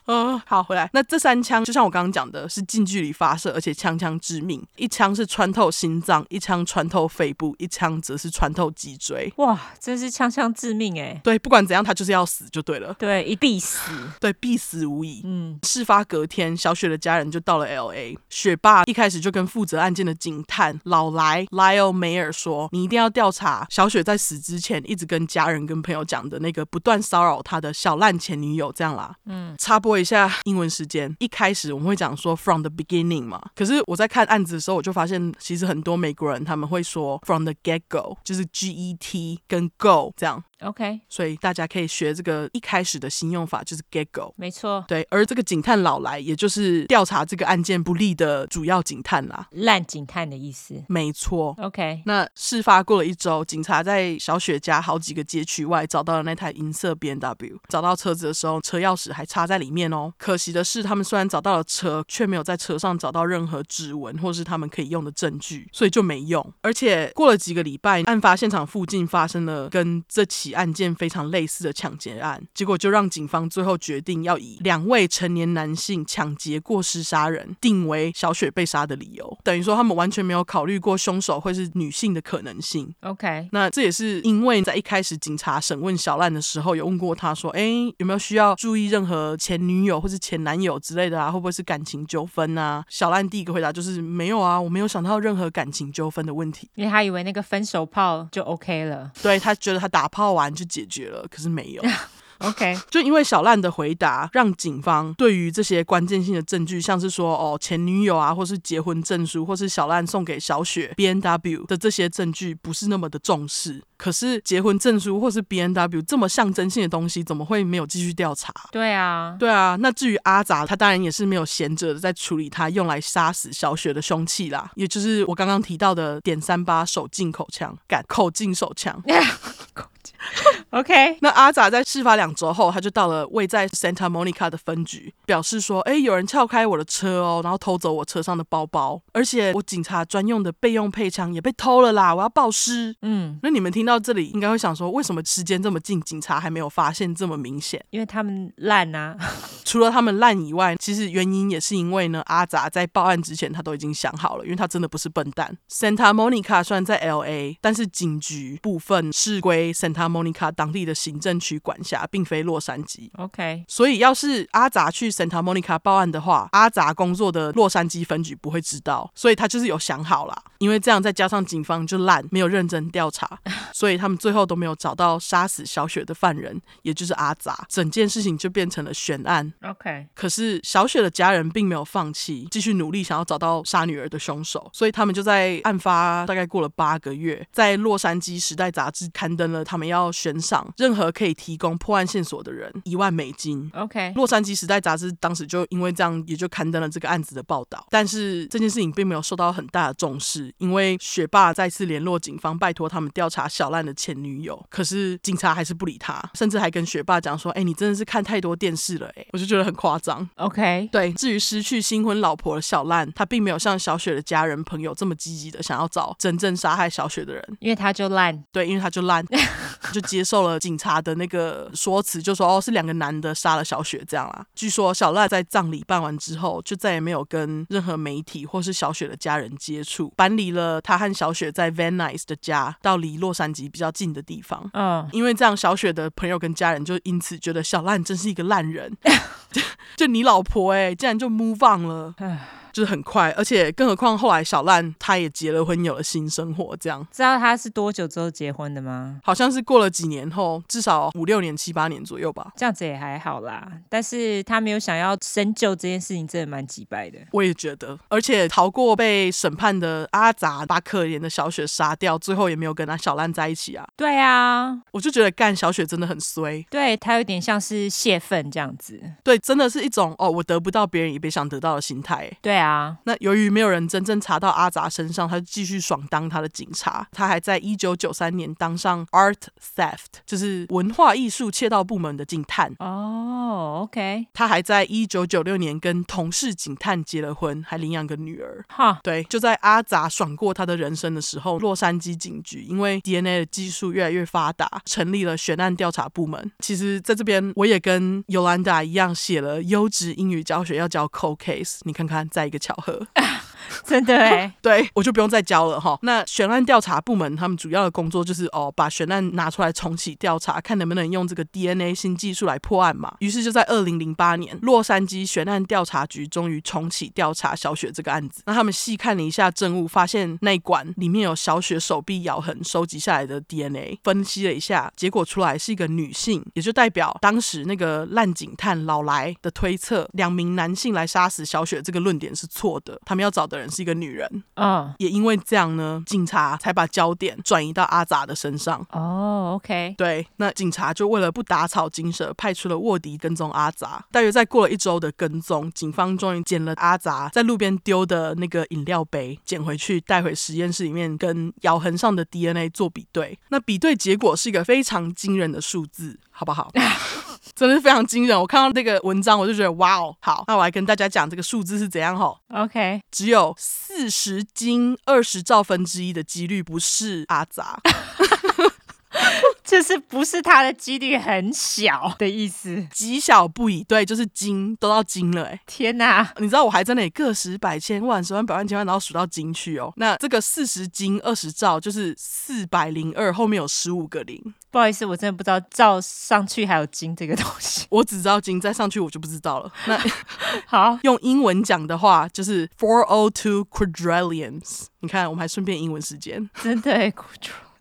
嗯，好，回来。那这三枪就像我刚刚讲的，是近距离发射，而且枪枪致命。一枪是穿透心脏，一枪穿透肺部，一枪则是穿透脊椎。哇，真是枪枪致命哎！对，不管怎样，他就是要死就对了。对，一必死。对，必死无疑。嗯，事发隔天，小雪的家人就到了 LA。雪爸一开始就跟负责案件的警探老莱 Lyle Mayer 说：“你一定要调查小雪在死之前一直跟家人跟朋友讲的那个不断骚扰他的小烂前女友。”这样啦。嗯，插播一下英文时间。一开始我们会讲说 from the beginning 嘛，可是我在看案子的时候，我就发现其实很多美国人他们会说 from the get go，就是 G E T 跟 go 这样。OK，所以大家可以学这个一开始的新用法，就是 get go。没错，对。而这个警探老来，也就是调查这个案件不利的主要警探啦，烂警探的意思。没错。OK，那事发过了一周，警察在小雪家好几个街区外找到了那台银色 BMW。找到车子的时候，车钥匙还插在里面哦。可惜的是，他们虽然找到了车，却没有在车上找到任何指纹或是他们可以用的证据，所以就没用。而且过了几个礼拜，案发现场附近发生了跟这起案件非常类似的抢劫案，结果就让警方最后决定要以两位成年男性抢劫过失杀人定为小雪被杀的理由，等于说他们完全没有考虑过凶手会是女性的可能性。OK，那这也是因为在一开始警察审问小烂的时候，有问过他说：“哎，有没有需要注意任何前女友或是前男友之类的啊？会不会是感情纠纷啊？”小烂第一个回答就是：“没有啊，我没有想到任何感情纠纷的问题。”因为他以为那个分手炮就 OK 了，对，他觉得他打炮完就解决了，可是没有。OK，就因为小烂的回答，让警方对于这些关键性的证据，像是说哦前女友啊，或是结婚证书，或是小烂送给小雪 B N W 的这些证据，不是那么的重视。可是结婚证书或是 B N W 这么象征性的东西，怎么会没有继续调查？对啊，对啊。那至于阿杂，他当然也是没有闲着的在处理他用来杀死小雪的凶器啦，也就是我刚刚提到的点三八手进口枪，敢口径手枪。OK，那阿杂在事发两周后，他就到了位在 Santa Monica 的分局，表示说：“哎，有人撬开我的车哦，然后偷走我车上的包包，而且我警察专用的备用配枪也被偷了啦，我要报失。”嗯，那你们听到这里应该会想说，为什么时间这么近，警察还没有发现这么明显？因为他们烂啊！除了他们烂以外，其实原因也是因为呢，阿杂在报案之前他都已经想好了，因为他真的不是笨蛋。Santa Monica 虽然在 LA，但是警局部分是归 Santa Monica 当地的行政区管辖，并非洛杉矶。OK，所以要是阿杂去 Santa Monica 报案的话，阿杂工作的洛杉矶分局不会知道，所以他就是有想好啦。因为这样再加上警方就烂，没有认真调查，所以他们最后都没有找到杀死小雪的犯人，也就是阿杂。整件事情就变成了悬案。OK，可是小雪的家人并没有放弃，继续努力想要找到杀女儿的凶手，所以他们就在案发大概过了八个月，在洛杉矶时代杂志刊登了他们要悬赏任何可以提供破案线索的人一万美金。OK，洛杉矶时代杂志当时就因为这样也就刊登了这个案子的报道，但是这件事情并没有受到很大的重视，因为学霸再次联络警方，拜托他们调查小烂的前女友，可是警察还是不理他，甚至还跟学霸讲说：“哎，你真的是看太多电视了。”哎，我就觉得很夸张。OK，对，至于失去新婚老婆的小烂，他并没有像小雪的家人朋友这么积极的想要找真正杀害小雪的人，因为他就烂。对，因为他就烂，就接受了警察的那个说辞，就说哦，是两个男的杀了小雪这样啦。据说小赖在葬礼办完之后，就再也没有跟任何媒体或是小雪的家人接触，搬离了他和小雪在 Van Nuys 的家，到离洛杉矶比较近的地方。嗯，因为这样，小雪的朋友跟家人就因此觉得小赖真是一个烂人。就你老婆哎、欸，竟然就 move on 了。就是很快，而且更何况后来小烂他也结了婚，有了新生活，这样。知道他是多久之后结婚的吗？好像是过了几年后，至少五六年、七八年左右吧。这样子也还好啦，但是他没有想要深究这件事情，真的蛮机掰的。我也觉得，而且逃过被审判的阿杂把可怜的小雪杀掉，最后也没有跟他小烂在一起啊。对啊，我就觉得干小雪真的很衰。对，他有点像是泄愤这样子。对，真的是一种哦，我得不到别人也别想得到的心态。对啊，那由于没有人真正查到阿杂身上，他就继续爽当他的警察。他还在一九九三年当上 Art Theft，就是文化艺术窃盗部门的警探。哦，OK。他还在一九九六年跟同事警探结了婚，还领养个女儿。哈，对，就在阿杂爽过他的人生的时候，洛杉矶警局因为 DNA 的技术越来越发达，成立了悬案调查部门。其实，在这边我也跟 Yolanda 一样写了优质英语教学，要教 Cold Case。你看看，再一一个巧合。真的哎，对，我就不用再教了哈。那悬案调查部门他们主要的工作就是哦，把悬案拿出来重启调查，看能不能用这个 DNA 新技术来破案嘛。于是就在二零零八年，洛杉矶悬案调查局终于重启调查小雪这个案子。那他们细看了一下证物，发现那管里面有小雪手臂咬痕收集下来的 DNA，分析了一下，结果出来是一个女性，也就代表当时那个烂警探老来的推测，两名男性来杀死小雪这个论点是错的。他们要找的人是一个女人，嗯，也因为这样呢，警察才把焦点转移到阿杂的身上。哦，OK，对，那警察就为了不打草惊蛇，派出了卧底跟踪阿杂。大约在过了一周的跟踪，警方终于捡了阿杂在路边丢的那个饮料杯，捡回去带回实验室里面，跟咬痕上的 DNA 做比对。那比对结果是一个非常惊人的数字，好不好？真的是非常惊人！我看到这个文章，我就觉得哇哦，好，那我来跟大家讲这个数字是怎样吼。OK，只有四十斤二十兆分之一的几率不是阿杂。就是不是它的几率很小的意思，极小不已。对，就是精都到精了，哎，天哪！你知道我还在那里个十百千万十万百万千万，然后数到精去哦。那这个四十斤二十兆就是四百零二，后面有十五个零。不好意思，我真的不知道照上去还有金这个东西，我只知道金，再上去我就不知道了。那 好，用英文讲的话就是 four o two quadrillions。你看，我们还顺便英文时间，真的。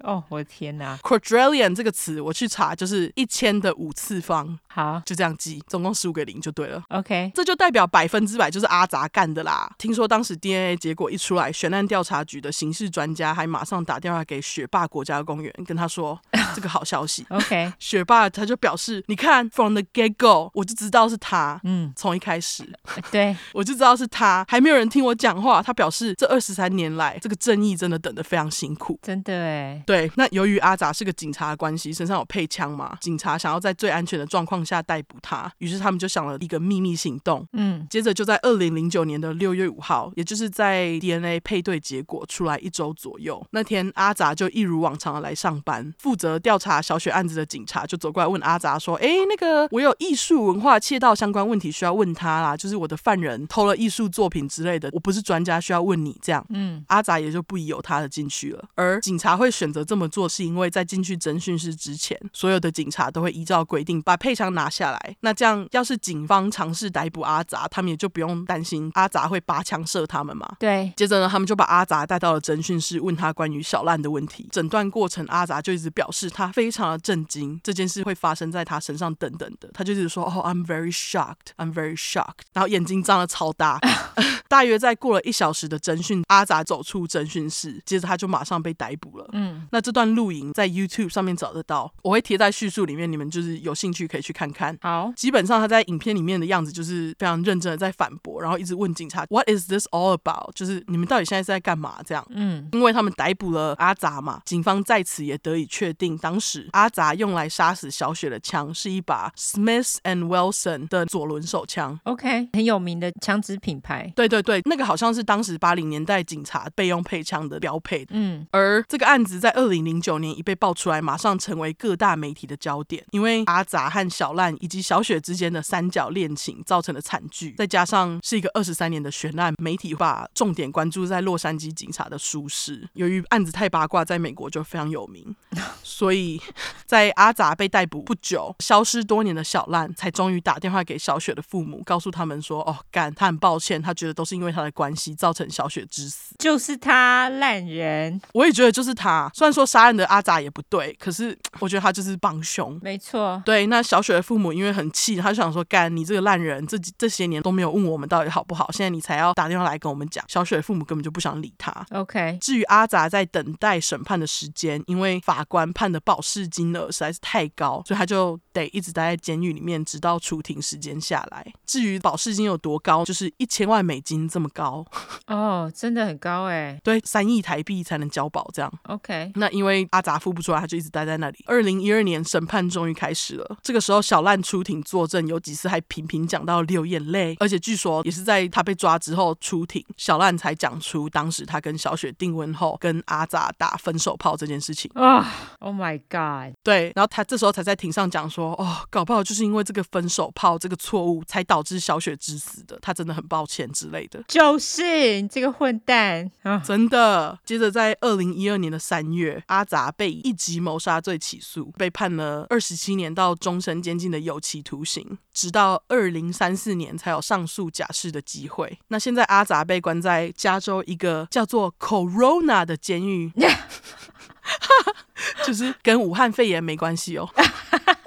哦，我的天哪！Quadrillion 这个词我去查，就是一千的五次方。好，就这样记，总共十五个零就对了。OK，这就代表百分之百就是阿杂干的啦。听说当时 DNA 结果一出来，悬案调查局的刑事专家还马上打电话给雪霸国家公园，跟他说 这个好消息。OK，雪霸他就表示，你看，from the get go，我就知道是他。嗯，从一开始，对，我就知道是他，还没有人听我讲话。他表示，这二十三年来，这个正义真的等得非常辛苦。真的哎。对，那由于阿杂是个警察的关系，身上有配枪嘛，警察想要在最安全的状况下逮捕他，于是他们就想了一个秘密行动。嗯，接着就在二零零九年的六月五号，也就是在 DNA 配对结果出来一周左右，那天阿杂就一如往常的来上班，负责调查小雪案子的警察就走过来问阿杂说：“哎，那个我有艺术文化窃盗相关问题需要问他啦，就是我的犯人偷了艺术作品之类的，我不是专家，需要问你这样。”嗯，阿杂也就不疑有他的进去了。而警察会选择这么做，是因为在进去侦讯室之前，所有的警察都会依照规定把配枪拿下来。那这样，要是警方尝试逮捕阿杂，他们也就不用担心阿杂会拔枪射他们嘛。对。接着呢，他们就把阿杂带到了侦讯室，问他关于小烂的问题。整段过程，阿杂就一直表示他非常的震惊，这件事会发生在他身上等等的。他就一直说：“ 哦，I'm very shocked, I'm very shocked。”然后眼睛张得超大。大约在过了一小时的侦讯，阿杂走出侦讯室，接着他就马上被逮捕了。嗯，那这段录影在 YouTube 上面找得到，我会贴在叙述里面，你们就是有兴趣可以去看看看。好，基本上他在影片里面的样子就是非常认真的在反驳，然后一直问警察 What is this all about？就是你们到底现在是在干嘛？这样，嗯，因为他们逮捕了阿杂嘛，警方在此也得以确定，当时阿杂用来杀死小雪的枪是一把 Smith and Wilson 的左轮手枪。OK，很有名的枪支品牌。对对。对，那个好像是当时八零年代警察备用配枪的标配。嗯，而这个案子在二零零九年一被爆出来，马上成为各大媒体的焦点。因为阿杂和小烂以及小雪之间的三角恋情造成的惨剧，再加上是一个二十三年的悬案，媒体把重点关注在洛杉矶警察的疏失。由于案子太八卦，在美国就非常有名，所以在阿杂被逮捕不久，消失多年的小烂才终于打电话给小雪的父母，告诉他们说：“哦，干，他很抱歉，他觉得都是。”是因为他的关系造成小雪之死，就是他烂人。我也觉得就是他。虽然说杀人的阿杂也不对，可是 我觉得他就是帮凶。没错，对。那小雪的父母因为很气，他就想说：干你这个烂人，这这些年都没有问我们到底好不好，现在你才要打电话来跟我们讲。小雪的父母根本就不想理他。OK。至于阿杂在等待审判的时间，因为法官判的保释金额实在是太高，所以他就得一直待在监狱里面，直到出庭时间下来。至于保释金有多高，就是一千万美金这么高 哦，oh, 真的很高哎。对，三亿台币才能交保这样。OK，那因为阿杂付不出来，他就一直待在那里。二零一二年审判终于开始了，这个时候小烂出庭作证，有几次还频频讲到流眼泪，而且据说也是在他被抓之后出庭，小烂才讲出当时他跟小雪订婚后跟阿杂打分手炮这件事情啊。Oh, oh my god！对，然后他这时候才在庭上讲说，哦，搞不好就是因为这个分手炮这个错误才导致小雪之死的，他真的很抱歉之类的。就是你这个混蛋啊！真的。接着在二零一二年的三月，阿杂被一级谋杀罪起诉，被判了二十七年到终身监禁的有期徒刑，直到二零三四年才有上诉假释的机会。那现在阿杂被关在加州一个叫做 Corona 的监狱，就是跟武汉肺炎没关系哦。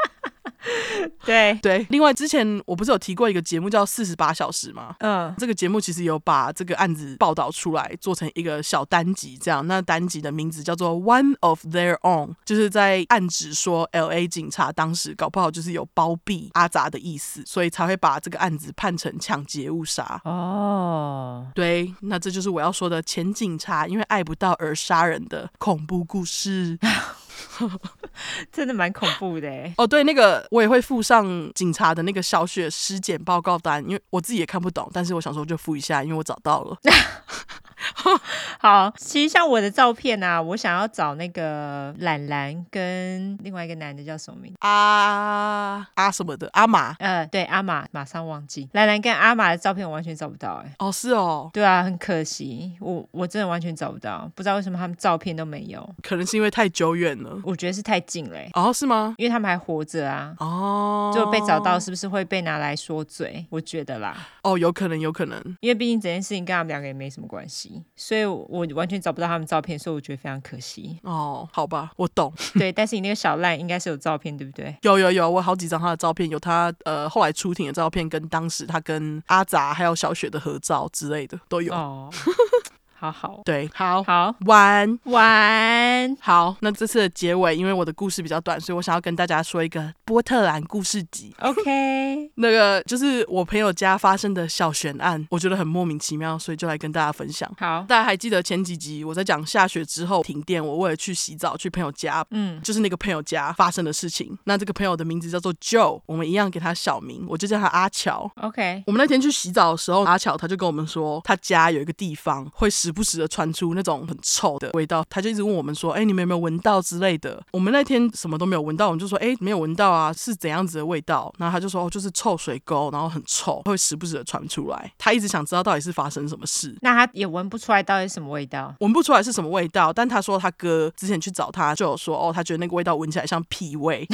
对对，另外之前我不是有提过一个节目叫《四十八小时》吗？嗯，这个节目其实有把这个案子报道出来，做成一个小单集，这样。那单集的名字叫做《One of Their Own》，就是在暗指说 L.A. 警察当时搞不好就是有包庇阿杂的意思，所以才会把这个案子判成抢劫误杀。哦，对，那这就是我要说的前警察因为爱不到而杀人的恐怖故事。真的蛮恐怖的哦，对，那个我也会附上警察的那个小雪尸检报告单，因为我自己也看不懂，但是我想说就附一下，因为我找到了。好，其实像我的照片啊，我想要找那个兰兰跟另外一个男的叫什么名字？阿阿什么的阿玛？呃，对，阿玛，马上忘记。兰兰跟阿玛的照片我完全找不到，哎，哦，是哦，对啊，很可惜，我我真的完全找不到，不知道为什么他们照片都没有，可能是因为太久远了，我觉得是太近了，哦，是吗？因为他们还活着啊，哦，就被找到是不是会被拿来说嘴？我觉得啦，哦，有可能，有可能，因为毕竟整件事情跟他们两个也没什么关系，所以我。我完全找不到他们照片，所以我觉得非常可惜。哦，好吧，我懂。对，但是你那个小赖应该是有照片，对不对？有有有，我好几张他的照片，有他呃后来出庭的照片，跟当时他跟阿杂还有小雪的合照之类的都有。哦。好好，对，好好玩玩好。那这次的结尾，因为我的故事比较短，所以我想要跟大家说一个波特兰故事集。OK，那个就是我朋友家发生的小悬案，我觉得很莫名其妙，所以就来跟大家分享。好，大家还记得前几集我在讲下雪之后停电，我为了去洗澡去朋友家，嗯，就是那个朋友家发生的事情。那这个朋友的名字叫做 Joe，我们一样给他小名，我就叫他阿乔。OK，我们那天去洗澡的时候，阿乔他就跟我们说，他家有一个地方会时不时的传出那种很臭的味道，他就一直问我们说：“哎，你们有没有闻到之类的？”我们那天什么都没有闻到，我们就说：“哎，没有闻到啊，是怎样子的味道？”然后他就说：“哦，就是臭水沟，然后很臭，会时不时的传出来。”他一直想知道到底是发生什么事。那他也闻不出来到底是什么味道，闻不出来是什么味道，但他说他哥之前去找他就有说：“哦，他觉得那个味道闻起来像屁味。”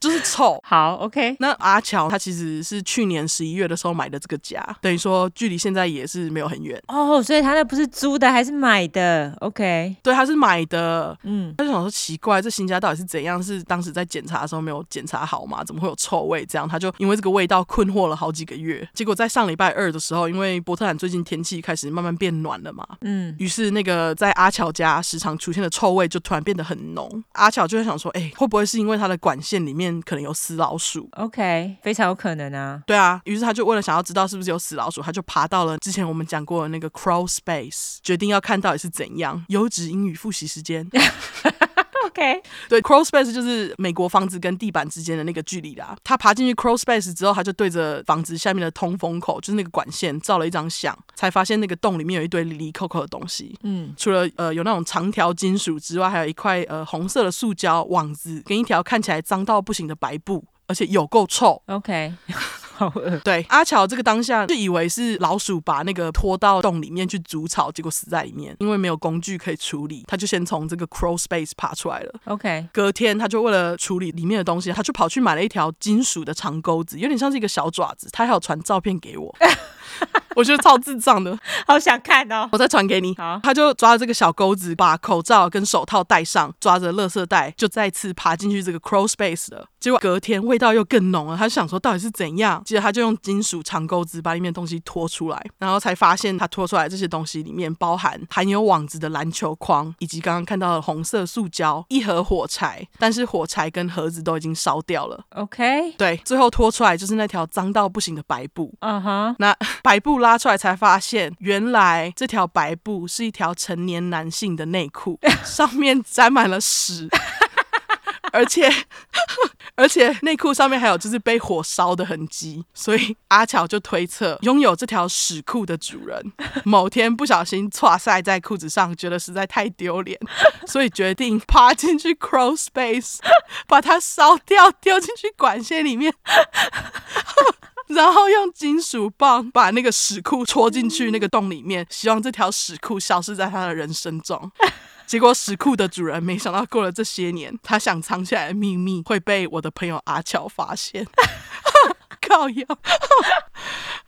就是臭。好，OK。那阿乔他其实是去年十一月的时候买的这个家，等于说距离现在也是没有很远哦。Oh, 所以他那不是租的，还是买的？OK。对，他是买的。嗯，他就想说奇怪，这新家到底是怎样？是当时在检查的时候没有检查好吗？怎么会有臭味？这样他就因为这个味道困惑了好几个月。结果在上礼拜二的时候，因为波特兰最近天气开始慢慢变暖了嘛，嗯，于是那个在阿乔家时常出现的臭味就突然变得很浓。阿乔就会想说，哎，会不会是因为他的管线里面？可能有死老鼠，OK，非常有可能啊。对啊，于是他就为了想要知道是不是有死老鼠，他就爬到了之前我们讲过的那个 Crawl Space，决定要看到底是怎样。优质英语复习时间。OK，对，Crawl Space 就是美国房子跟地板之间的那个距离啦。他爬进去 Crawl Space 之后，他就对着房子下面的通风口，就是那个管线，照了一张相，才发现那个洞里面有一堆离离扣扣的东西。嗯，除了呃有那种长条金属之外，还有一块呃红色的塑胶网子，跟一条看起来脏到不行的白布，而且有够臭。OK。对，阿乔这个当下就以为是老鼠把那个拖到洞里面去煮草，结果死在里面。因为没有工具可以处理，他就先从这个 crawl space 爬出来了。OK，隔天他就为了处理里面的东西，他就跑去买了一条金属的长钩子，有点像是一个小爪子。他还有传照片给我。我觉得超智障的，好想看哦！我再传给你。好，他就抓着这个小钩子，把口罩跟手套戴上，抓着垃圾袋，就再次爬进去这个 crawl space 了。结果隔天味道又更浓了，他就想说到底是怎样？接着他就用金属长钩子把里面东西拖出来，然后才发现他拖出来这些东西里面包含含有网子的篮球框，以及刚刚看到的红色塑胶，一盒火柴，但是火柴跟盒子都已经烧掉了。OK，对，最后拖出来就是那条脏到不行的白布。嗯哼，那白布拉。拉出来才发现，原来这条白布是一条成年男性的内裤，上面沾满了屎，而且而且内裤上面还有就是被火烧的痕迹，所以阿乔就推测，拥有这条屎裤的主人某天不小心剉赛在裤子上，觉得实在太丢脸，所以决定爬进去 crawl space，把它烧掉，丢进去管线里面。然后用金属棒把那个屎裤戳进去那个洞里面，希望这条屎裤消失在他的人生中。结果石库的主人没想到过了这些年，他想藏起来的秘密会被我的朋友阿乔发现。靠腰。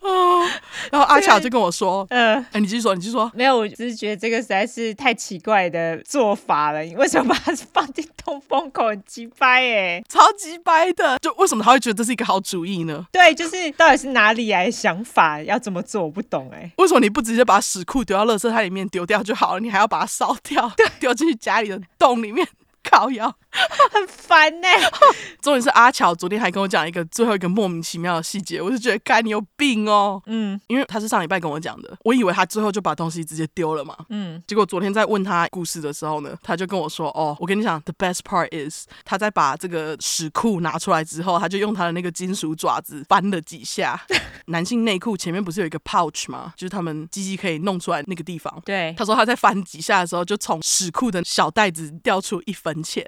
哦，然后阿巧就跟我说：“嗯，哎、欸，你继续说，你继续说。没有，我只是觉得这个实在是太奇怪的做法了。你为什么把它放进通风口？很鸡掰哎，超级掰的。就为什么他会觉得这是一个好主意呢？对，就是到底是哪里来的想法要怎么做？我不懂哎。为什么你不直接把屎裤丢到垃圾袋里面丢掉就好了？你还要把它烧掉，丢进去家里的洞里面？”靠腰，很烦呢、欸。重点是阿乔昨天还跟我讲一个最后一个莫名其妙的细节，我就觉得，该你有病哦。嗯，因为他是上礼拜跟我讲的，我以为他最后就把东西直接丢了嘛。嗯，结果昨天在问他故事的时候呢，他就跟我说：“哦，我跟你讲，the best part is，他在把这个屎裤拿出来之后，他就用他的那个金属爪子翻了几下。男性内裤前面不是有一个 pouch 吗？就是他们鸡鸡可以弄出来那个地方。对，他说他在翻几下的时候，就从屎裤的小袋子掉出一分钱，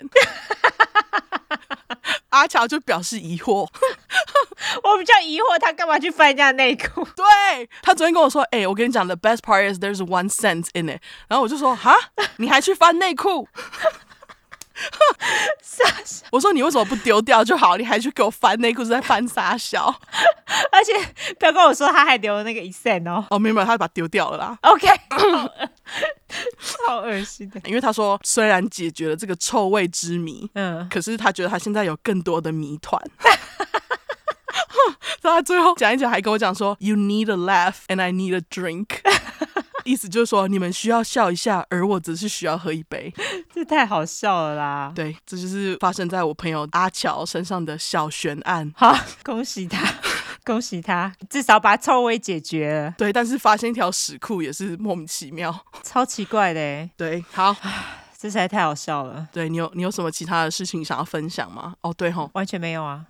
阿乔就表示疑惑，我比较疑惑他干嘛去翻人家内裤？对，他昨天跟我说，哎、欸，我跟你讲，the best part is there's one cent in it，然后我就说，哈，你还去翻内裤？傻笑，我说你为什么不丢掉就好？你还去给我翻内裤，是在翻傻笑？而且不要跟我说他还留了那个一 cent 哦。哦，明白，他把它丢掉了啦。OK，好恶心的。因为他说虽然解决了这个臭味之谜，嗯，可是他觉得他现在有更多的谜团。他最后讲一讲，还跟我讲说：“You need a laugh and I need a drink。”意思就是说，你们需要笑一下，而我只是需要喝一杯。这太好笑了啦！对，这就是发生在我朋友阿乔身上的小悬案。好，恭喜他，恭喜他，至少把臭味解决了。对，但是发现一条屎裤也是莫名其妙，超奇怪的。对，好，这实在太好笑了。对，你有你有什么其他的事情想要分享吗？哦，对吼，完全没有啊。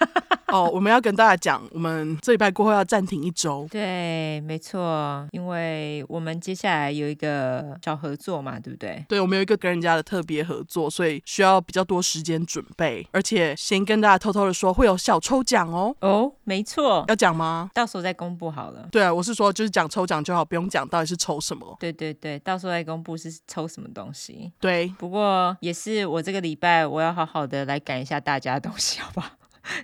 哦，我们要跟大家讲，我们这礼拜过后要暂停一周。对，没错，因为我们接下来有一个小合作嘛，对不对？对，我们有一个跟人家的特别合作，所以需要比较多时间准备。而且先跟大家偷偷的说，会有小抽奖哦。哦，没错，要讲吗？到时候再公布好了。对啊，我是说，就是讲抽奖就好，不用讲到底是抽什么。对对对，到时候再公布是抽什么东西。对，不过也是我这个礼拜我要好好的来赶一下大家的东西，好不好？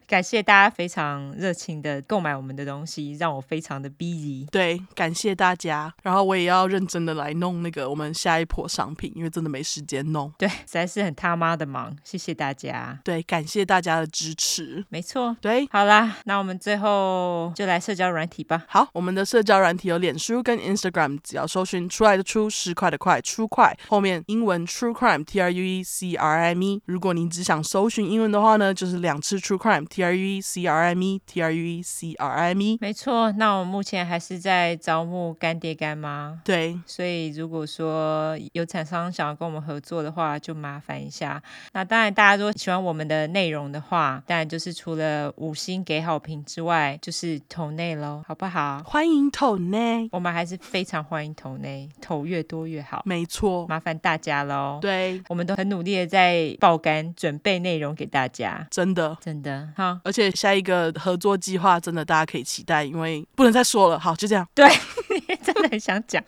感谢大家非常热情的购买我们的东西，让我非常的 busy。对，感谢大家。然后我也要认真的来弄那个我们下一波商品，因为真的没时间弄。对，实在是很他妈的忙。谢谢大家。对，感谢大家的支持。没错。对，好啦，那我们最后就来社交软体吧。好，我们的社交软体有脸书跟 Instagram，只要搜寻出来的出十块的快出块，后面英文 True Crime T R U E C R I M E。如果您只想搜寻英文的话呢，就是两次 True Crime。T R U E C R M E，T R U E C R M E，没错。那我目前还是在招募干爹干妈，对。所以如果说有厂商想要跟我们合作的话，就麻烦一下。那当然，大家如果喜欢我们的内容的话，当然就是除了五星给好评之外，就是投内喽，好不好？欢迎投内，我们还是非常欢迎投内，投越多越好。没错，麻烦大家喽。对，我们都很努力的在爆肝准备内容给大家，真的，真的好。而且下一个合作计划真的大家可以期待，因为不能再说了。好，就这样。对，真的很想讲。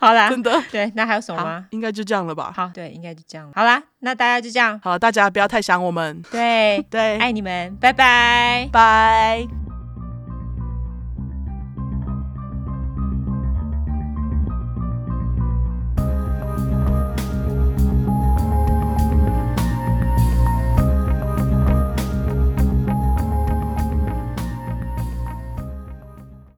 好啦，真的。对，那还有什么吗？应该就这样了吧。好，对，应该就这样了。好啦，那大家就这样。好，大家不要太想我们。对对，对，爱你们，拜拜，拜。